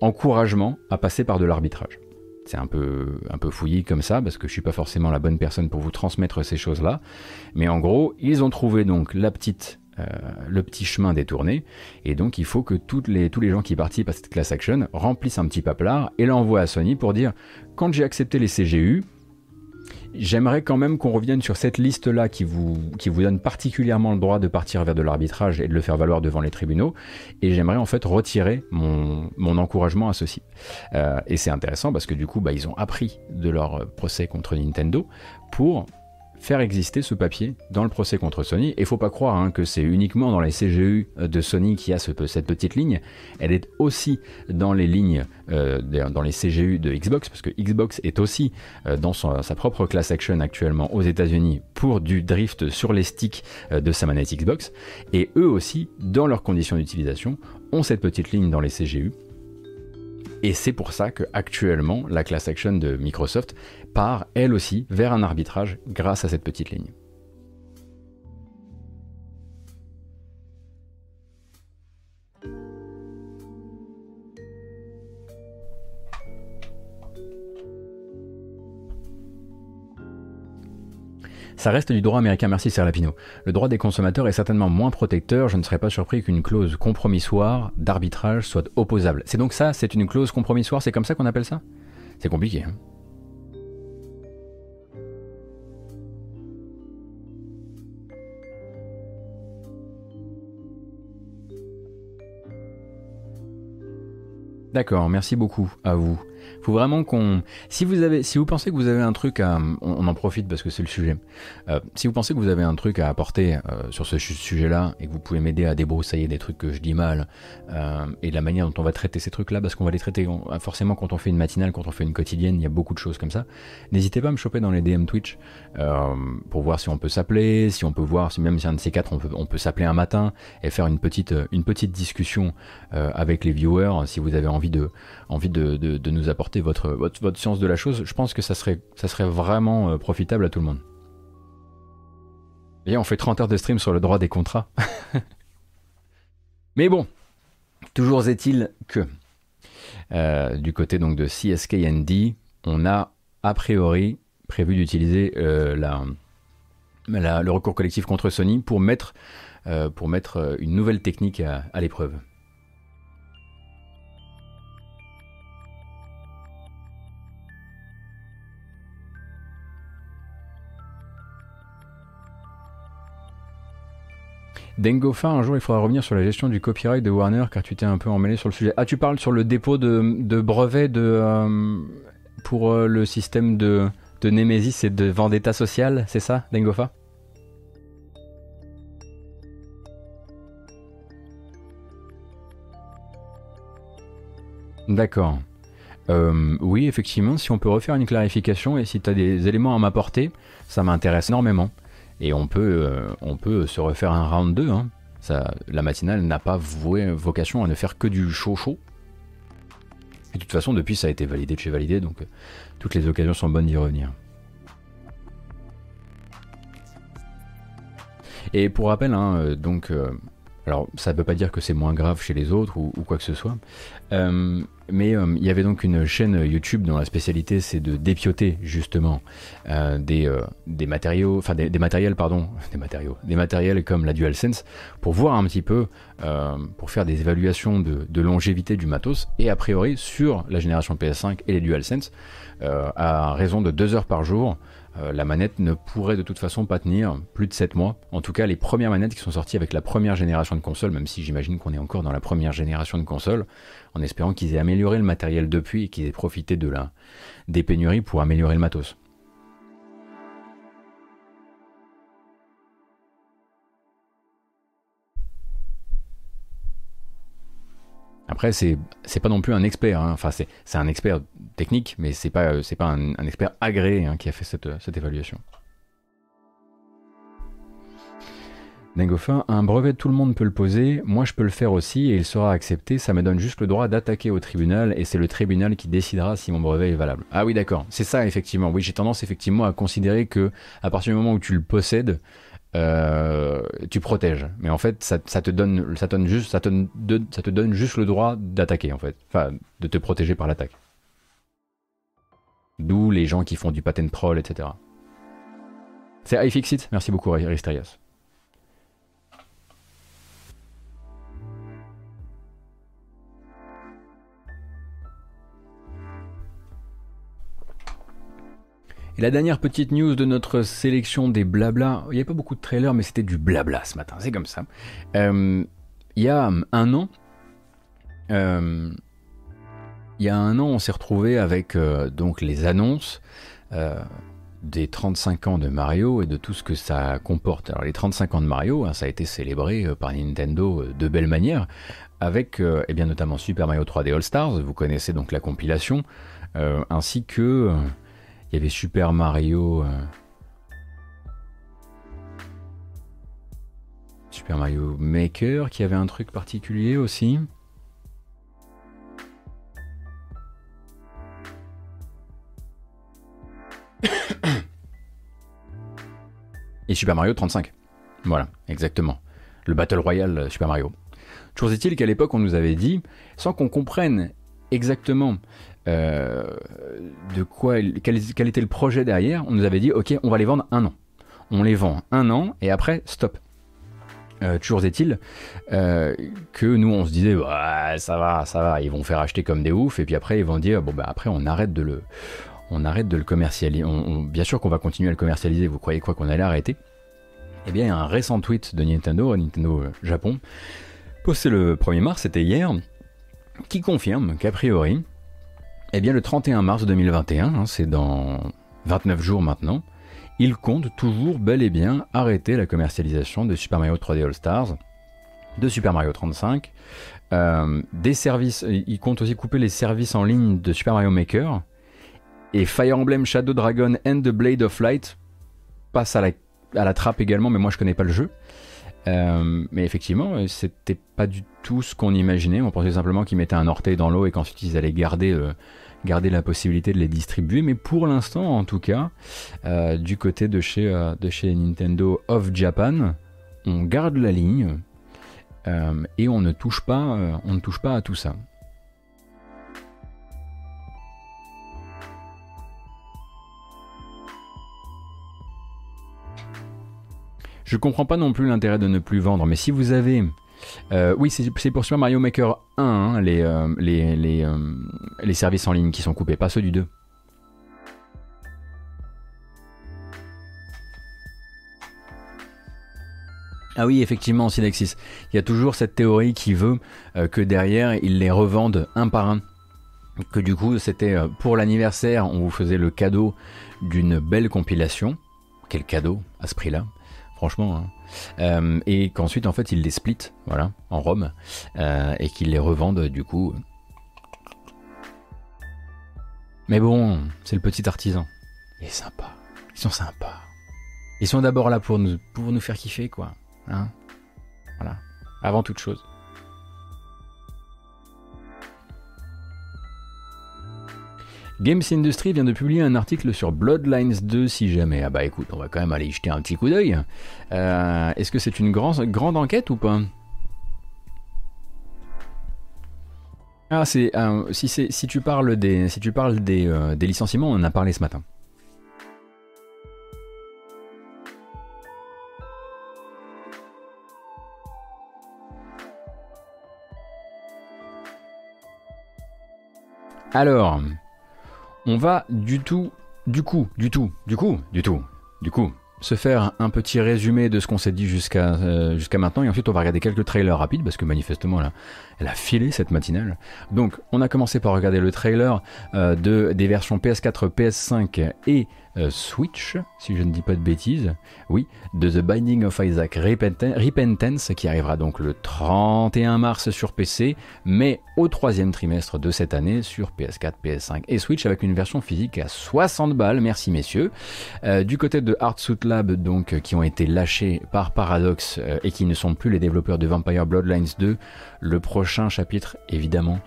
encouragement à passer par de l'arbitrage. C'est un peu, un fouillis comme ça, parce que je suis pas forcément la bonne personne pour vous transmettre ces choses-là. Mais en gros, ils ont trouvé donc la petite, euh, le petit chemin détourné, et donc il faut que tous les gens qui participent à cette class action remplissent un petit paplard et l'envoient à Sony pour dire quand j'ai accepté les CGU, J'aimerais quand même qu'on revienne sur cette liste-là qui vous, qui vous donne particulièrement le droit de partir vers de l'arbitrage et de le faire valoir devant les tribunaux. Et j'aimerais en fait retirer mon, mon encouragement à ceci. Euh, et c'est intéressant parce que du coup, bah, ils ont appris de leur procès contre Nintendo pour faire exister ce papier dans le procès contre Sony. Et faut pas croire hein, que c'est uniquement dans les CGU de Sony qui a ce, cette petite ligne. Elle est aussi dans les lignes, euh, dans les CGU de Xbox, parce que Xbox est aussi euh, dans sa propre class action actuellement aux États-Unis pour du drift sur les sticks euh, de sa manette Xbox. Et eux aussi, dans leurs conditions d'utilisation, ont cette petite ligne dans les CGU. Et c'est pour ça que actuellement la class action de Microsoft part elle aussi vers un arbitrage grâce à cette petite ligne. Ça reste du droit américain, merci Serlapino. Le droit des consommateurs est certainement moins protecteur, je ne serais pas surpris qu'une clause compromissoire d'arbitrage soit opposable. C'est donc ça, c'est une clause compromissoire, c'est comme ça qu'on appelle ça? C'est compliqué. Hein D'accord, merci beaucoup à vous. Faut vraiment qu'on. Si vous avez, si vous pensez que vous avez un truc à, on, en profite parce que c'est le sujet. Euh, si vous pensez que vous avez un truc à apporter euh, sur ce sujet-là et que vous pouvez m'aider à débroussailler des trucs que je dis mal euh, et la manière dont on va traiter ces trucs-là, parce qu'on va les traiter forcément quand on fait une matinale, quand on fait une quotidienne, il y a beaucoup de choses comme ça. N'hésitez pas à me choper dans les DM Twitch pour voir si on peut s'appeler, si on peut voir si même si un de ces quatre on peut, on peut s'appeler un matin et faire une petite, une petite discussion avec les viewers si vous avez envie de, envie de, de, de nous apporter votre, votre, science de la chose, je pense que ça serait, ça serait vraiment euh, profitable à tout le monde. Et on fait 30 heures de stream sur le droit des contrats. Mais bon, toujours est-il que euh, du côté donc de CSKND, on a a priori prévu d'utiliser euh, la, le recours collectif contre Sony pour mettre, pour mettre une nouvelle technique à l'épreuve. Dengofa, un jour il faudra revenir sur la gestion du copyright de Warner car tu t'es un peu emmêlé sur le sujet. Ah, tu parles sur le dépôt de, brevets de, euh, pour euh, le système de, de Nemesis et de Vendetta Social, c'est ça, Dengofa D'accord. Euh, oui, effectivement, si on peut refaire une clarification et si tu as des éléments à m'apporter, ça m'intéresse énormément. Et on peut, euh, on peut se refaire un round 2. Hein. Ça, la matinale n'a pas voué, vocation à ne faire que du chaud chaud. Et de toute façon, depuis, ça a été validé de chez validé, donc euh, toutes les occasions sont bonnes d'y revenir. Et pour rappel, hein, euh, donc, alors ça ne veut pas dire que c'est moins grave chez les autres ou, quoi que ce soit, mais euh, il y avait donc une chaîne YouTube dont la spécialité c'est de dépioter justement euh, des, euh, des matériaux, enfin des, matériels pardon, des matériaux, des matériels comme la DualSense pour voir un petit peu, pour faire des évaluations de, de, longévité du matos et a priori sur la génération PS5 et les DualSense à raison de 2 heures par jour. La manette ne pourrait de toute façon pas tenir plus de 7 mois. En tout cas, les premières manettes qui sont sorties avec la première génération de console, même si j'imagine qu'on est encore dans la première génération de console, en espérant qu'ils aient amélioré le matériel depuis et qu'ils aient profité de la, des pénuries pour améliorer le matos. Après, c'est pas non plus un expert. Hein. Enfin, c'est un expert technique, mais c'est pas c'est pas un, expert agréé hein, qui a fait cette, cette évaluation. Nengofa, un brevet, tout le monde peut le poser, moi je peux le faire aussi et il sera accepté, ça me donne juste le droit d'attaquer au tribunal et c'est le tribunal qui décidera si mon brevet est valable. Ah oui d'accord, c'est ça effectivement, oui j'ai tendance effectivement à considérer que à partir du moment où tu le possèdes, euh, tu protèges. Mais en fait ça, te donne, juste, le droit d'attaquer en fait, enfin de te protéger par l'attaque. D'où les gens qui font du patent troll, etc. C'est iFixit, merci beaucoup Risterios. Et la dernière petite news de notre sélection des blabla, il n'y avait pas beaucoup de trailers, mais c'était du blabla ce matin, c'est comme ça. Euh, il y a un an, euh, a un an, on s'est retrouvé avec euh, donc les annonces des 35 ans de Mario et de tout ce que ça comporte. Alors les 35 ans de Mario, hein, ça a été célébré par Nintendo de belle manière, avec eh bien notamment Super Mario 3D All Stars. Vous connaissez donc la compilation, ainsi que il y avait Super Mario. Euh, Super Mario Maker qui avait un truc particulier aussi. Et Super Mario 35. Voilà, exactement. Le Battle Royale Super Mario. Toujours est-il qu'à l'époque, on nous avait dit, sans qu'on comprenne exactement de quoi, quel, était le projet derrière, on nous avait dit ok, on va les vendre un an. On les vend un an et après stop. Euh, toujours est-il euh, que nous on se disait bah, ça va, ça va, ils vont faire acheter comme des oufs et puis après ils vont dire bon bah après on arrête de le, on arrête de le commercialiser. bien sûr qu'on va continuer à le commercialiser. Vous croyez quoi qu'on allait arrêter? Eh bien il y a un récent tweet de Nintendo, Nintendo Japon, posté le 1er mars, c'était hier, qui confirme qu'a priori eh bien, le 31 mars 2021, hein, c'est dans 29 jours maintenant, il compte toujours bel et bien arrêter la commercialisation de Super Mario 3D All Stars, de Super Mario 35, euh, des services, il compte aussi couper les services en ligne de Super Mario Maker, et Fire Emblem Shadow Dragon and the Blade of Light passe à la, trappe également, mais moi je connais pas le jeu. Euh, mais effectivement, c'était pas du tout ce qu'on imaginait. On pensait simplement qu'ils mettaient un orteil dans l'eau et qu'ensuite ils allaient garder euh, garder la possibilité de les distribuer. Mais pour l'instant, en tout cas, euh, du côté de chez, euh, de chez Nintendo of Japan, on garde la ligne euh, et on ne touche pas, on ne touche pas à tout ça. Je comprends pas non plus l'intérêt de ne plus vendre, mais si vous avez euh, oui, c'est pour Super Mario Maker 1, hein, les, euh, les, euh, les, services en ligne qui sont coupés, pas ceux du 2. Ah oui, effectivement, Synexis. Il y a toujours cette théorie qui veut que derrière, ils les revendent un par un. Que du coup, c'était pour l'anniversaire, on vous faisait le cadeau d'une belle compilation. Quel cadeau à ce prix-là franchement. Hein. Euh, et qu'ensuite, en fait, ils les split, voilà, en Rome, euh, et qu'ils les revendent du coup. Mais bon, c'est le petit artisan. Il est sympa. Ils sont sympas. Ils sont d'abord là pour nous, pour nous faire kiffer, quoi. Hein voilà. Avant toute chose. Games Industry vient de publier un article sur Bloodlines 2 si jamais. Ah bah écoute, on va quand même aller y jeter un petit coup d'œil. Euh, est-ce que c'est une grande, enquête ou pas? Ah, c'est euh, si, si tu parles des si tu parles des, euh, des licenciements, on en a parlé ce matin. Alors, on va du tout, du coup, du tout, du coup, du tout, du coup, se faire un petit résumé de ce qu'on s'est dit jusqu'à euh, jusqu'à maintenant et ensuite on va regarder quelques trailers rapides parce que manifestement elle a filé cette matinale. Donc on a commencé par regarder le trailer euh, de des versions PS4, PS5 et Switch, si je ne dis pas de bêtises. Oui, de The Binding of Isaac Repentance, qui arrivera donc le 31 mars sur PC, mais au troisième trimestre de cette année sur PS4, PS5 et Switch avec une version physique à 60 balles. Merci messieurs. du côté de Suit Lab, donc, qui ont été lâchés par Paradox et qui ne sont plus les développeurs de Vampire Bloodlines 2, le prochain chapitre, évidemment, euh,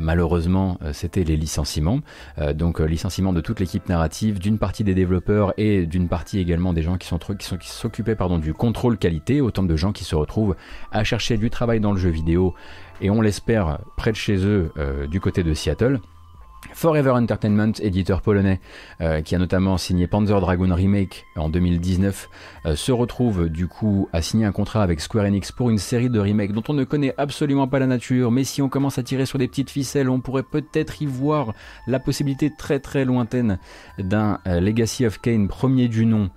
malheureusement, euh, c'était les licenciements. Euh, donc licenciement de toute l'équipe narrative, d'une partie des développeurs et d'une partie également des gens qui sont qui sont qui s'occupaient pardon du contrôle qualité, autant de gens qui se retrouvent à chercher du travail dans le jeu vidéo et on l'espère près de chez eux du côté de Seattle. Forever Entertainment, éditeur polonais, euh, qui a notamment signé Panzer Dragon Remake en 2019, euh, se retrouve du coup à signer un contrat avec Square Enix pour une série de remakes dont on ne connaît absolument pas la nature, mais si on commence à tirer sur des petites ficelles, on pourrait peut-être y voir la possibilité très très lointaine d'un euh, Legacy of Kane premier du nom.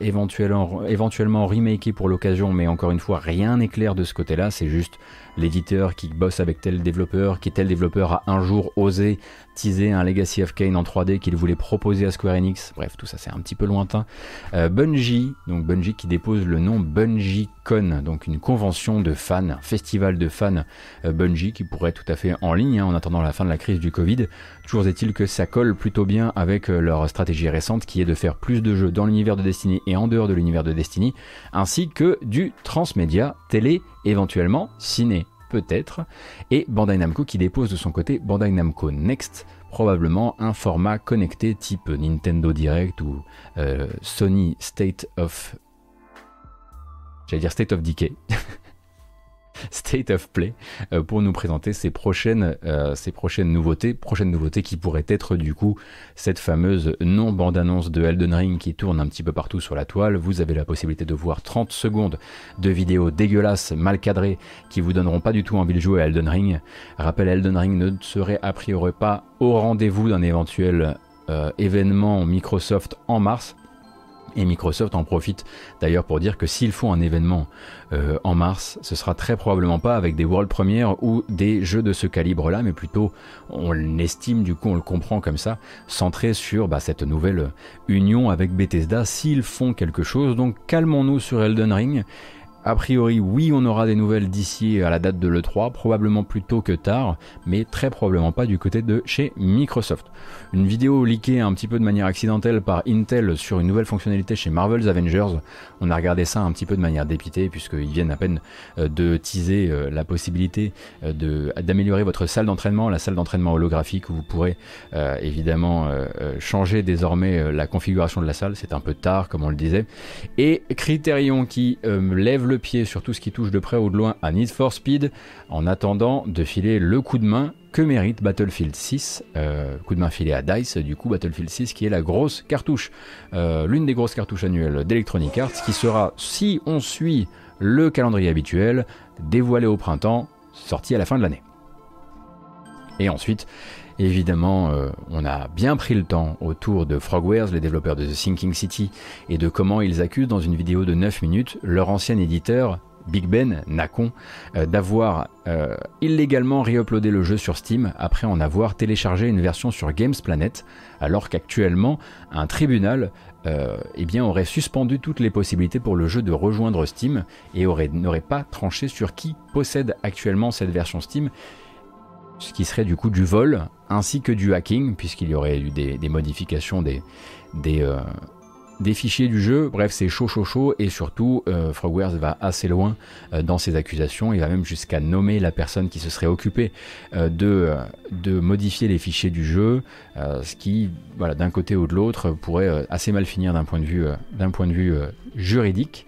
éventuellement, éventuellement remaké pour l'occasion, mais encore une fois, rien n'est clair de ce côté-là, c'est juste l'éditeur qui bosse avec tel développeur, qui tel développeur a un jour osé un Legacy of Kane en 3D qu'il voulait proposer à Square Enix. Bref, tout ça c'est un petit peu lointain. Euh, Bungie, donc Bungie qui dépose le nom Bungie Con, donc une convention de fans, un festival de fans euh, Bungie qui pourrait être tout à fait en ligne hein, en attendant la fin de la crise du Covid. Toujours est-il que ça colle plutôt bien avec euh, leur stratégie récente qui est de faire plus de jeux dans l'univers de Destiny et en dehors de l'univers de Destiny, ainsi que du transmédia, télé, éventuellement ciné peut-être, et Bandai Namco qui dépose de son côté Bandai Namco Next, probablement un format connecté type Nintendo Direct ou euh, Sony State of... J'allais dire State of Decay. State of Play euh, pour nous présenter ces prochaines, euh, prochaines nouveautés, prochaines nouveautés qui pourraient être du coup cette fameuse non bande-annonce de Elden Ring qui tourne un petit peu partout sur la toile. Vous avez la possibilité de voir 30 secondes de vidéos dégueulasses, mal cadrées, qui vous donneront pas du tout envie de jouer à Elden Ring. Rappel, Elden Ring ne serait a priori pas au rendez-vous d'un éventuel euh, événement Microsoft en mars. Et Microsoft en profite d'ailleurs pour dire que s'ils font un événement euh, en mars, ce sera très probablement pas avec des world premières ou des jeux de ce calibre-là, mais plutôt, on l'estime du coup, on le comprend comme ça, centré sur bah, cette nouvelle union avec Bethesda s'ils font quelque chose. Donc calmons-nous sur Elden Ring a priori, oui, on aura des nouvelles d'ici à la date de l'E3, probablement plus tôt que tard, mais très probablement pas du côté de chez Microsoft. Une vidéo leakée un petit peu de manière accidentelle par Intel sur une nouvelle fonctionnalité chez Marvel's Avengers. On a regardé ça un petit peu de manière dépitée, puisqu'ils viennent à peine euh, de teaser euh, la possibilité euh, d'améliorer votre salle d'entraînement, la salle d'entraînement holographique où vous pourrez évidemment changer désormais la configuration de la salle. C'est un peu tard, comme on le disait. Et Criterion qui lève le pied sur tout ce qui touche de près ou de loin à Need for Speed, en attendant de filer le coup de main que mérite Battlefield 6, euh, coup de main filé à DICE, du coup Battlefield 6 qui est la grosse cartouche, euh, l'une des grosses cartouches annuelles d'Electronic Arts, qui sera, si on suit le calendrier habituel, dévoilé au printemps, sorti à la fin de l'année. Et ensuite, Évidemment, euh, on a bien pris le temps autour de Frogwares, les développeurs de The Sinking City, et de comment ils accusent dans une vidéo de 9 minutes leur ancien éditeur, Big Ben, Nacon, euh, d'avoir euh, illégalement réuploadé le jeu sur Steam après en avoir téléchargé une version sur Games Planet, alors qu'actuellement, un tribunal eh bien, aurait suspendu toutes les possibilités pour le jeu de rejoindre Steam et n'aurait pas tranché sur qui possède actuellement cette version Steam ce qui serait du coup du vol ainsi que du hacking, puisqu'il y aurait eu des, modifications des, des, euh, des, fichiers du jeu. Bref, c'est chaud, chaud, chaud, et surtout, euh, Frogwares va assez loin euh, dans ses accusations. Il va même jusqu'à nommer la personne qui se serait occupée de, de modifier les fichiers du jeu, ce qui, d'un côté ou de l'autre, pourrait assez mal finir d'un point de vue, juridique.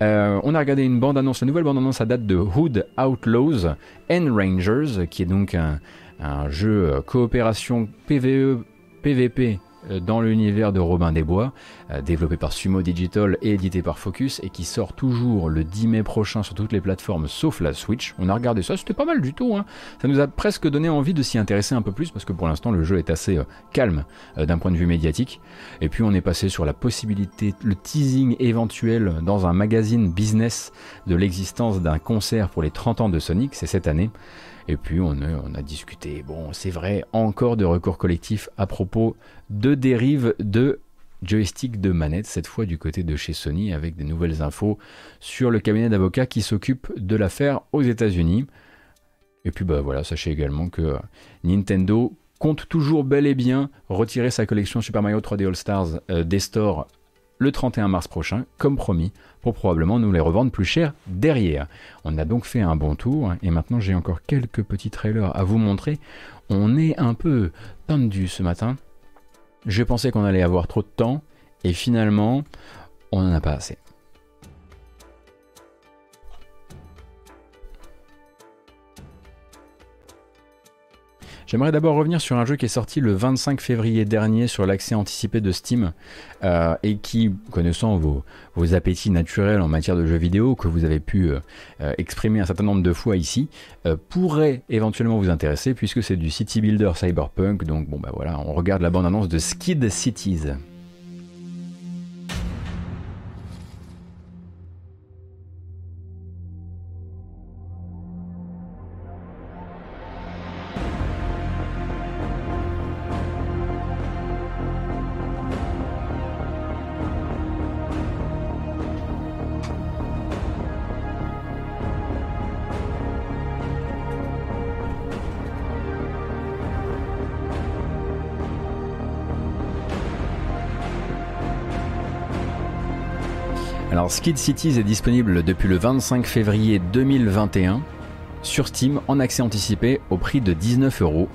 on a regardé une bande-annonce, une nouvelle bande-annonce à date de Hood Outlaws and Rangers, qui est donc un, un jeu euh, coopération PVE, PVP euh, dans l'univers de Robin des Bois, euh, développé par Sumo Digital et édité par Focus, et qui sort toujours le 10 mai prochain sur toutes les plateformes sauf la Switch. On a regardé ça, c'était pas mal du tout. Hein. Ça nous a presque donné envie de s'y intéresser un peu plus, parce que pour l'instant le jeu est assez calme d'un point de vue médiatique. Et puis on est passé sur la possibilité, le teasing éventuel dans un magazine business de l'existence d'un concert pour les 30 ans de Sonic, c'est cette année. Et puis on a, discuté, bon c'est vrai, encore de recours collectifs à propos de dérives de joystick de manette, cette fois du côté de chez Sony, avec des nouvelles infos sur le cabinet d'avocats qui s'occupe de l'affaire aux États-Unis. Et puis bah voilà, sachez également que Nintendo compte toujours bel et bien retirer sa collection Super Mario 3D All Stars euh, des stores le 31 mars prochain, comme promis, pour probablement nous les revendre plus cher derrière. On a donc fait un bon tour, et maintenant j'ai encore quelques petits trailers à vous montrer. On est un peu tendu ce matin. Je pensais qu'on allait avoir trop de temps, et finalement, on n'en a pas assez. J'aimerais d'abord revenir sur un jeu qui est sorti le 25 février dernier sur l'accès anticipé de Steam euh, et qui, connaissant vos, appétits naturels en matière de jeux vidéo que vous avez pu euh, euh, exprimer un certain nombre de fois ici, pourrait éventuellement vous intéresser puisque c'est du City Builder Cyberpunk. Donc bon bah voilà, on regarde la bande-annonce de Skid Cities. Skid Cities est disponible depuis le 25 février 2021 sur Steam en accès anticipé au prix de 19 euros.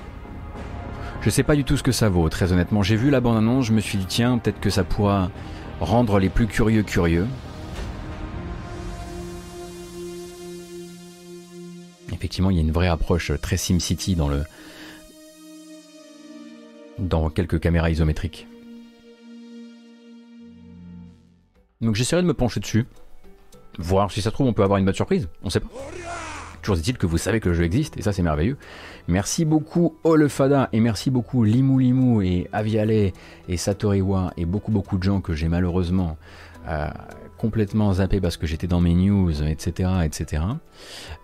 Je sais pas du tout ce que ça vaut, très honnêtement. J'ai vu la bande-annonce, je me suis dit tiens, peut-être que ça pourra rendre les plus curieux curieux. Effectivement, il y a une vraie approche très SimCity dans le dans quelques caméras isométriques. Donc j'essaierai de me pencher dessus. Voir si ça se trouve on peut avoir une bonne surprise. On sait pas. Toujours est-il que vous savez que le jeu existe et ça c'est merveilleux. Merci beaucoup Olefada et merci beaucoup Limou Limou et Aviale et Satoriwa et beaucoup beaucoup de gens que j'ai malheureusement euh, complètement zappé parce que j'étais dans mes news, etc. etc.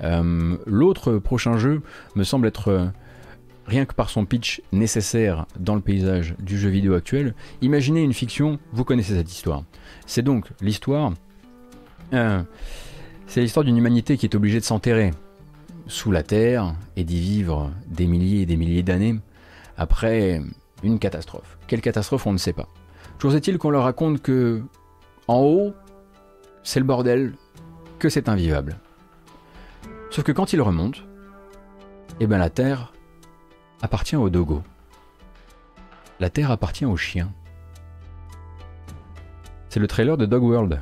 Euh, l'autre prochain jeu me semble être euh, rien que par son pitch nécessaire dans le paysage du jeu vidéo actuel. Imaginez une fiction, vous connaissez cette histoire. C'est donc l'histoire. Euh, c'est l'histoire d'une humanité qui est obligée de s'enterrer sous la terre et d'y vivre des milliers et des milliers d'années après une catastrophe. Quelle catastrophe, on ne sait pas. Toujours est-il qu'on leur raconte que en haut, c'est le bordel, que c'est invivable. Sauf que quand ils remontent, eh ben la terre appartient au dogo. La terre appartient aux chiens. C'est le trailer de Dog World.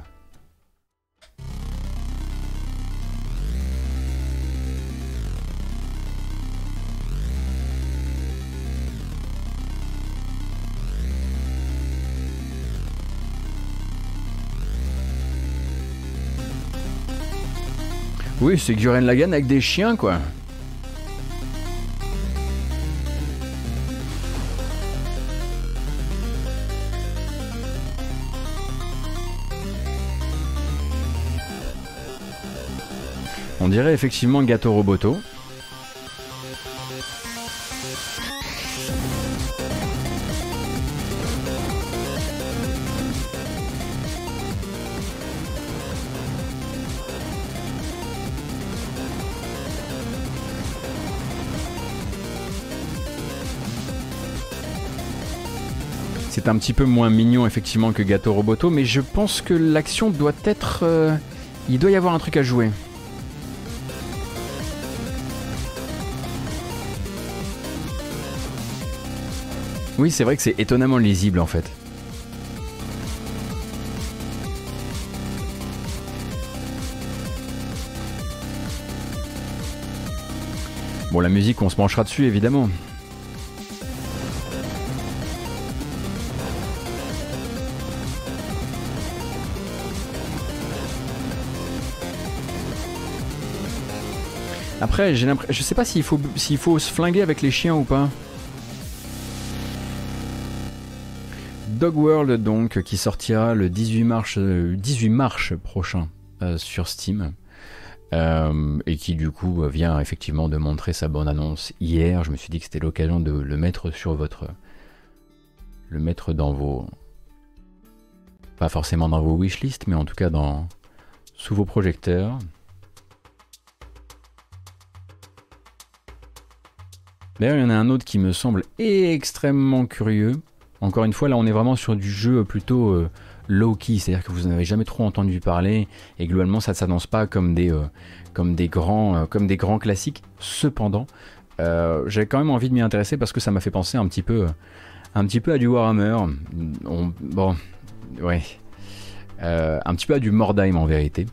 Oui, c'est Guren Lagan avec des chiens, quoi. On dirait effectivement Gâteau Roboto. C'est un petit peu moins mignon effectivement que Gâteau Roboto, mais je pense que l'action doit être... Euh, il doit y avoir un truc à jouer. Oui, c'est vrai que c'est étonnamment lisible en fait. Bon, la musique, on se penchera dessus évidemment. Après, j'ai l'impression, je sais pas s'il faut, s'il faut se flinguer avec les chiens ou pas. Dog World donc qui sortira le 18 mars, 18 euh, mars prochain euh, sur Steam. Euh, et qui du coup vient effectivement de montrer sa bonne annonce hier. Je me suis dit que c'était l'occasion de le mettre sur votre, le mettre dans vos, Pas forcément dans vos wishlists, mais en tout cas dans sous vos projecteurs. D'ailleurs, il y en a un autre qui me semble extrêmement curieux. Encore une fois, là, on est vraiment sur du jeu plutôt euh, low-key, c'est-à-dire que vous n'avez jamais trop entendu parler, et globalement, ça ne s'annonce pas comme des, euh, comme, des grands, euh, comme des grands classiques. Cependant, j'ai quand même envie de m'y intéresser parce que ça m'a fait penser un petit peu, un petit peu à du Warhammer. bon, ouais. Un petit peu à du Mordheim en vérité.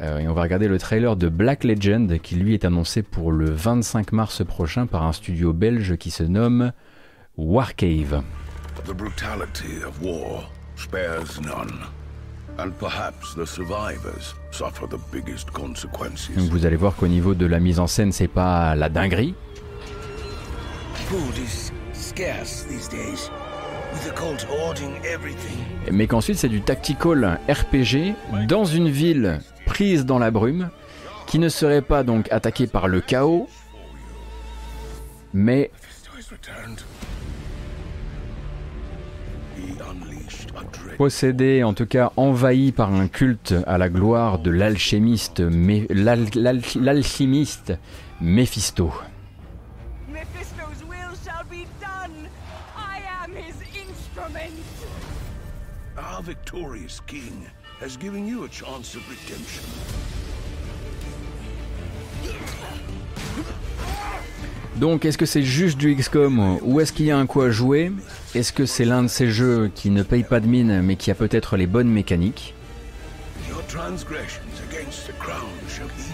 Et on va regarder le trailer de Black Legend qui lui est annoncé pour le 25 mars prochain par un studio belge qui se nomme Warcave. The brutality of war spares none. And perhaps the survivors suffer the biggest consequences. Donc vous allez voir qu'au niveau de la mise en scène, c'est pas la dinguerie. Food is scarce these days. Mais qu'ensuite c'est du tactical RPG dans une ville prise dans la brume, qui ne serait pas donc attaquée par le chaos, mais possédée, en tout cas envahie par un culte à la gloire de l'alchimiste, l'alchimiste Mephisto. victorious king has given you a chance of redemption. Donc, est-ce que c'est juste du XCOM ou est-ce qu'il y a un coup à jouer? Est-ce que c'est l'un de ces jeux qui ne paye pas de mine mais qui a peut-être les bonnes mécaniques?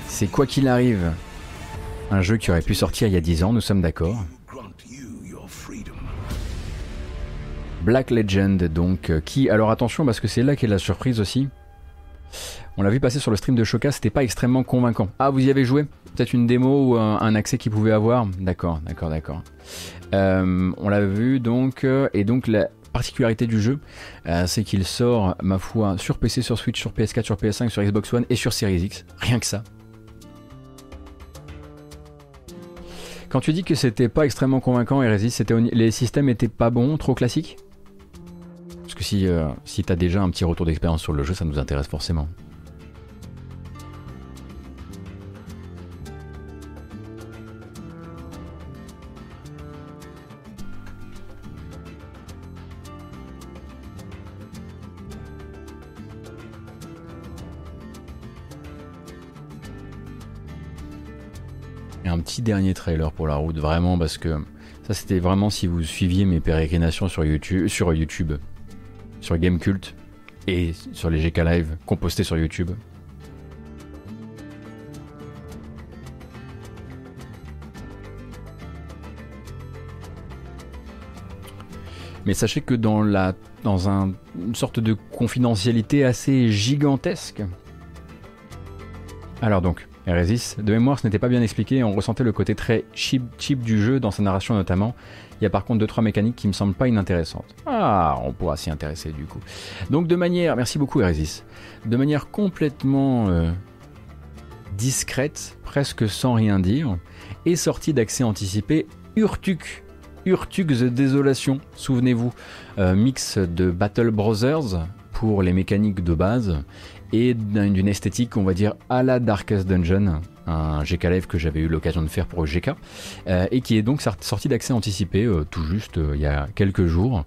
C'est quoi qu'il arrive, un jeu qui aurait pu sortir il y a 10 ans, nous sommes d'accord. Black Legend, donc, euh, qui, alors attention, parce que c'est là qu'est la surprise aussi. On l'a vu passer sur le stream de Shoka, c'était pas extrêmement convaincant. Ah, vous y avez joué? Peut-être une démo ou un, accès qu'il pouvait avoir D'accord, d'accord, d'accord. Euh, on l'a vu donc, euh, et donc la particularité du jeu, c'est qu'il sort, ma foi, sur PC, sur Switch, sur PS4, sur PS5, sur Xbox One et sur Series X. Rien que ça. Quand tu dis que c'était pas extrêmement convaincant, Eresis, c'était les systèmes étaient pas bons, trop classiques? Que si, euh, si tu as déjà un petit retour d'expérience sur le jeu, ça nous intéresse forcément. Dernier trailer pour la route, vraiment, parce que ça c'était vraiment si vous suiviez mes pérégrinations sur YouTube, sur YouTube sur Gamecult et sur les GK Live compostés sur YouTube. Mais sachez que dans, la, dans un, une sorte de confidentialité assez gigantesque. Alors donc, Eresis, de mémoire ce n'était pas bien expliqué, on ressentait le côté très cheap, cheap du jeu dans sa narration notamment, il y a par contre 2-3 mécaniques qui me semblent pas inintéressantes. Ah, on pourra s'y intéresser du coup. Donc de manière, merci beaucoup Eresis, de manière complètement euh, discrète, presque sans rien dire, est sorti d'accès anticipé Urtuk. Urtuk The Désolation, souvenez-vous, euh, mix de Battle Brothers pour les mécaniques de base et d'une esthétique, on va dire, à la Darkest Dungeon, un GK Live que j'avais eu l'occasion de faire pour GK, euh, et qui est donc sorti d'accès anticipé euh, tout juste euh, il y a quelques jours,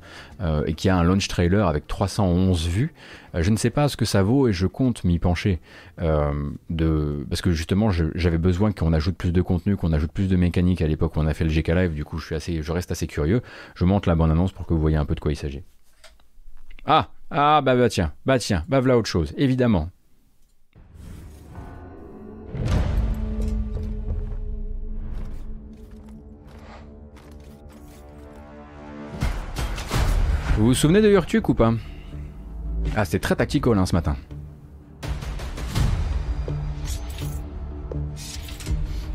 et qui a un launch trailer avec 311 vues. je ne sais pas ce que ça vaut et je compte m'y pencher, parce que justement j'avais besoin qu'on ajoute plus de contenu, qu'on ajoute plus de mécanique à l'époque où on a fait le GK Live, du coup je, suis assez, je reste assez curieux. Je monte la bonne annonce pour que vous voyez un peu de quoi il s'agit. Ah Ah bah bah tiens, bah tiens, bah voilà autre chose, évidemment. Vous vous souvenez de Urtuk ou pas? Ah, c'est très tactical hein, ce matin.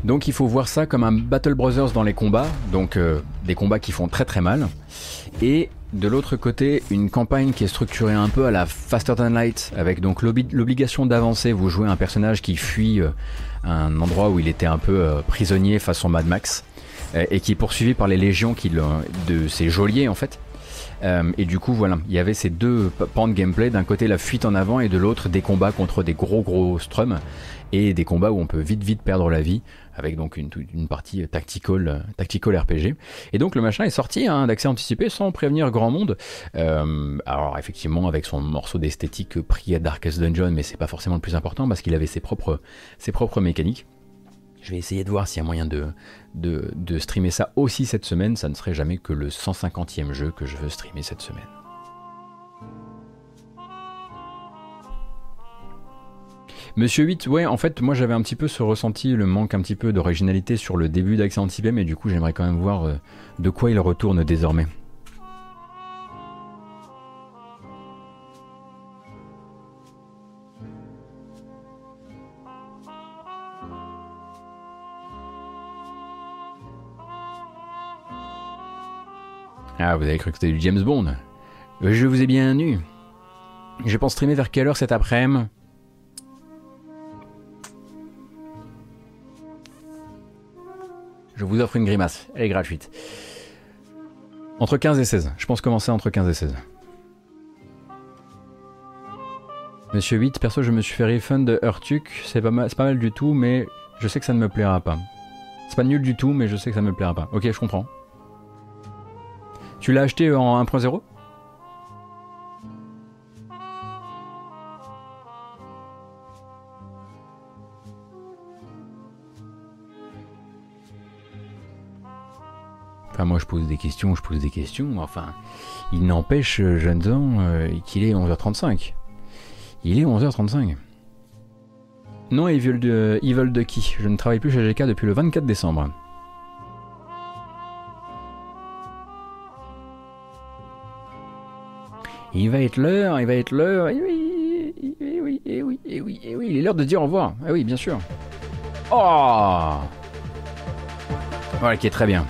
Donc il faut voir ça comme un Battle Brothers dans les combats, donc euh, des combats qui font très très mal. Et de l'autre côté, une campagne qui est structurée un peu à la Faster Than Light, avec donc l'obligation d'avancer. Vous jouez un personnage qui fuit euh, un endroit où il était un peu euh, prisonnier façon Mad Max, et qui est poursuivi par les légions de ses geôliers en fait. et du coup, voilà, il y avait ces deux pans de gameplay. D'un côté, la fuite en avant et de l'autre, des combats contre des gros gros strums et des combats où on peut vite vite perdre la vie avec donc une, partie tactical, RPG. Et donc le machin est sorti hein, d'accès anticipé sans prévenir grand monde. Euh, alors effectivement avec son morceau d'esthétique pris à Darkest Dungeon, mais c'est pas forcément le plus important parce qu'il avait ses propres, ses propres mécaniques. Je vais essayer de voir s'il y a moyen de, de, de streamer ça aussi cette semaine. Ça ne serait jamais que le 150e jeu que je veux streamer cette semaine. Monsieur 8, ouais, en fait, moi j'avais un petit peu ce ressenti, le manque un petit peu d'originalité sur le début d'Accent Anticipé, mais du coup j'aimerais quand même voir euh, de quoi il retourne désormais. Ah, vous avez cru que c'était du James Bond Je vous ai bien nu. Je pense streamer vers quelle heure cet après-midi? Je vous offre une grimace, elle est gratuite. Entre 15 et 16. Je pense commencer entre 15 et 16. Monsieur 8, perso, je me suis fait refund de Hurtuk. C'est pas, mal, pas mal du tout, mais je sais que ça ne me plaira pas. C'est pas nul du tout, mais je sais que ça ne me plaira pas. Ok, je comprends. Tu l'as acheté en 1.0 Enfin, moi, je pose des questions, je pose des questions. Enfin, il n'empêche, euh, jeunes gens, euh, qu'il est 11h35. Il est 11h35. Non, Evil de, Evil de qui? Je ne travaille plus chez GK depuis le 24 décembre. Il va être l'heure, il va être l'heure. Eh oui, eh oui, eh oui, eh oui, oui, il est l'heure de dire au revoir. Ah oui, bien sûr. Oh Voilà, qui est très bien.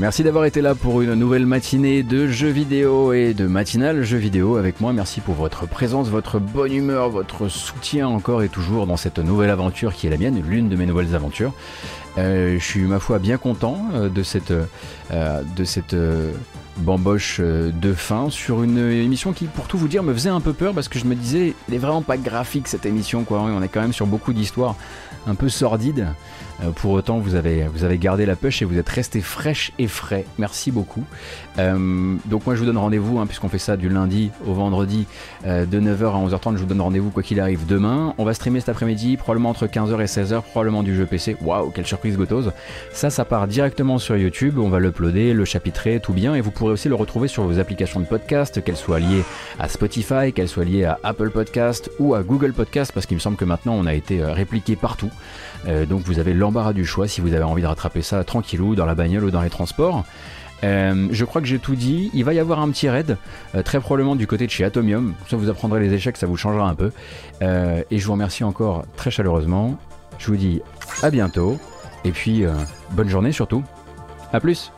Merci d'avoir été là pour une nouvelle matinée de jeux vidéo et de matinale jeux vidéo avec moi. Merci pour votre présence, votre bonne humeur, votre soutien encore et toujours dans cette nouvelle aventure qui est la mienne, l'une de mes nouvelles aventures. Euh, je suis ma foi bien content euh, de cette, euh, de cette bamboche de fin sur une émission qui, pour tout vous dire, me faisait un peu peur parce que je me disais, elle est vraiment pas graphique cette émission, quoi. On est quand même sur beaucoup d'histoires un peu sordides. Euh, pour autant, vous avez, vous avez gardé la pêche et vous êtes resté fraîche et frais. Merci beaucoup. Euh, donc moi, je vous donne rendez-vous, hein, puisqu'on fait ça du lundi au vendredi, euh, de 9h à 11h30. Je vous donne rendez-vous quoi qu'il arrive demain. On va streamer cet après-midi, probablement entre 15h et 16h, probablement du jeu PC. Waouh, quelle surprise gotose. Ça, ça part directement sur YouTube. On va l'uploader, le chapitrer, tout bien. Et vous pourrez aussi le retrouver sur vos applications de podcast, qu'elles soient liées à Spotify, qu'elles soient liées à Apple Podcast ou à Google Podcast, parce qu'il me semble que maintenant on a été répliqué partout. Euh, donc vous avez l'embarras du choix si vous avez envie de rattraper ça tranquillou dans la bagnole ou dans les transports. Euh, je crois que j'ai tout dit. Il va y avoir un petit raid, euh, très probablement du côté de chez Atomium. Ça vous apprendrez les échecs, ça vous changera un peu. et je vous remercie encore très chaleureusement. Je vous dis à bientôt. Et puis, bonne journée surtout. A plus